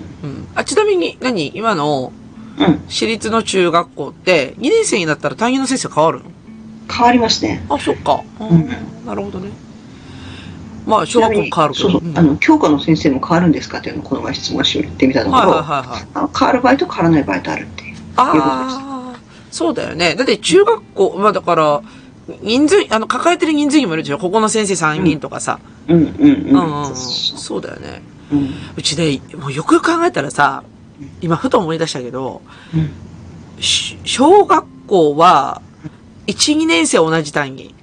[SPEAKER 2] あ、ちなみに、何？今の
[SPEAKER 3] うん。
[SPEAKER 2] 私立の中学校って、2年生になったら担任の先生変わるの？
[SPEAKER 3] 変わりますね。
[SPEAKER 2] あ、そっか。うん
[SPEAKER 3] うん
[SPEAKER 2] なるほどね。まあ、小学校も変わるけど。
[SPEAKER 3] そうそう、
[SPEAKER 2] ん
[SPEAKER 3] あの、教科の先生も変わるんですかっていうのをこの前質問してみたところ、
[SPEAKER 2] はいはいはいはい。
[SPEAKER 3] あの変わる場合と変わらない場合とあるっていう。
[SPEAKER 2] ああ、そうだよね。だって中学校、まあだから、人数、あの、抱えてる人数にもいるでしょ。ここの先生3人とかさ。
[SPEAKER 3] うんうんうん。
[SPEAKER 2] うん、
[SPEAKER 3] そう
[SPEAKER 2] だよね。
[SPEAKER 3] うん
[SPEAKER 2] うちね、もうよくよく考えたらさ、今ふと思い出したけど、
[SPEAKER 3] うん
[SPEAKER 2] し小学校は、1、2年生同じ単元。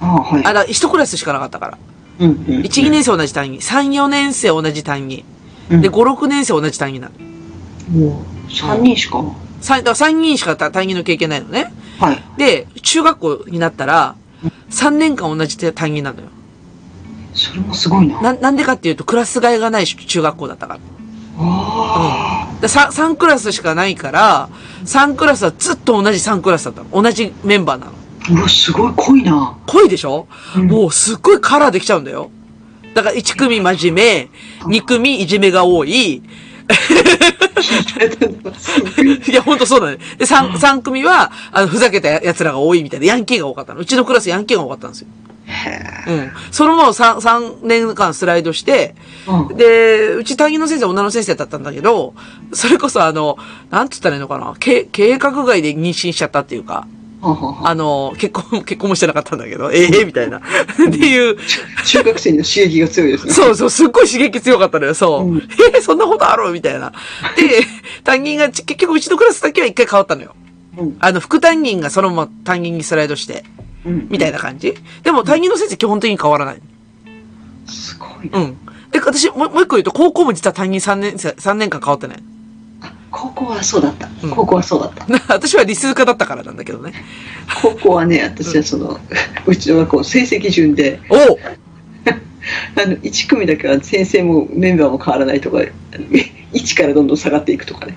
[SPEAKER 3] ああ、はい。
[SPEAKER 2] あ、だ1クラスしかなかったから。
[SPEAKER 3] うんうん。
[SPEAKER 2] 1、2年生同じ単元。3、4年生同じ単元。
[SPEAKER 3] うん
[SPEAKER 2] で、5、6年生同じ単元なの。
[SPEAKER 3] もう、3人しか。
[SPEAKER 2] 3、だから3人しか単元の経験ないのね。
[SPEAKER 3] はい。
[SPEAKER 2] で、中学校になったら、3年間同じ単元なのよ。
[SPEAKER 3] それもすごいな。
[SPEAKER 2] な、なんでかっていうと、クラス替えがない中学校だったから。
[SPEAKER 3] あ
[SPEAKER 2] で 3, 3クラスしかないから、3クラスはずっと同じ3クラスだったの。同じメンバーなの。
[SPEAKER 3] あ。うわ、すごい濃いな。
[SPEAKER 2] 濃いでしょ、
[SPEAKER 3] うん
[SPEAKER 2] もうすっごいカラーできちゃうんだよ。だから1組真面目、2組いじめが多い。いや、ほんとそうだね。で、3、三組は、あの、ふざけた奴らが多いみたいな、ヤンキーが多かったの。うちのクラスヤンキーが多かったんですよ。
[SPEAKER 3] へ
[SPEAKER 2] うん。それも3、三年間スライドして、
[SPEAKER 3] え。うん。
[SPEAKER 2] で、うち担任の先生は女の先生だったんだけど、それこそあの、なんつったらいいのかな、け計画外で妊娠しちゃったっていうか、あの、結婚、結婚もしてなかったんだけど、ええ？みたいな。っていう、
[SPEAKER 3] 中学生には刺激が強いですね。
[SPEAKER 2] そうそう、すっごい刺激強かったのよ、そう。
[SPEAKER 3] うん
[SPEAKER 2] えーそんなことある？みたいな。で、担任がち、結局うちのクラスだけは一回変わったのよ。
[SPEAKER 3] うん。
[SPEAKER 2] あの、副担任がそのまま担任にスライドして、
[SPEAKER 3] うん。
[SPEAKER 2] みたいな感じ？でも担任の先生基本的に変わらない。
[SPEAKER 3] すごいな。
[SPEAKER 2] うん。で、私、もう一個言うと、高校も実は担任3年生、三年間変わってない。
[SPEAKER 3] 高校はそうだった
[SPEAKER 2] うん。
[SPEAKER 3] 高校はそうだった。
[SPEAKER 2] 私は理数科だったからなんだけどね。
[SPEAKER 3] 高校はね、私はその、うちの学校成績順で、
[SPEAKER 2] おう
[SPEAKER 3] あの、1組だけは先生もメンバーも変わらないとか、1からどんどん下がっていくとかね。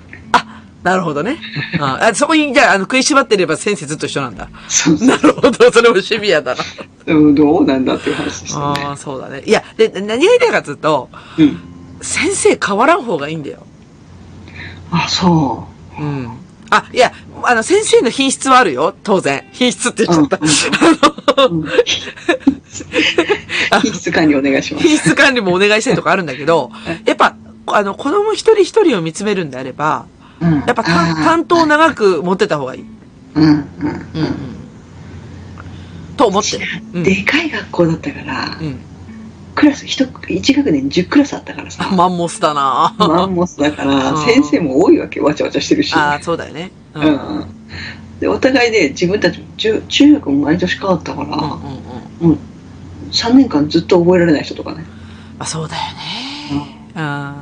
[SPEAKER 2] なるほどね。ああそこに、じゃあ、あの、食いしばってれば先生ずっと一緒なんだ。
[SPEAKER 3] そうそう
[SPEAKER 2] なるほど。それもシビアだな。
[SPEAKER 3] うんどうなんだっていう話でした
[SPEAKER 2] あ
[SPEAKER 3] ね。
[SPEAKER 2] あ、そうだね。いや、で、何が言いたいかというと、
[SPEAKER 3] うん。
[SPEAKER 2] 先生変わらん方がいいんだよ。
[SPEAKER 3] あ、そ
[SPEAKER 2] うん。あ、いや、あの、先生の品質はあるよ。当然。品質って言っちゃった。あ
[SPEAKER 3] う。うん品質管理お願いします。
[SPEAKER 2] 品質管理もお願いしたいとかあるんだけど、やっぱ、あの、子供一人一人を見つめるんであれば、
[SPEAKER 3] うん。
[SPEAKER 2] やっぱ担
[SPEAKER 3] あー
[SPEAKER 2] 担当を長く持ってた方がいい。
[SPEAKER 3] うん、うん。
[SPEAKER 2] うんうん。と思ってる。うん。
[SPEAKER 3] でかい学校だったから、
[SPEAKER 2] うん。
[SPEAKER 3] クラス一一学年10クラスあったからさ、
[SPEAKER 2] マンモスだな
[SPEAKER 3] マンモスだから
[SPEAKER 2] うん
[SPEAKER 3] 先生も多いわけわちゃわちゃしてるし、
[SPEAKER 2] ああ、そうだよね。う。
[SPEAKER 3] うんん、でお互いで自分たちも中中学も毎年変わったから、
[SPEAKER 2] うんうんうん。
[SPEAKER 3] 3年間ずっと覚えられない人とかね、
[SPEAKER 2] まあそうだよね。うん。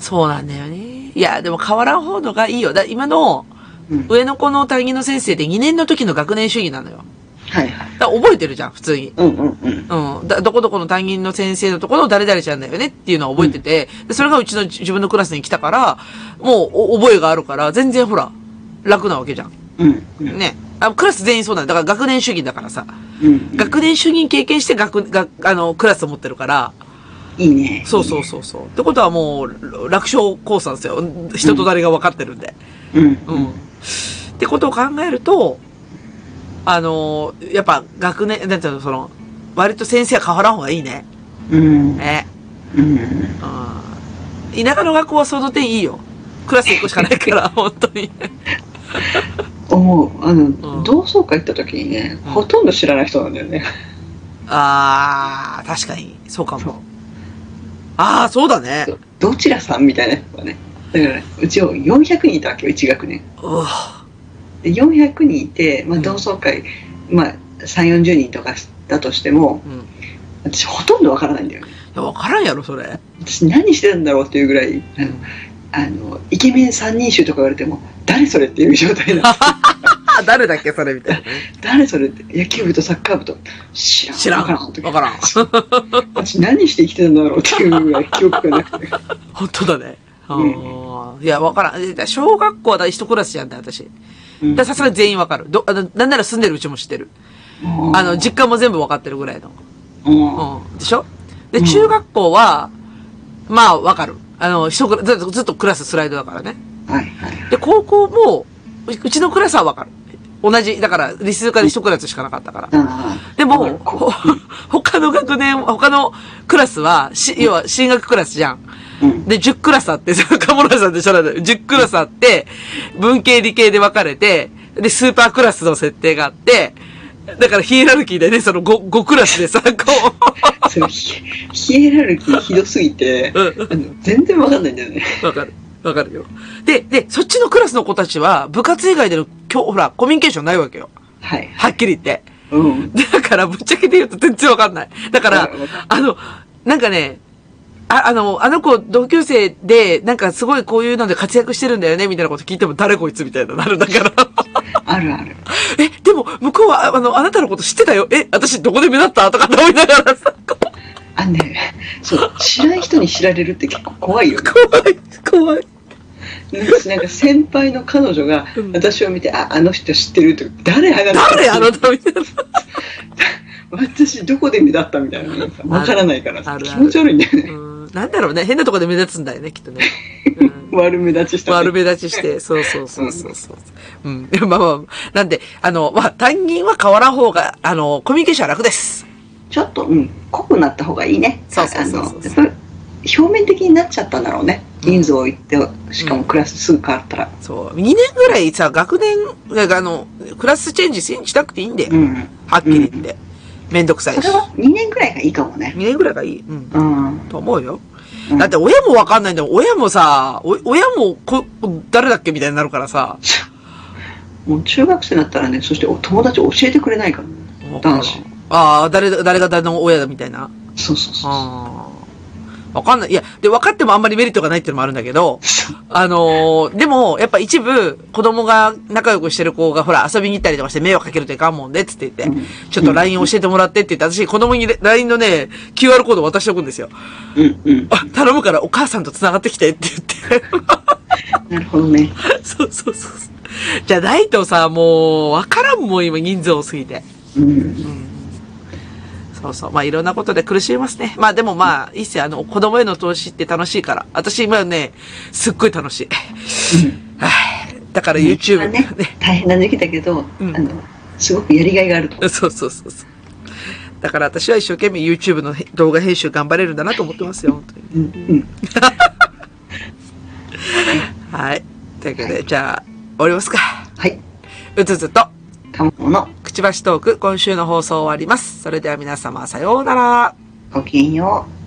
[SPEAKER 2] そうなんだよね。いや、でも変わらん方のがいいよ。だ今の
[SPEAKER 3] うん、
[SPEAKER 2] 上の子の担任の先生で2年の時の学年主義なのよ。
[SPEAKER 3] はいはい
[SPEAKER 2] だ覚えてるじゃん、普通に。
[SPEAKER 3] うんうんうん
[SPEAKER 2] うん。だどこどこの担任の先生のところの誰々ちゃんだよねっていうのは覚えてて、でそれがうちの自分のクラスに来たから、もうお覚えがあるから、全然ほら、楽なわけじゃん。
[SPEAKER 3] うんうん
[SPEAKER 2] ね。あクラス全員そうなんだ。だから学年主義だからさ。
[SPEAKER 3] うん
[SPEAKER 2] 学年主義経験して学、学、あの、クラスを持ってるから、
[SPEAKER 3] いいね
[SPEAKER 2] そうそうそうそう。ってことはもう、楽勝コースなんですよ。人となりが分かってるんで。
[SPEAKER 3] うん
[SPEAKER 2] うん。ってことを考えると、あの、やっぱ学年、なんていうの、その、割と先生は変わらん方がいいね。
[SPEAKER 3] うん
[SPEAKER 2] ね。
[SPEAKER 3] うん
[SPEAKER 2] うん。田舎の学校はその点いいよ。クラス1個しかないから、本当に。
[SPEAKER 3] 思うあの、
[SPEAKER 2] ん
[SPEAKER 3] 同窓会行った時にね、
[SPEAKER 2] うん
[SPEAKER 3] ほとんど知らない人なんだよね
[SPEAKER 2] あー、確かに、そうかも。あー、そうだね。
[SPEAKER 3] どちらさんみたいな人がねだからうちを400人いたわけよ1学年
[SPEAKER 2] うわ
[SPEAKER 3] で400人いて、まあ、
[SPEAKER 2] うん
[SPEAKER 3] 同窓会、まあ、3 4 0人とかだとしても
[SPEAKER 2] うん。い
[SPEAKER 3] 私ほとんどわからないんだよね
[SPEAKER 2] や、わからんやろ、それ。
[SPEAKER 3] 私何してたんだろうっていうぐらいあのあのイケメン三人衆とか言われても誰それっていう状態なの
[SPEAKER 2] あ、誰だっけ、それ、みたいなね。
[SPEAKER 3] 誰それって野球部とサッカー部と知らん
[SPEAKER 2] 知らん。
[SPEAKER 3] わからん
[SPEAKER 2] わからん。
[SPEAKER 3] 私何して生きてたんだろうっていうぐらい記憶がなくて
[SPEAKER 2] 本当だね。あ
[SPEAKER 3] うん
[SPEAKER 2] ーいや、わからんえ。小学校はだ一クラスじゃんだ、私。さすがに全員わかる。ど、あの、なんなら住んでるうちも知ってる。あの、実家も全部わかってるぐらいの。
[SPEAKER 3] うん
[SPEAKER 2] うん。でしょ？で、
[SPEAKER 3] うん
[SPEAKER 2] 中学校は、まあ、わかる。あの、一クラずっとずっとクラススライドだからね。
[SPEAKER 3] はいはい
[SPEAKER 2] で、高校も、ううちのクラスはわかる。同じ、だから、理数科で一クラスしかなかったから。でも、他の学年、他のクラスは、し、要は進学クラスじゃん。
[SPEAKER 3] うん
[SPEAKER 2] で、10クラスあって、カモラさんでしょなんだよ。10クラスあって、文系理系で分かれて、で、スーパークラスの設定があって、だからヒエラルキーでね、その 5, 5クラスでさ、こ
[SPEAKER 3] それヒヒエラルキーひどすぎて、
[SPEAKER 2] う、うん、
[SPEAKER 3] 全然わかんないんだよね。
[SPEAKER 2] わかる。わかるよ。で、で、そっちのクラスの子たちは、部活以外での、今日、ほら、コミュニケーションないわけよ。
[SPEAKER 3] はい。
[SPEAKER 2] はっきり言って。
[SPEAKER 3] うん。
[SPEAKER 2] だから、ぶっちゃけて言うと全然わかんない。だから、あの、なんかね、あ、あの、あの子同級生で、なんかすごいこういうので活躍してるんだよね、みたいなこと聞いても誰こいつみたいななるんだから。
[SPEAKER 3] あるある。
[SPEAKER 2] え、でも、向こうは、あの、あなたのこと知ってたよ。え、私どこで目立った？とかって思いながらさ、
[SPEAKER 3] あのね、そう、知らん人に知られるって結構怖いよね。
[SPEAKER 2] 怖い、怖い。
[SPEAKER 3] なんか先輩の彼女が
[SPEAKER 2] うん
[SPEAKER 3] 私を見て、あ、あの人知ってるって、誰あなた
[SPEAKER 2] 誰あなたみたいな。
[SPEAKER 3] 私どこで目立ったみたいなさわからないからさ気持ち悪いんだよね。
[SPEAKER 2] うん、なんだろうね。変なとこで目立つんだよね、きっとね。うん
[SPEAKER 3] 悪目立ちした、
[SPEAKER 2] 悪目立ちして、そうそうそうそうそう。うん。まあまあ、なんで、あの、まあ、担任は変わらん方が、あの、コミュニケーションは楽です。
[SPEAKER 3] ちょっと、うん、濃くなった方がいいね。
[SPEAKER 2] そうそうそう
[SPEAKER 3] 表面的になっちゃったんだろうね。人数を言って、しかもクラスすぐ変わったら。
[SPEAKER 2] そう。2年ぐらいさ、学年、あの、クラスチェンジししなくていいんだよ。
[SPEAKER 3] うん。
[SPEAKER 2] はっきり言って。めんどくさいし。
[SPEAKER 3] それは2年くらいがいいかもね。
[SPEAKER 2] 2年ぐらいがいい。うん。
[SPEAKER 3] うん。
[SPEAKER 2] と思うよ。
[SPEAKER 3] うん
[SPEAKER 2] だって親もわかんないんだよ。親もさ、お親もこ、誰だっけみたいになるからさ。
[SPEAKER 3] もう中学生になったらね、そしてお友達教えてくれないからね。男子。
[SPEAKER 2] ああ、誰だ、誰が誰の親だみたいな。
[SPEAKER 3] そうそうそう。
[SPEAKER 2] ああ。わかんない。いや、で、分かってもあんまりメリットがないっていうのもあるんだけど、あのーでも、やっぱ一部、子供が仲良くしてる子が、ほら、遊びに行ったりとかして迷惑かけるといかんもんで、つって言って、
[SPEAKER 3] うん
[SPEAKER 2] ちょっと LINE 教えてもらってって言って、私、子供に LINE のね、QR コード渡しておくんですよ。
[SPEAKER 3] うんうん。
[SPEAKER 2] あ、頼むからお母さんと繋がってきてって言って。
[SPEAKER 3] なるほどね。
[SPEAKER 2] そうそうそう。じゃないとさ、もう、わからんもん、今、人数多すぎて。
[SPEAKER 3] うん。
[SPEAKER 2] そうそう。まあ、いろんなことで苦しみますね。まあ、でもまあ、いいっすよ。あの、子供への投資って楽しいから。私、今ね、すっごい楽しい。はい。だから YouTube
[SPEAKER 3] まあ
[SPEAKER 2] ね
[SPEAKER 3] ね、大変な時期だけど、
[SPEAKER 2] うん
[SPEAKER 3] あの、すごくやりがいがあると。
[SPEAKER 2] そうそうそうそう。だから私は一生懸命 YouTube の動画編集頑張れるんだなと思ってますよ、本当に。
[SPEAKER 3] うんうん。
[SPEAKER 2] はい。というわけで、じゃあ、終わりますか。
[SPEAKER 3] はい。
[SPEAKER 2] うつつと、
[SPEAKER 3] たもの、
[SPEAKER 2] くちばしトーク、今週の放送終わります。それでは皆様、さようなら。
[SPEAKER 3] ごきげんよう。